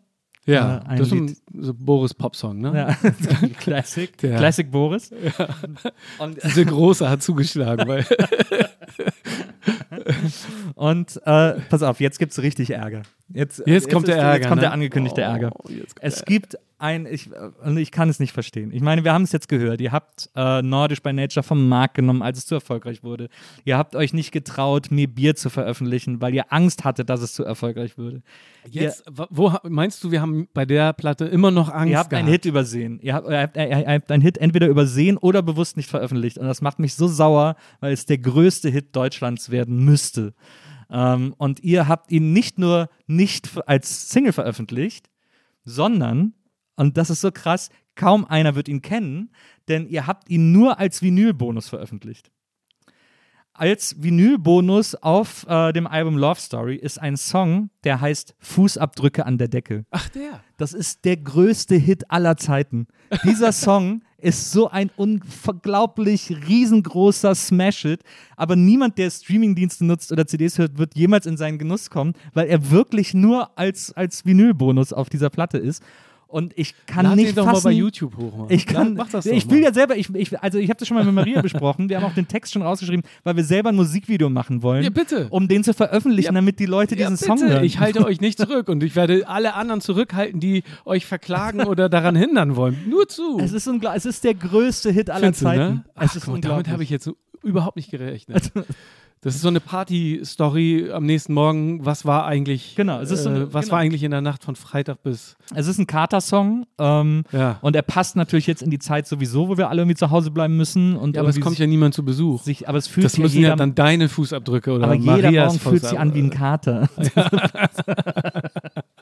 Ja, Äh, ein das ist ein so Boris Popsong, ne? Ja. (laughs) Classic. Der- Classic Boris. Und, Diese große hat zugeschlagen, weil (laughs) und äh, pass auf, jetzt gibt es richtig Ärger. Jetzt, jetzt kommt der ist- Ärger. Jetzt kommt ne? der angekündigte Ärger. Oh, jetzt kommt Es gibt ein, ich, ich kann es nicht verstehen. Ich meine, wir haben es jetzt gehört. Ihr habt äh, Nordisch by Nature vom Markt genommen, als es zu erfolgreich wurde. Ihr habt euch nicht getraut, mir Bier zu veröffentlichen, weil ihr Angst hattet, dass es zu erfolgreich würde. Jetzt, wa- wo meinst du, wir haben bei der Platte immer noch Angst Ihr habt gehabt? einen Hit übersehen. Ihr habt, ihr, habt, ihr habt einen Hit entweder übersehen oder bewusst nicht veröffentlicht. Und das macht mich so sauer, weil es der größte Hit Deutschlands werden müsste. Ähm, und ihr habt ihn nicht nur nicht als Single veröffentlicht, sondern, und das ist so krass, kaum einer wird ihn kennen, denn ihr habt ihn nur als Vinylbonus veröffentlicht. Als Vinylbonus auf äh, dem Album Love Story ist ein Song, der heißt Fußabdrücke an der Decke. Ach, der. Das ist der größte Hit aller Zeiten. Dieser (laughs) Song ist so ein unglaublich riesengroßer Smash-Hit, aber niemand, der Streamingdienste nutzt oder CDs hört, wird jemals in seinen Genuss kommen, weil er wirklich nur als, als Vinylbonus auf dieser Platte ist. Und ich kann Lad nicht den doch fassen, mal bei YouTube hoch. Mann. ich kann, Mach das ich mal. will ja selber, ich, ich, also ich habe das schon mal mit Maria (laughs) besprochen. Wir haben auch den Text schon rausgeschrieben, weil wir selber ein Musikvideo machen wollen, Ja, bitte. um den zu veröffentlichen, Ja, damit die Leute Ja, diesen bitte. Song hören. Ich halte euch nicht zurück und ich werde alle anderen zurückhalten, die euch verklagen (laughs) oder daran hindern wollen. Nur zu. es ist es ist der größte Hit aller Findest du, Zeiten. ne? Ach, Es ist mal, damit habe ich jetzt so überhaupt nicht gerechnet. (laughs) Das ist so eine Party-Story am nächsten Morgen. Was war eigentlich? Genau, es ist so eine- äh, was genau. war eigentlich in der Nacht von Freitag bis? Es ist ein Kater-Song ähm, Ja. und er passt natürlich jetzt in die Zeit sowieso, wo wir alle irgendwie zu Hause bleiben müssen. Und Ja, aber es kommt ja niemand zu Besuch. sich, aber es fühlt Das sich müssen jeder, ja dann deine Fußabdrücke oder aber jeder Marias Morgen fühlt sich an wie ein Kater. (laughs)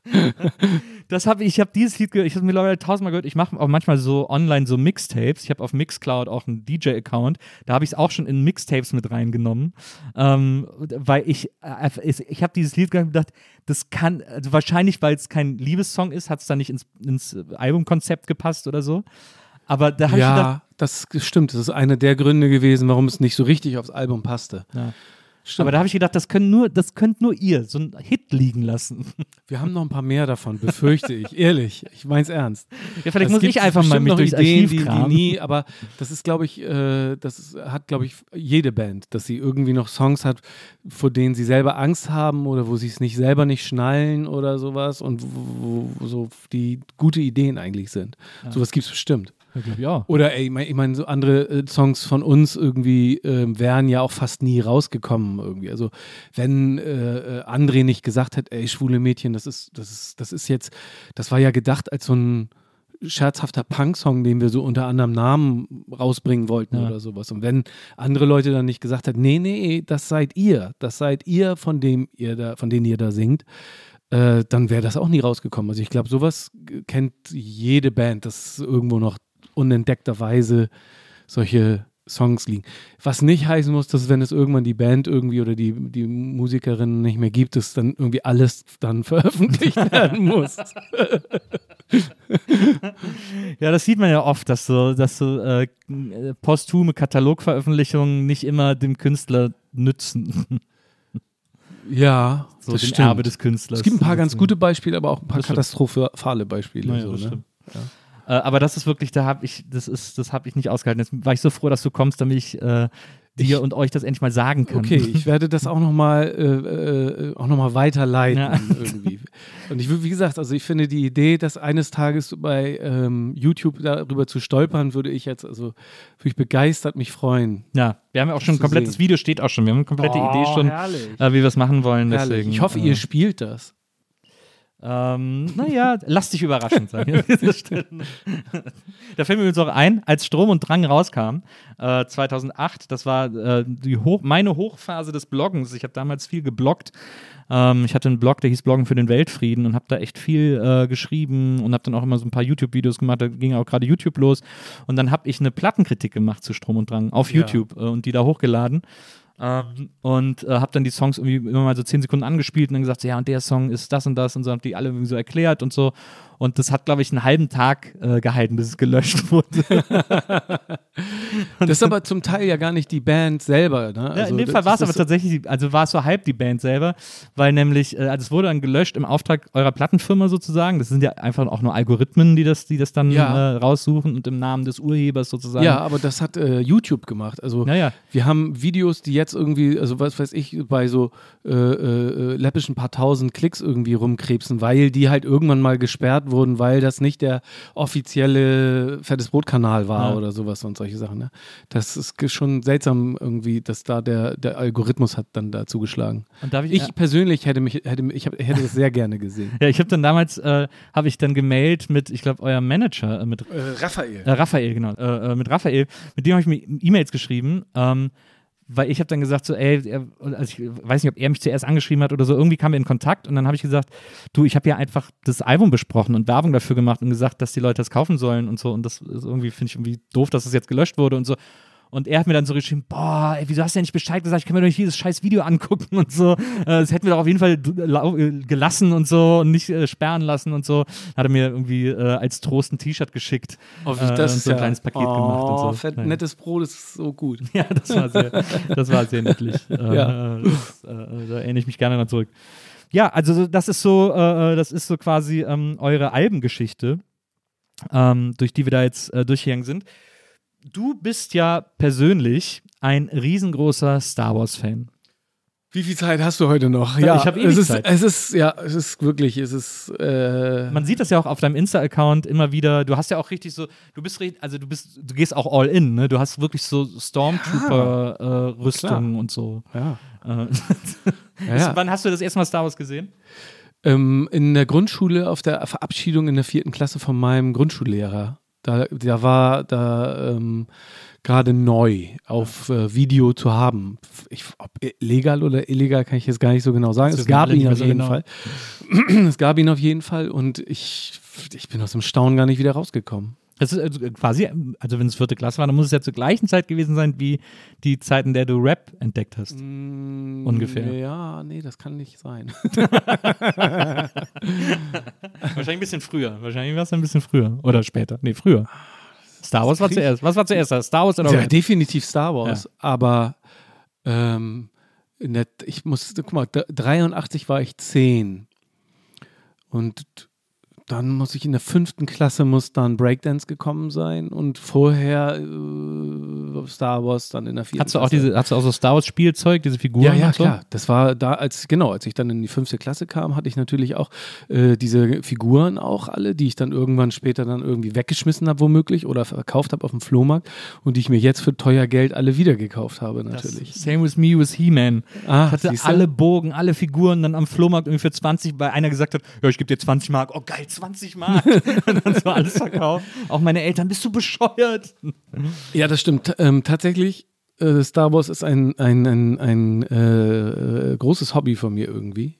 (laughs) das habe ich, ich habe dieses Lied gehört, ich habe mittlerweile tausendmal gehört. Ich mache auch manchmal so online so Mixtapes. Ich habe auf Mixcloud auch einen DJ-Account. Da habe ich es auch schon in Mixtapes mit reingenommen, ähm, weil ich, äh, ich, ich habe dieses Lied gehört und gedacht, das kann, also wahrscheinlich, weil es kein Liebessong ist, hat es da nicht ins, ins Albumkonzept gepasst oder so. Aber da habe ich gedacht, Ja, das stimmt. Das ist einer der Gründe gewesen, warum es nicht so richtig aufs Album passte. Ja. Stimmt. aber da habe ich gedacht, das können nur, das könnt nur ihr, so ein Hit liegen lassen. (laughs) Wir haben noch ein paar mehr davon, befürchte ich. Ehrlich, ich mein's ernst. Ja, vielleicht Es muss gibt ich einfach mal noch durchs Ideen, die, die nie, aber das ist, glaube ich, äh, das ist, hat, glaube ich, jede Band, dass sie irgendwie noch Songs hat, vor denen sie selber Angst haben oder wo sie es nicht selber nicht schnallen oder sowas und wo, wo, wo so die gute Ideen eigentlich sind. Sowas gibt's bestimmt. Ja. Oder ey, ich meine, ich mein, so andere äh, Songs von uns irgendwie ähm, wären ja auch fast nie rausgekommen irgendwie. Also wenn äh, äh, André nicht gesagt hätte, ey, schwule Mädchen, das ist, das ist, das ist jetzt, das war ja gedacht als so ein scherzhafter Punk-Song, den wir so unter anderem Namen rausbringen wollten Ja. oder sowas. Und wenn andere Leute dann nicht gesagt hätten, nee, nee, das seid ihr, das seid ihr, von dem ihr da, von denen ihr da singt, äh, dann wäre das auch nie rausgekommen. Also ich glaube, sowas äh, kennt jede Band, dass irgendwo noch unentdeckterweise solche Songs liegen. Was nicht heißen muss, dass wenn es irgendwann die Band irgendwie oder die, die Musikerinnen nicht mehr gibt, dass dann irgendwie alles dann (laughs) veröffentlicht werden muss. (laughs) ja, das sieht man ja oft, dass so, dass so äh, posthume Katalogveröffentlichungen nicht immer dem Künstler nützen. (laughs) Ja, So das dem stimmt. Erbe des Künstlers. es gibt ein paar ganz gute Beispiele, aber auch ein paar Das stimmt. katastrophale Beispiele. Naja, so, ne? stimmt. Äh, aber das ist wirklich, da habe ich, das ist, das habe ich nicht ausgehalten. Jetzt war ich so froh, dass du kommst, damit ich äh, dir Ich- und euch das endlich mal sagen kann. Okay, ich werde das auch nochmal äh, äh, auch noch mal weiterleiten Ja. (laughs) irgendwie. Und ich wie gesagt, also ich finde die Idee, dass eines Tages bei ähm, YouTube darüber zu stolpern, würde ich jetzt, also würde ich begeistert mich freuen. Ja, wir haben ja auch schon ein komplettes sehen. Video, steht auch schon. Wir haben eine komplette Idee schon, äh, wie wir es machen wollen. herrlich. Deswegen, Ich hoffe, äh, ihr spielt das. Ähm, naja, lass dich überraschen, (laughs) Stelle. Da fällt mir übrigens auch ein, als Strom und Drang rauskam, äh, 2008, das war äh, die Hoch meine Hochphase des Bloggens. Ich habe damals viel gebloggt. Ähm, ich hatte einen Blog, der hieß Bloggen für den Weltfrieden und habe da echt viel äh, geschrieben und habe dann auch immer so ein paar YouTube-Videos gemacht. Da ging auch gerade YouTube los. Und dann habe ich eine Plattenkritik gemacht zu Strom und Drang auf Ja. YouTube äh, und die da hochgeladen. Ähm, und äh, habe dann die Songs irgendwie immer mal so zehn Sekunden angespielt und dann gesagt, so, ja, und der Song ist das und das und so, hab die alle irgendwie so erklärt und so. Und das hat, glaube ich, einen halben Tag äh, gehalten, bis es gelöscht (laughs) wurde. Das ist aber zum Teil ja gar nicht die Band selber. Ne? Ja, Also in dem Fall war es aber tatsächlich, also war es so halb die Band selber, weil nämlich, äh, also es wurde dann gelöscht im Auftrag eurer Plattenfirma sozusagen. Das sind ja einfach auch nur Algorithmen, die das, die das dann Ja. äh, raussuchen und im Namen des Urhebers sozusagen. Ja, aber das hat äh, YouTube gemacht. Also Naja. wir haben Videos, die jetzt irgendwie, also was weiß ich, bei so äh, äh, läppischen paar tausend Klicks irgendwie rumkrebsen, weil die halt irgendwann mal gesperrt wurden, weil das nicht der offizielle Fettes Brot-Kanal war Ja. oder sowas und solche Sachen. Ne? Das ist schon seltsam irgendwie, dass da der, der Algorithmus hat dann da zugeschlagen. Und darf ich, Ich ja. persönlich hätte mich, hätte, ich hab, hätte das sehr gerne gesehen. (laughs) Ja, ich habe dann damals, äh, habe ich dann gemailt mit, ich glaube, eurem Manager, äh, mit Äh, Raphael. äh, Raphael, genau, äh, äh, mit Raphael, mit dem habe ich mir E-Mails geschrieben, ähm, weil ich habe dann gesagt, so, ey, also ich weiß nicht, ob er mich zuerst angeschrieben hat oder so, irgendwie kamen wir in Kontakt und dann habe ich gesagt, du, ich habe ja einfach das Album besprochen und Werbung dafür gemacht und gesagt, dass die Leute das kaufen sollen und so und das irgendwie, finde ich irgendwie doof, dass das jetzt gelöscht wurde und so. Und er hat mir dann so geschrieben, boah, ey, wieso hast du denn nicht Bescheid gesagt? Ich kann mir doch nicht dieses scheiß Video angucken und so. Äh, Das hätten wir doch auf jeden Fall lau- äh, gelassen und so und nicht äh, sperren lassen und so. Hat er mir irgendwie äh, als Trost ein T-Shirt geschickt Auf äh, das und ist so ein ja- kleines Paket oh, gemacht und so. Fett, Naja. nettes Brot ist so gut. (laughs) Ja, das war sehr, das war sehr niedlich. (laughs) Äh, Ja. äh, das, äh, da erinnere ich mich gerne dran zurück. Ja, also so- das ist so, äh, das ist so quasi ähm, eure Albengeschichte, ähm, durch die wir da jetzt äh, durchgegangen sind. Du bist ja persönlich ein riesengroßer Star Wars-Fan. Wie viel Zeit hast du heute noch? Ja, ich hab ewig es ist, Zeit. Es ist, ja, es ist wirklich, es ist, äh, Man sieht das ja auch auf deinem Insta-Account immer wieder. Du hast ja auch richtig so, du bist, also du bist, du gehst auch all in, ne? Du hast wirklich so Stormtrooper-Rüstungen klar. und so. ja. Äh, (laughs) Ja, ja. Wann hast du das erste Mal Star Wars gesehen? Ähm, in der Grundschule auf der Verabschiedung in der vierten Klasse von meinem Grundschullehrer. Da, da war da ähm, gerade neu auf äh, Video zu haben. Ich, ob legal oder illegal kann ich jetzt gar nicht so genau sagen. Das Es gab ihn auf jeden genau. Fall. (clears throat) es gab ihn auf jeden Fall und ich, ich bin aus dem Staunen gar nicht wieder rausgekommen. Das ist also quasi, also wenn es vierte Klasse war, dann muss es ja zur gleichen Zeit gewesen sein, wie die Zeit, in der du Rap entdeckt hast. Mm, Ungefähr. Ja, nee, das kann nicht sein. (laughs) Wahrscheinlich ein bisschen früher. Wahrscheinlich war es ein bisschen früher. Oder später. Nee, früher. Star Wars war zuerst. Was war zuerst? Star Wars oder Ja, Rap? definitiv Star Wars, aber ähm, in der, ich muss, guck mal, d- 83 war ich 10 und dann muss ich in der fünften Klasse muss dann Breakdance gekommen sein und vorher äh, Star Wars dann in der vierten Hast du auch Klasse. diese, hast du auch so Star Wars Spielzeug, diese Figuren? Ja, ja, und so? klar. Das war da, als, genau, als ich dann in die fünfte Klasse kam, hatte ich natürlich auch äh, diese Figuren auch alle, die ich dann irgendwann später dann irgendwie weggeschmissen habe, womöglich, oder verkauft habe auf dem Flohmarkt und die ich mir jetzt für teuer Geld alle wieder gekauft habe, natürlich. Same with me with He-Man. Ah, ich hatte siehste? alle Bogen, alle Figuren dann am Flohmarkt irgendwie für 20, weil einer gesagt hat, ja, ich gebe dir 20 Mark. Oh geil, 20 Mark. (laughs) und dann so alles verkauft. Auch meine Eltern, bist du bescheuert? Ja, das stimmt. Ähm, tatsächlich, äh, Star Wars ist ein, ein, ein, ein äh, äh, großes Hobby von mir irgendwie.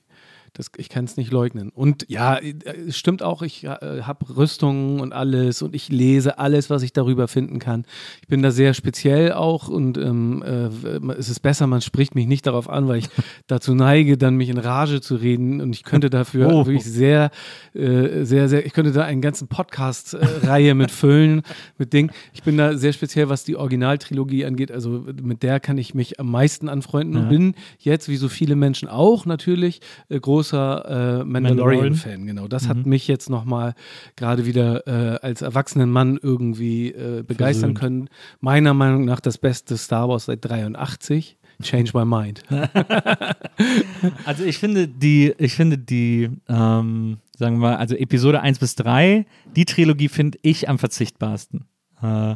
Das, ich kann es nicht leugnen. Und ja, äh, es stimmt auch, ich äh, habe Rüstungen und alles und ich lese alles, was ich darüber finden kann. Ich bin da sehr speziell auch und ähm, äh, es ist besser, man spricht mich nicht darauf an, weil ich (laughs) dazu neige, dann mich in Rage zu reden und ich könnte dafür (laughs) Oh. wirklich sehr, äh, sehr, sehr, ich könnte da einen ganzen Podcast-Reihe mit füllen, mit Dingen. Ich bin da sehr speziell, was die Originaltrilogie angeht. Also mit der kann ich mich am meisten anfreunden Ja. und bin jetzt, wie so viele Menschen auch, natürlich äh, großer äh, Mandalorian-Fan. Genau, das hat Mhm. mich jetzt nochmal gerade wieder äh, als erwachsenen Mann irgendwie äh, begeistern Versöhnt. können. Meiner Meinung nach das beste Star Wars seit 83. Change my mind. (laughs) Also ich finde die, ich finde die, ähm, sagen wir mal, also Episode 1 bis 3, die Trilogie finde ich am verzichtbarsten. Äh,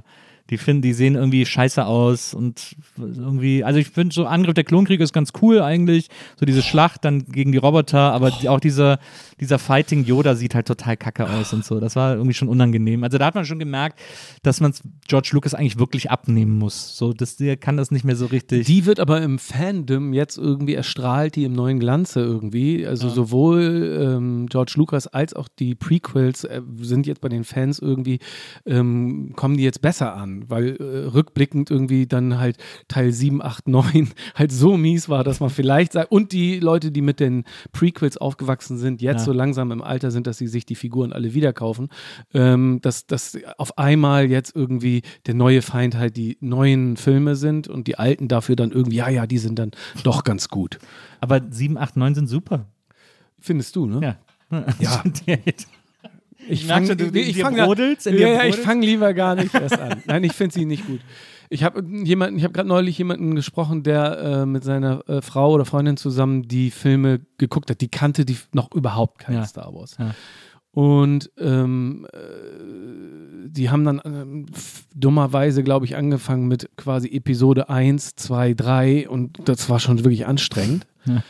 die finden, die sehen irgendwie scheiße aus und irgendwie, also ich finde so Angriff der Klonkrieg ist ganz cool eigentlich, so diese Schlacht dann gegen die Roboter, aber die, auch dieser, dieser Fighting Yoda sieht halt total kacke aus und so. Das war irgendwie schon unangenehm. Also da hat man schon gemerkt, dass man George Lucas eigentlich wirklich abnehmen muss. So, das, der kann das nicht mehr so richtig. Die wird aber im Fandom jetzt irgendwie erstrahlt, die im neuen Glanze irgendwie. Also sowohl ähm, George Lucas als auch die Prequels äh, sind jetzt bei den Fans irgendwie, ähm, kommen die jetzt besser an. Weil äh, rückblickend irgendwie dann halt Teil 7, 8, 9 halt so mies war, dass man vielleicht sagt, und die Leute, die mit den Prequels aufgewachsen sind, jetzt Ja. so langsam im Alter sind, dass sie sich die Figuren alle wieder kaufen, ähm, dass, dass auf einmal jetzt irgendwie der neue Feind halt die neuen Filme sind und die alten dafür dann irgendwie, ja, ja, die sind dann doch ganz gut. Aber 7, 8, 9 sind super. Findest du, ne? Ja. (laughs) Ja. (laughs) Ich fang- dir fang- ja, ja, ich fange lieber gar nicht erst an. (laughs) Nein, ich finde sie nicht gut. Ich habe jemanden, ich habe gerade neulich jemanden gesprochen, der äh, mit seiner äh, Frau oder Freundin zusammen die Filme geguckt hat. Die kannte die noch überhaupt kein Ja. Star Wars. Ja. Und ähm, äh, die haben dann ähm, dummerweise, glaube ich, angefangen mit quasi Episode 1, 2, 3 und das war schon wirklich anstrengend. Ja.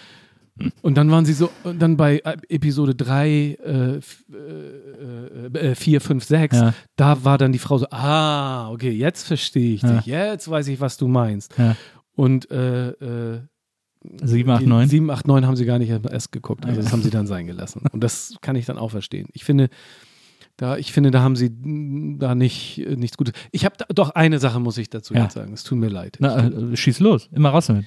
Und dann waren sie so, dann bei äh, Episode 3, äh, f- äh, äh, 4, 5, 6, Ja. da war dann die Frau so, ah, okay, jetzt verstehe ich Ja. dich, jetzt weiß ich, was du meinst. Ja. Und äh, äh, 7, 8, die 9. 7, 8, 9 haben sie gar nicht erst geguckt. Also das haben sie dann sein gelassen. Und das kann ich dann auch verstehen. Ich finde, da, ich finde, da haben sie da nicht nichts Gutes. Ich habe doch eine Sache muss ich dazu Ja. jetzt sagen. Es tut mir leid. Na, äh, schieß los, immer raus damit.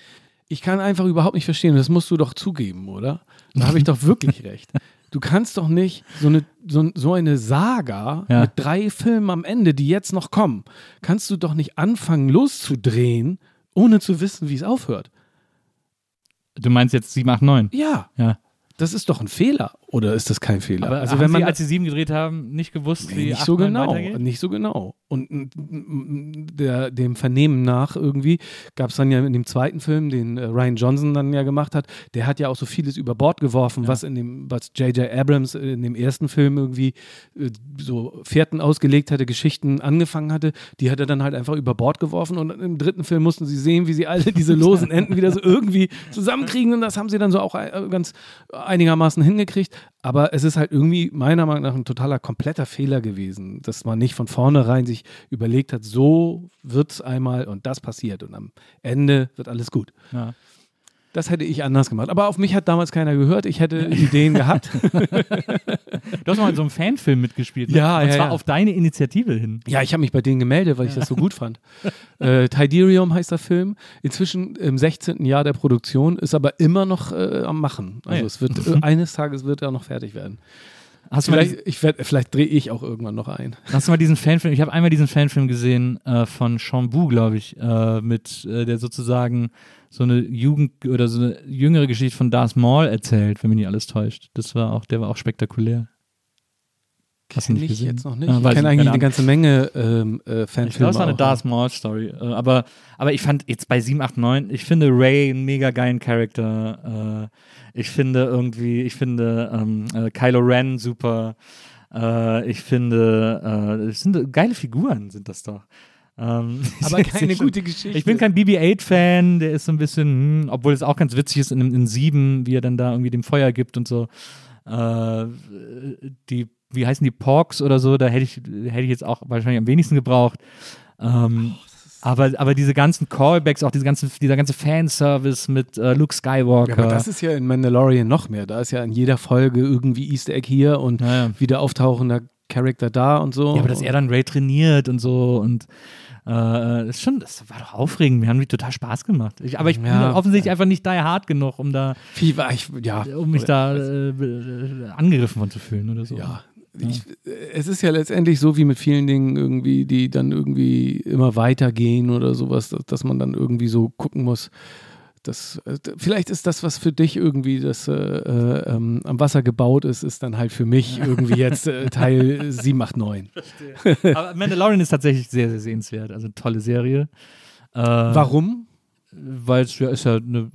Ich kann einfach überhaupt nicht verstehen. Das musst du doch zugeben, oder? Da habe ich doch wirklich (laughs) recht. Du kannst doch nicht so eine, so, so eine Saga Ja. mit drei Filmen am Ende, die jetzt noch kommen, kannst du doch nicht anfangen loszudrehen, ohne zu wissen, wie es aufhört. Du meinst jetzt 7, 8, 9. Ja, Ja. das ist doch ein Fehler. Oder ist das kein Fehler? Aber also wenn man Sie, als Sie 7 gedreht haben, nicht gewusst, Nee, wie nicht 8, so 9 genau, weitergeht? nicht so genau. Und der, dem Vernehmen nach irgendwie gab es dann ja in dem zweiten Film, den äh, Ryan Johnson dann ja gemacht hat, der hat ja auch so vieles über Bord geworfen, was in dem, was J.J. Abrams in dem ersten Film irgendwie äh, so Fährten ausgelegt hatte, Geschichten angefangen hatte, die hat er dann halt einfach über Bord geworfen und im dritten Film mussten sie sehen, wie sie alle (laughs) diese losen Enden wieder so irgendwie zusammenkriegen und das haben sie dann so auch äh, ganz einigermaßen hingekriegt. Aber es ist halt irgendwie meiner Meinung nach ein totaler kompletter Fehler gewesen, dass man nicht von vornherein sich überlegt hat, so wird es einmal und das passiert und am Ende wird alles gut. Ja. Das hätte ich anders gemacht. Aber auf mich hat damals keiner gehört. Ich hätte (laughs) Ideen gehabt. Du hast mal in so einem Fanfilm mitgespielt. Ne? Ja, Und ja, zwar ja. auf deine Initiative hin. Ja, ich habe mich bei denen gemeldet, weil ich das so gut fand. Äh, Tiderium heißt der Film. Inzwischen im 16. Jahr der Produktion, ist aber immer noch äh, am Machen. Also Ah ja. es wird (laughs) eines Tages wird er noch fertig werden. Hast du mal, Vielleicht, ich werd, vielleicht drehe ich auch irgendwann noch ein. hast du mal diesen Fanfilm, ich habe einmal diesen Fanfilm gesehen äh, von Sean Bu, glaube ich, äh, mit äh, der sozusagen so eine Jugend oder so eine jüngere Geschichte von Darth Maul erzählt, wenn mich nicht alles täuscht. Das war auch, der war auch spektakulär. Hast du nicht ich gesehen? jetzt noch nicht. Ah, ich kenne ich, eigentlich eine ganze Menge ähm, äh, Ich Fanfilme. glaube, es war eine. Darth Maul Story. Äh, aber, aber ich fand jetzt bei 7, 8, 9, ich finde Ray einen mega geilen Charakter. Äh, ich finde irgendwie, ich finde ähm, äh, Kylo Ren super. Ich finde, es sind geile Figuren, sind das doch. Ähm, (laughs) Aber ich keine schon- gute Geschichte. Ich bin kein BB-8-Fan, der ist so ein bisschen, hm, obwohl es auch ganz witzig ist in, in 7, wie er dann da irgendwie dem Feuer gibt und so. Äh, die, wie heißen die Porks oder so, da hätte ich, hätte ich jetzt auch wahrscheinlich am wenigsten gebraucht. Ähm, aber, aber diese ganzen Callbacks, auch diese ganzen, dieser ganze Fanservice mit äh, Luke Skywalker. Ja, aber das ist ja in Mandalorian noch mehr. Da ist ja in jeder Folge irgendwie Easter Egg hier und Ja, ja. wieder auftauchender Charakter da und so. Ja, aber dass er dann Ray trainiert und so und äh, das ist schon, das war doch aufregend. Mir haben total Spaß gemacht. Ich, aber ich bin Ja. offensichtlich einfach nicht die hard genug, um da, ich, ja. um mich da äh, äh, angegriffen von zu fühlen oder so. Ja. Ich, es ist ja letztendlich so wie mit vielen Dingen irgendwie, die dann irgendwie immer weitergehen oder sowas, dass, man dann irgendwie so gucken muss. Das, äh, vielleicht ist das, was für dich irgendwie das äh, äh, ähm, am Wasser gebaut ist, ist dann halt für mich irgendwie jetzt äh, Teil (laughs) 789. Aber Mandalorian ist tatsächlich sehr, sehr sehenswert. Also tolle Serie. Äh, Warum? Weil es ja ist ja eine,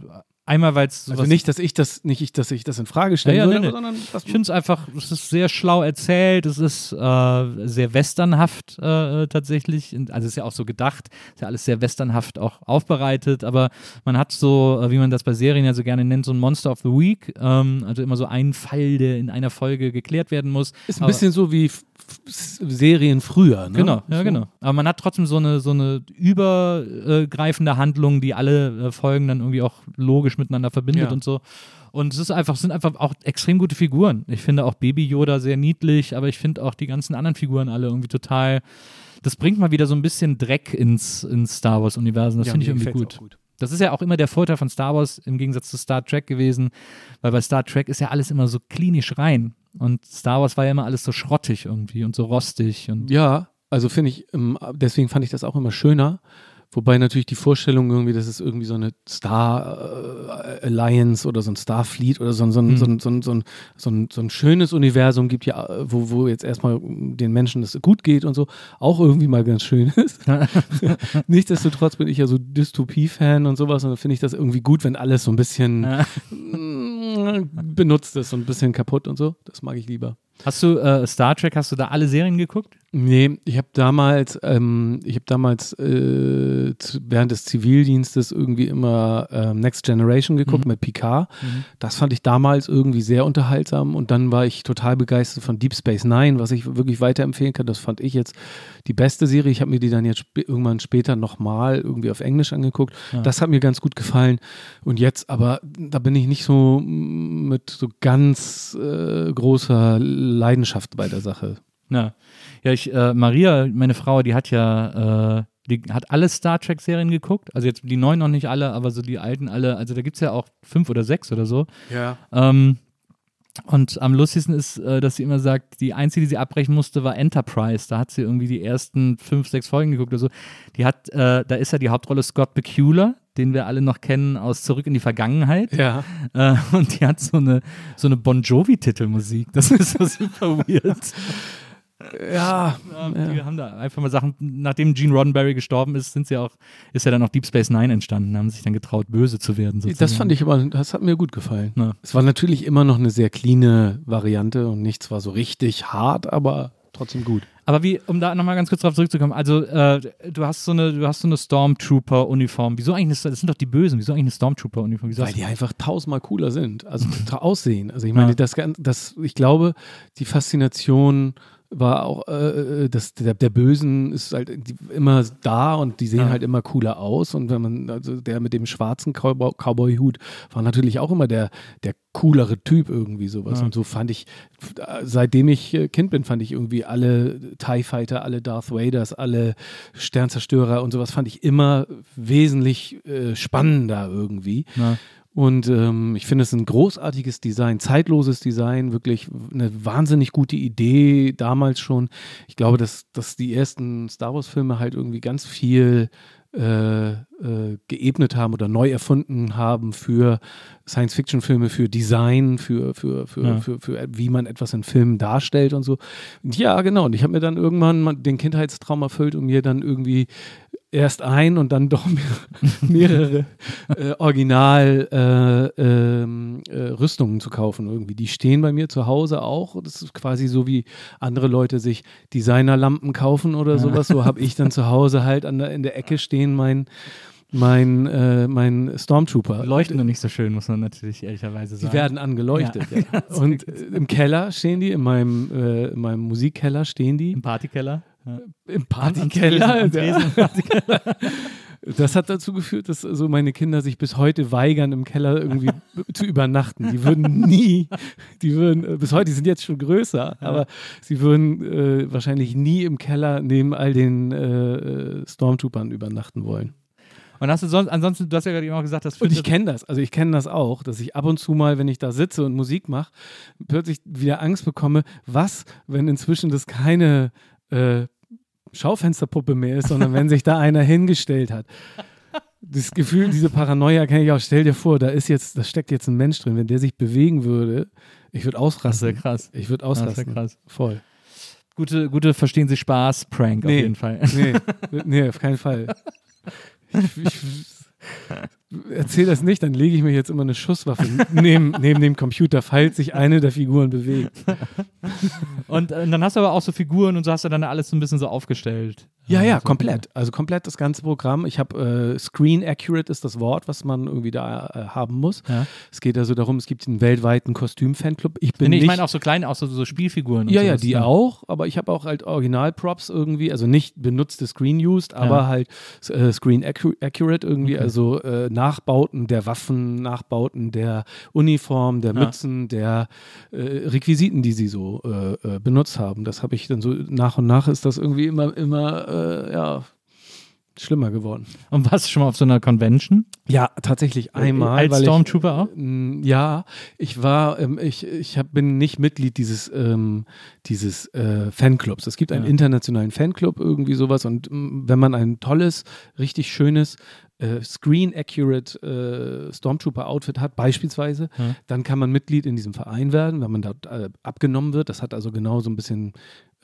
einmal weil es Also nicht, dass ich das, nicht ich, dass ich das in Frage stellen Ja, ja, nee, sondern Ich finde es einfach, es ist sehr schlau erzählt, es ist äh, sehr westernhaft äh, tatsächlich. Also es ist ja auch so gedacht, ist ja alles sehr westernhaft auch aufbereitet, aber man hat so, äh, wie man das bei Serien ja so gerne nennt, so ein Monster of the Week. Ähm, also immer so ein Fall, der in einer Folge geklärt werden muss. ist ein Aber- bisschen so wie Serien früher, ne? Genau, ja, so. genau. Aber man hat trotzdem so eine, so eine übergreifende Handlung, die alle äh, Folgen dann irgendwie auch logisch miteinander verbindet Ja. und so. Und es ist einfach, sind einfach auch extrem gute Figuren. Ich finde auch Baby Yoda sehr niedlich, aber ich finde auch die ganzen anderen Figuren alle irgendwie total das bringt mal wieder so ein bisschen Dreck ins, ins Star Wars-Universum. Das Ja, finde ich irgendwie gut. auch Das ist ja auch immer der Vorteil von Star Wars im Gegensatz zu Star Trek gewesen, weil bei Star Trek ist ja alles immer so klinisch rein. Und Star Wars war ja immer alles so schrottig irgendwie und so rostig und Ja, also finde ich, ähm, deswegen fand ich das auch immer schöner. Wobei natürlich die Vorstellung irgendwie, dass es irgendwie so eine Star äh, Alliance oder so ein Starfleet oder so ein, so, ein, so, ein, so, ein, so, ein, so, ein, so ein schönes Universum gibt, ja, wo, wo jetzt erstmal den Menschen es gut geht und so, auch irgendwie mal ganz schön ist. (laughs) (laughs) Nichtsdestotrotz bin ich ja so Dystopie-Fan und sowas und da finde ich das irgendwie gut, wenn alles so ein bisschen (laughs) mm, benutzt ist und ein bisschen kaputt und so. Das mag ich lieber. Hast du äh, Star Trek, hast du da alle Serien geguckt? Nee, ich habe damals, ähm, ich habe damals äh, zu, während des Zivildienstes irgendwie immer ähm, Next Generation geguckt Mhm. mit Picard. Das fand ich damals irgendwie sehr unterhaltsam und dann war ich total begeistert von Deep Space Nine, was ich wirklich weiterempfehlen kann. Das fand ich jetzt die beste Serie. Ich habe mir die dann jetzt sp irgendwann später nochmal irgendwie auf Englisch angeguckt. Ja. Das hat mir ganz gut gefallen. Und jetzt, aber da bin ich nicht so mit so ganz äh, großer Leidenschaft bei der Sache. Ja, ja ich, äh, Maria, meine Frau, die hat ja, äh, die hat alle Star Trek-Serien geguckt. Also jetzt die neuen noch nicht alle, aber so die alten alle. Also da gibt es ja auch fünf oder sechs oder so. Ja. Ähm, und am lustigsten ist, äh, dass sie immer sagt, die einzige, die sie abbrechen musste, war Enterprise. Da hat sie irgendwie die ersten fünf, sechs Folgen geguckt oder so. Die hat, äh, da ist ja die Hauptrolle Scott Bakula, den wir alle noch kennen aus Zurück in die Vergangenheit. Ja. Äh, und die hat so eine, so eine Bon Jovi-Titelmusik. Das ist so super weird. (laughs) Ja, Ja, Die haben da einfach mal Sachen, nachdem Gene Roddenberry gestorben ist, sind sie auch, ist ja dann auch Deep Space Nine entstanden, haben sich dann getraut, böse zu werden. Sozusagen. das fand ich aber, das hat mir gut gefallen. Ja. Es war natürlich immer noch eine sehr cleane Variante und nichts war so richtig hart, aber trotzdem gut. Aber wie, um da nochmal ganz kurz drauf zurückzukommen, also äh, du hast so eine, du hast so eine Stormtrooper-Uniform. Wieso eigentlich, eine, das sind doch die Bösen, wieso eigentlich eine Stormtrooper-Uniform? Weil die einfach tausendmal cooler sind. Also (laughs) aussehen. Also ich meine, Ja. das, das, ich glaube, die Faszination war auch, äh, das, der, der Bösen ist halt immer da und die sehen Ja. halt immer cooler aus. Und wenn man, also der mit dem schwarzen Cowboy- Cowboy-Hut war natürlich auch immer der, der coolere Typ irgendwie sowas. Ja. Und so fand ich, äh, seitdem ich äh, Kind bin, fand ich irgendwie alle TIE Fighter, alle Darth Vaders, alle Sternzerstörer und sowas fand ich immer wesentlich äh, spannender irgendwie. Na, Und ähm, ich finde es ein großartiges Design, zeitloses Design, wirklich eine wahnsinnig gute Idee damals schon. Ich glaube, dass, dass die ersten Star Wars-Filme halt irgendwie ganz viel äh, äh, geebnet haben oder neu erfunden haben für Science-Fiction-Filme, für Design, für, für, für, Ja. für, für, wie man etwas in Filmen darstellt und so. Und ja, genau. Und ich habe mir dann irgendwann den Kindheitstraum erfüllt und mir dann irgendwie erst ein und dann (laughs) doch mehrere äh, Original äh, ähm, äh, Rüstungen zu kaufen irgendwie. Die stehen bei mir zu Hause auch. Das ist quasi so wie andere Leute sich Designerlampen kaufen oder sowas. So habe ich dann zu Hause halt an der, in der Ecke stehen mein mein, äh, mein Stormtrooper. leuchten nur nicht so schön, muss man natürlich ehrlicherweise sagen. Die werden angeleuchtet. Ja. Und äh, im Keller stehen die, in meinem, äh, in meinem Musikkeller stehen die. Im Partykeller. Ja. Im Partykeller. Das hat dazu geführt, dass so meine Kinder sich bis heute weigern, im Keller irgendwie (laughs) zu übernachten. Die würden nie, die würden, äh, bis heute, die sind jetzt schon größer, aber sie würden äh, wahrscheinlich nie im Keller neben all den äh, äh, Stormtroopern übernachten wollen. Und hast du sonst, ansonsten, du hast ja gerade eben auch gesagt, dass Und ich kenne das, also ich kenne das auch, dass ich ab und zu mal, wenn ich da sitze und Musik mache, plötzlich wieder Angst bekomme, was, wenn inzwischen das keine äh, Schaufensterpuppe mehr ist, sondern wenn sich da einer hingestellt hat. Das Gefühl, diese Paranoia kenne ich auch. Stell dir vor, da ist jetzt, da steckt jetzt ein Mensch drin. Wenn der sich bewegen würde, ich würde das ist ja ausrasten. krass. Ich würde Das ist ja ausrasten. krass. Voll. Gute, gute Verstehen Sie Spaß-Prank auf Nee. jeden Fall. Nee, nee, auf keinen Fall. Ich, ich, erzähl das nicht, dann lege ich mir jetzt immer eine Schusswaffe neben, neben dem Computer, falls sich eine der Figuren bewegt. Und äh, dann hast du aber auch so Figuren und so hast du dann alles so ein bisschen so aufgestellt. Ja, ja, Also, komplett. Also komplett das ganze Programm. Ich habe äh, Screen Accurate ist das Wort, was man irgendwie da äh, haben muss. Ja. Es geht also darum, es gibt einen weltweiten Kostüm-Fanclub. Ich bin Nee, ich meine auch so kleine, auch so, so Spielfiguren. und Ja, ja, sowas, die auch, aber ich habe auch halt Original-Props irgendwie, also nicht benutzte Screen-Used, aber Ja. halt äh, Screen-Accurate irgendwie, Okay. also äh, Nachbauten der Waffen, Nachbauten der Uniform, der Ja. Mützen, der äh, Requisiten, die sie so äh, äh, benutzt haben. Das habe ich dann so nach und nach ist das irgendwie immer, immer, äh, ja, schlimmer geworden. Und warst du schon mal auf so einer Convention? Ja, tatsächlich einmal. Als Stormtrooper auch? Ich, Mm, ja, ich war, ähm, ich, ich hab, bin nicht Mitglied dieses, ähm, dieses äh, Fanclubs. Es gibt einen Ja. internationalen Fanclub, irgendwie sowas. Und mm, wenn man ein tolles, richtig schönes, äh, Screen-Accurate äh, Stormtrooper-Outfit hat, beispielsweise, Ja. dann kann man Mitglied in diesem Verein werden, wenn man dort äh, abgenommen wird. Das hat also genau so ein bisschen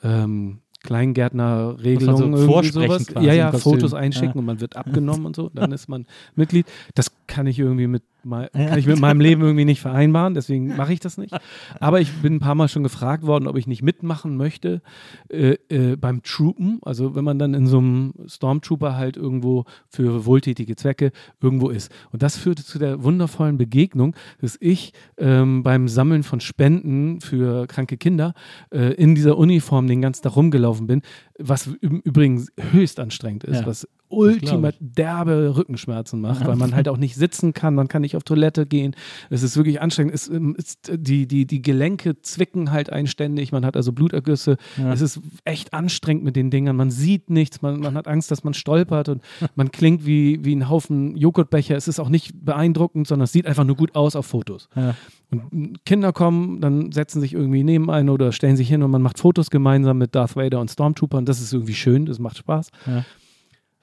ähm, Kleingärtner-Regelungen. so irgendwie vorsprechen sowas. Ja, ja. Fotos einschicken Ja. und man wird abgenommen und so. Dann ist man Mitglied. Das kann ich irgendwie mit, kann ich mit meinem Leben irgendwie nicht vereinbaren, deswegen mache ich das nicht. Aber ich bin ein paar Mal schon gefragt worden, ob ich nicht mitmachen möchte äh, äh, beim Troopen. Also wenn man dann in so einem Stormtrooper halt irgendwo für wohltätige Zwecke irgendwo ist. Und das führte zu der wundervollen Begegnung, dass ich ähm, beim Sammeln von Spenden für kranke Kinder äh, in dieser Uniform den ganzen Tag rumgelaufen bin, was im Übrigen höchst anstrengend ist, Ja. was ultimat derbe Rückenschmerzen macht, weil man halt auch nicht sitzen kann, man kann nicht auf Toilette gehen. Es ist wirklich anstrengend. Es, ähm, ist, die, die, die Gelenke zwicken halt einständig, man hat also Blutergüsse. Ja. Es ist echt anstrengend mit den Dingern. Man sieht nichts, man, man hat Angst, dass man stolpert und (laughs) man klingt wie, wie ein Haufen Joghurtbecher. Es ist auch nicht beeindruckend, sondern es sieht einfach nur gut aus auf Fotos. Ja. Und Kinder kommen, dann setzen sich irgendwie neben einen oder stellen sich hin und man macht Fotos gemeinsam mit Darth Vader und Stormtrooper und das ist irgendwie schön, das macht Spaß. Ja.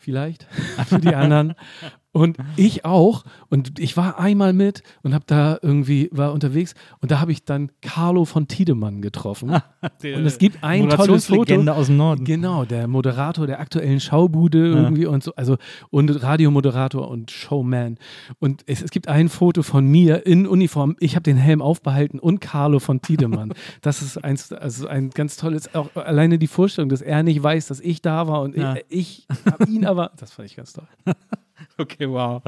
Vielleicht (laughs) für die anderen. (laughs) Und ich auch. Und ich war einmal mit und habe da irgendwie, war unterwegs und da habe ich dann Carlo von Tiedemann getroffen. (laughs) und es gibt ein tolles Foto. Aus dem Norden. Genau, der Moderator der aktuellen Schaubude irgendwie und so, also und Radiomoderator und Showman. Und es, es gibt ein Foto von mir in Uniform. Ich habe den Helm aufbehalten und Carlo von Tiedemann. (laughs) das ist eins, also ein ganz tolles, auch alleine die Vorstellung, dass er nicht weiß, dass ich da war und Ja. ich, ich habe ihn aber, (laughs) das fand ich ganz toll. Okay, wow.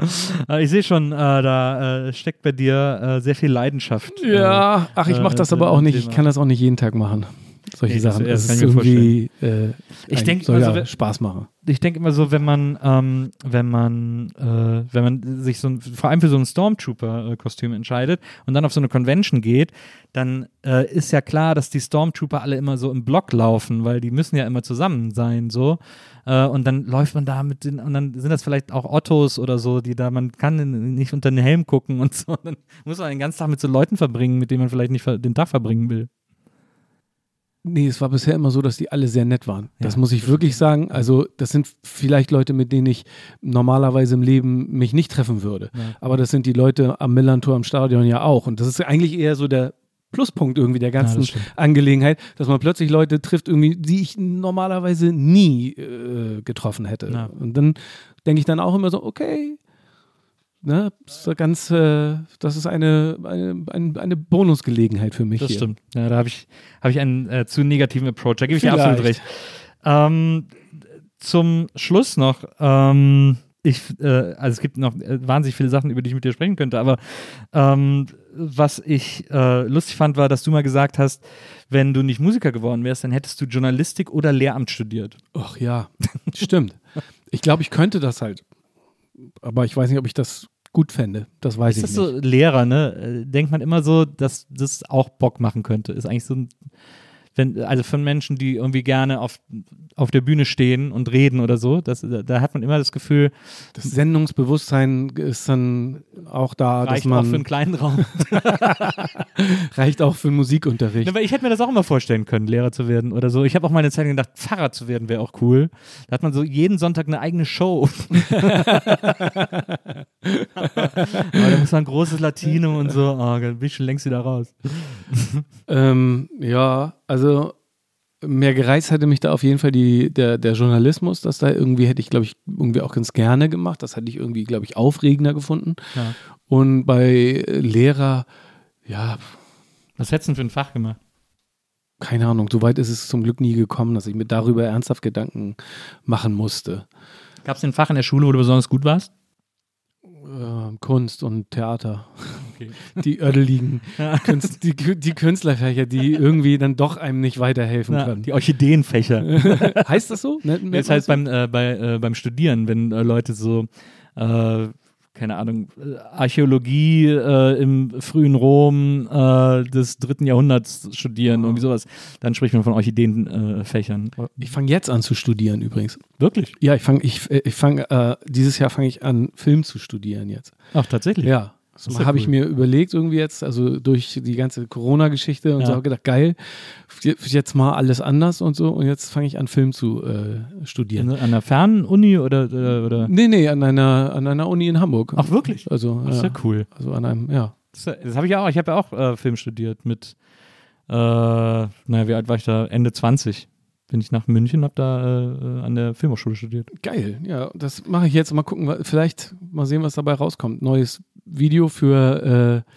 Äh, ich sehe schon, äh, da äh, steckt bei dir äh, sehr viel Leidenschaft. Ja, ach, ich mache das aber auch nicht. Ich kann das auch nicht jeden Tag machen. Solche Nee, Sachen. das Das, ist irgendwie, äh, Ich ein- denk soll immer so, ja wenn- Spaß machen. ich denke immer so, wenn man, ähm, wenn man, äh, wenn man sich so ein, vor allem für so ein Stormtrooper-Kostüm entscheidet und dann auf so eine Convention geht, dann äh, ist ja klar, dass die Stormtrooper alle immer so im Block laufen, weil die müssen ja immer zusammen sein, so. Äh, und dann läuft man da mit den, und dann sind das vielleicht auch Ottos oder so, die da, man kann nicht unter den Helm gucken und so. (laughs) Dann muss man den ganzen Tag mit so Leuten verbringen, mit denen man vielleicht nicht den Tag verbringen will. Nee, es war bisher immer so, dass die alle sehr nett waren. Das Ja, muss ich wirklich sagen. Also, das sind vielleicht Leute, mit denen ich normalerweise im Leben mich nicht treffen würde. Ja. Aber das sind die Leute am Millantor am Stadion ja auch. Und das ist eigentlich eher so der Pluspunkt irgendwie der ganzen das stimmt. Angelegenheit, dass man plötzlich Leute trifft, irgendwie, die ich normalerweise nie äh, getroffen hätte. Ja. Und dann denke ich dann auch immer so, okay, ne, so ganz, äh, das ist eine, eine, eine, eine Bonusgelegenheit für mich Das hier. stimmt. Ja, da habe ich, hab ich einen äh, zu negativen Approach. Da gebe ich dir absolut recht. Ähm, zum Schluss noch, ähm, ich, äh, also es gibt noch äh, wahnsinnig viele Sachen, über die ich mit dir sprechen könnte, aber ähm, was ich äh, lustig fand, war, dass du mal gesagt hast, wenn du nicht Musiker geworden wärst, dann hättest du Journalistik oder Lehramt studiert. Ach ja, stimmt. Ich glaube, ich könnte das halt. Aber ich weiß nicht, ob ich das gut fände. Das weiß Ist ich das nicht. so Lehrer, ne? Äh, Denkt man immer so, dass das auch Bock machen könnte. Ist eigentlich so ein, wenn, also von Menschen, die irgendwie gerne auf, auf der Bühne stehen und reden oder so, das, da, hat man immer das Gefühl, Das Sendungsbewusstsein ist dann auch da, dass reicht auch man für einen kleinen Raum. (laughs) reicht auch für einen Musikunterricht. Weil ich hätte mir das auch immer vorstellen können, Lehrer zu werden oder so. Ich habe auch mal eine Zeit gedacht, Pfarrer zu werden wäre auch cool. Da hat man so jeden Sonntag eine eigene Show. (laughs) Aber da muss man ein großes Latinum und so. Oh, bin ich schon längst wieder raus. Ähm, ja, also mehr gereizt hätte mich da auf jeden Fall die, der, der Journalismus. Das da irgendwie hätte ich, glaube ich, irgendwie auch ganz gerne gemacht. Das hätte ich irgendwie, glaube ich, aufregender gefunden. Ja. Und bei Lehrer, ja, Was hättest du denn für ein Fach gemacht? keine Ahnung, so weit ist es zum Glück nie gekommen, dass ich mir darüber ernsthaft Gedanken machen musste. Gab es ein Fach in der Schule, wo du besonders gut warst? Äh, Kunst und Theater. Okay. Die ödeligen Künst, die, die Künstlerfächer, die (laughs) irgendwie dann doch einem nicht weiterhelfen Ja, können. die Orchideenfächer. (laughs) heißt das so? Halt das so? beim, äh, bei, äh, beim Studieren, wenn äh, Leute so, äh, keine Ahnung, äh, Archäologie äh, im frühen Rom äh, des dritten Jahrhunderts studieren, irgendwie sowas, dann spricht man von Orchideenfächern. Äh. Ich fange jetzt an zu studieren übrigens. Wirklich? Ja, ich fange, ich, äh, ich fange, äh, dieses Jahr fange ich an, Film zu studieren jetzt. Ach, tatsächlich? Ja. Das habe ich cool. mir überlegt irgendwie jetzt, also durch die ganze Corona-Geschichte und Ja. so habe gedacht, geil, jetzt mal alles anders und so und jetzt fange ich an, Film zu äh, studieren. An einer Fernuni oder, oder, oder? Nee, nee, an einer, an einer Uni in Hamburg. Ach, wirklich? Also, Das ist ja, ja cool. also an einem, ja. Das, das habe ich ja auch. Ich habe ja auch äh, Film studiert mit, äh, naja, wie alt war ich da? Ende 20. Bin ich nach München, habe da äh, an der Filmhochschule studiert. Geil, ja, das mache ich jetzt. Mal gucken, vielleicht mal sehen, was dabei rauskommt. Neues Video für äh,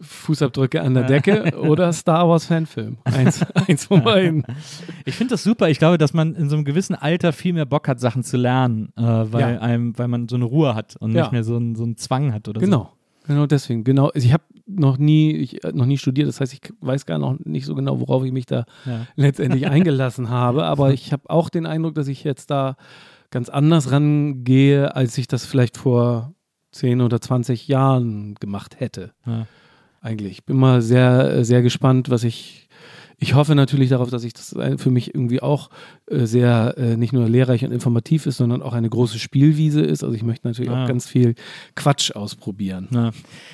Fußabdrücke an der Decke (laughs) oder Star Wars Fanfilm. Eins, (laughs) eins von beiden. Ich finde das super. Ich glaube, dass man in so einem gewissen Alter viel mehr Bock hat, Sachen zu lernen, äh, weil, Ja. einem, weil man so eine Ruhe hat und Ja. nicht mehr so, einen- so einen Zwang hat oder Genau. Genau deswegen. Genau. Also ich habe noch nie, ich, äh, noch nie studiert, das heißt, ich weiß gar noch nicht so genau, worauf ich mich da so. Ja. (laughs) letztendlich eingelassen habe. Aber ich habe auch den Eindruck, dass ich jetzt da ganz anders rangehe, als ich das vielleicht vor 10 oder 20 Jahren gemacht hätte. Ja. Eigentlich. Ich bin mal sehr, sehr gespannt, was ich. Ich hoffe natürlich darauf, dass ich das äh, für mich irgendwie auch äh, sehr äh, nicht nur lehrreich und informativ ist, sondern auch eine große Spielwiese ist. Also ich möchte natürlich Ah. auch ganz viel Quatsch ausprobieren. Ja.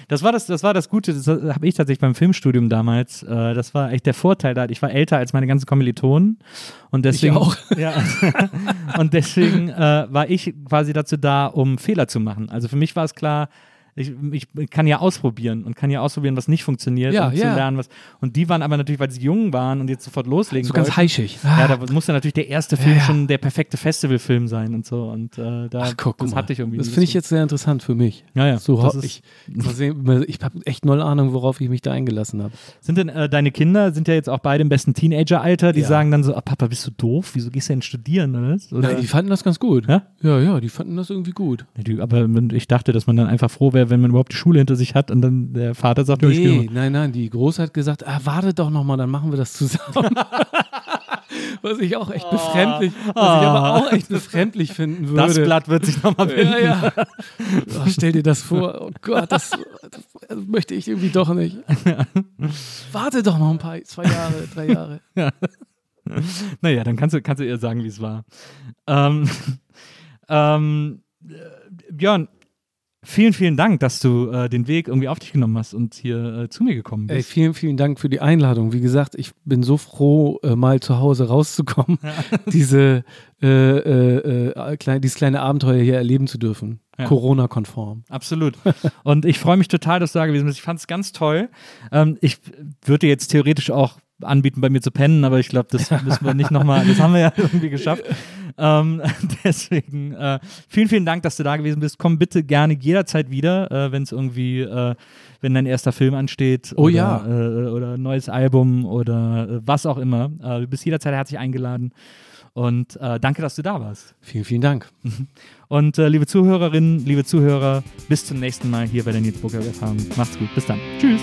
Das war das, das war das Gute, das habe ich tatsächlich beim Filmstudium damals. Das war echt der Vorteil da. Ich war älter als meine ganzen Kommilitonen und deswegen auch. (laughs) Ja. und deswegen äh, war ich quasi dazu da, um Fehler zu machen. Also für mich war es klar. Ich, ich kann ja ausprobieren und kann ja ausprobieren, was nicht funktioniert Ja, und zu ja. lernen, was. Und die waren aber natürlich, weil sie jung waren und jetzt sofort loslegen So ganz heischig. Ja, da musste natürlich der erste Film Ja. schon der perfekte Festivalfilm sein und so. Und äh, da Ach, guck das mal. hatte ich irgendwie. Das finde ich jetzt sehr interessant für mich. Ja, ja. So, ich ich habe echt null Ahnung, worauf ich mich da eingelassen habe. Sind denn äh, deine Kinder, sind ja jetzt auch beide im besten Teenager-Alter, die Ja. sagen dann so, ah, Papa, bist du doof? Wieso gehst du denn studieren? Oder? was? oder? Nein, die fanden das ganz gut. Ja? Ja, ja, die fanden das irgendwie gut. Ja, die- Aber ich dachte, dass man dann einfach froh wäre, wenn man überhaupt die Schule hinter sich hat und dann der Vater sagt, ja, ich Nee, nein, nein, die Große hat gesagt, ah, warte doch noch mal, dann machen wir das zusammen. (laughs) was ich auch echt befremdlich, was ich aber auch echt befremdlich finden würde. Ah. Das Blatt wird sich nochmal ja, wenden. ja. Oh, stell dir das vor. Oh Gott, das, das möchte ich irgendwie doch nicht. Warte doch noch ein paar, zwei Jahre, drei Jahre. (laughs) Naja, dann kannst du, kannst du ihr sagen, wie es war. Ähm, (laughs) ähm, äh, Björn, vielen, vielen Dank, dass du äh, den Weg irgendwie auf dich genommen hast und hier äh, zu mir gekommen Ey, bist. vielen, vielen Dank für die Einladung. Wie gesagt, ich bin so froh, äh, mal zu Hause rauszukommen, (laughs) diese, äh, äh, äh, klein, dieses kleine Abenteuer hier erleben zu dürfen. Ja. Corona-konform. Absolut. (laughs) Und ich freue mich total, dass du da gewesen bist. Ich fand es ganz toll. Ähm, ich würde jetzt theoretisch auch anbieten, bei mir zu pennen, aber ich glaube, das müssen wir nicht nochmal, das haben wir ja (laughs) irgendwie geschafft. Ähm, (laughs) deswegen äh, vielen, vielen Dank, dass du da gewesen bist. Komm bitte gerne jederzeit wieder, äh, wenn es irgendwie, äh, wenn dein erster Film ansteht. Oh oder, ja. Äh, oder ein neues Album oder äh, was auch immer. Äh, du bist jederzeit herzlich eingeladen. Und danke, dass du da warst. Vielen, vielen Dank. Und äh, liebe Zuhörerinnen, liebe Zuhörer, bis zum nächsten Mal hier bei der Nils Burger Erfahrung. Macht's gut. Bis dann. Tschüss.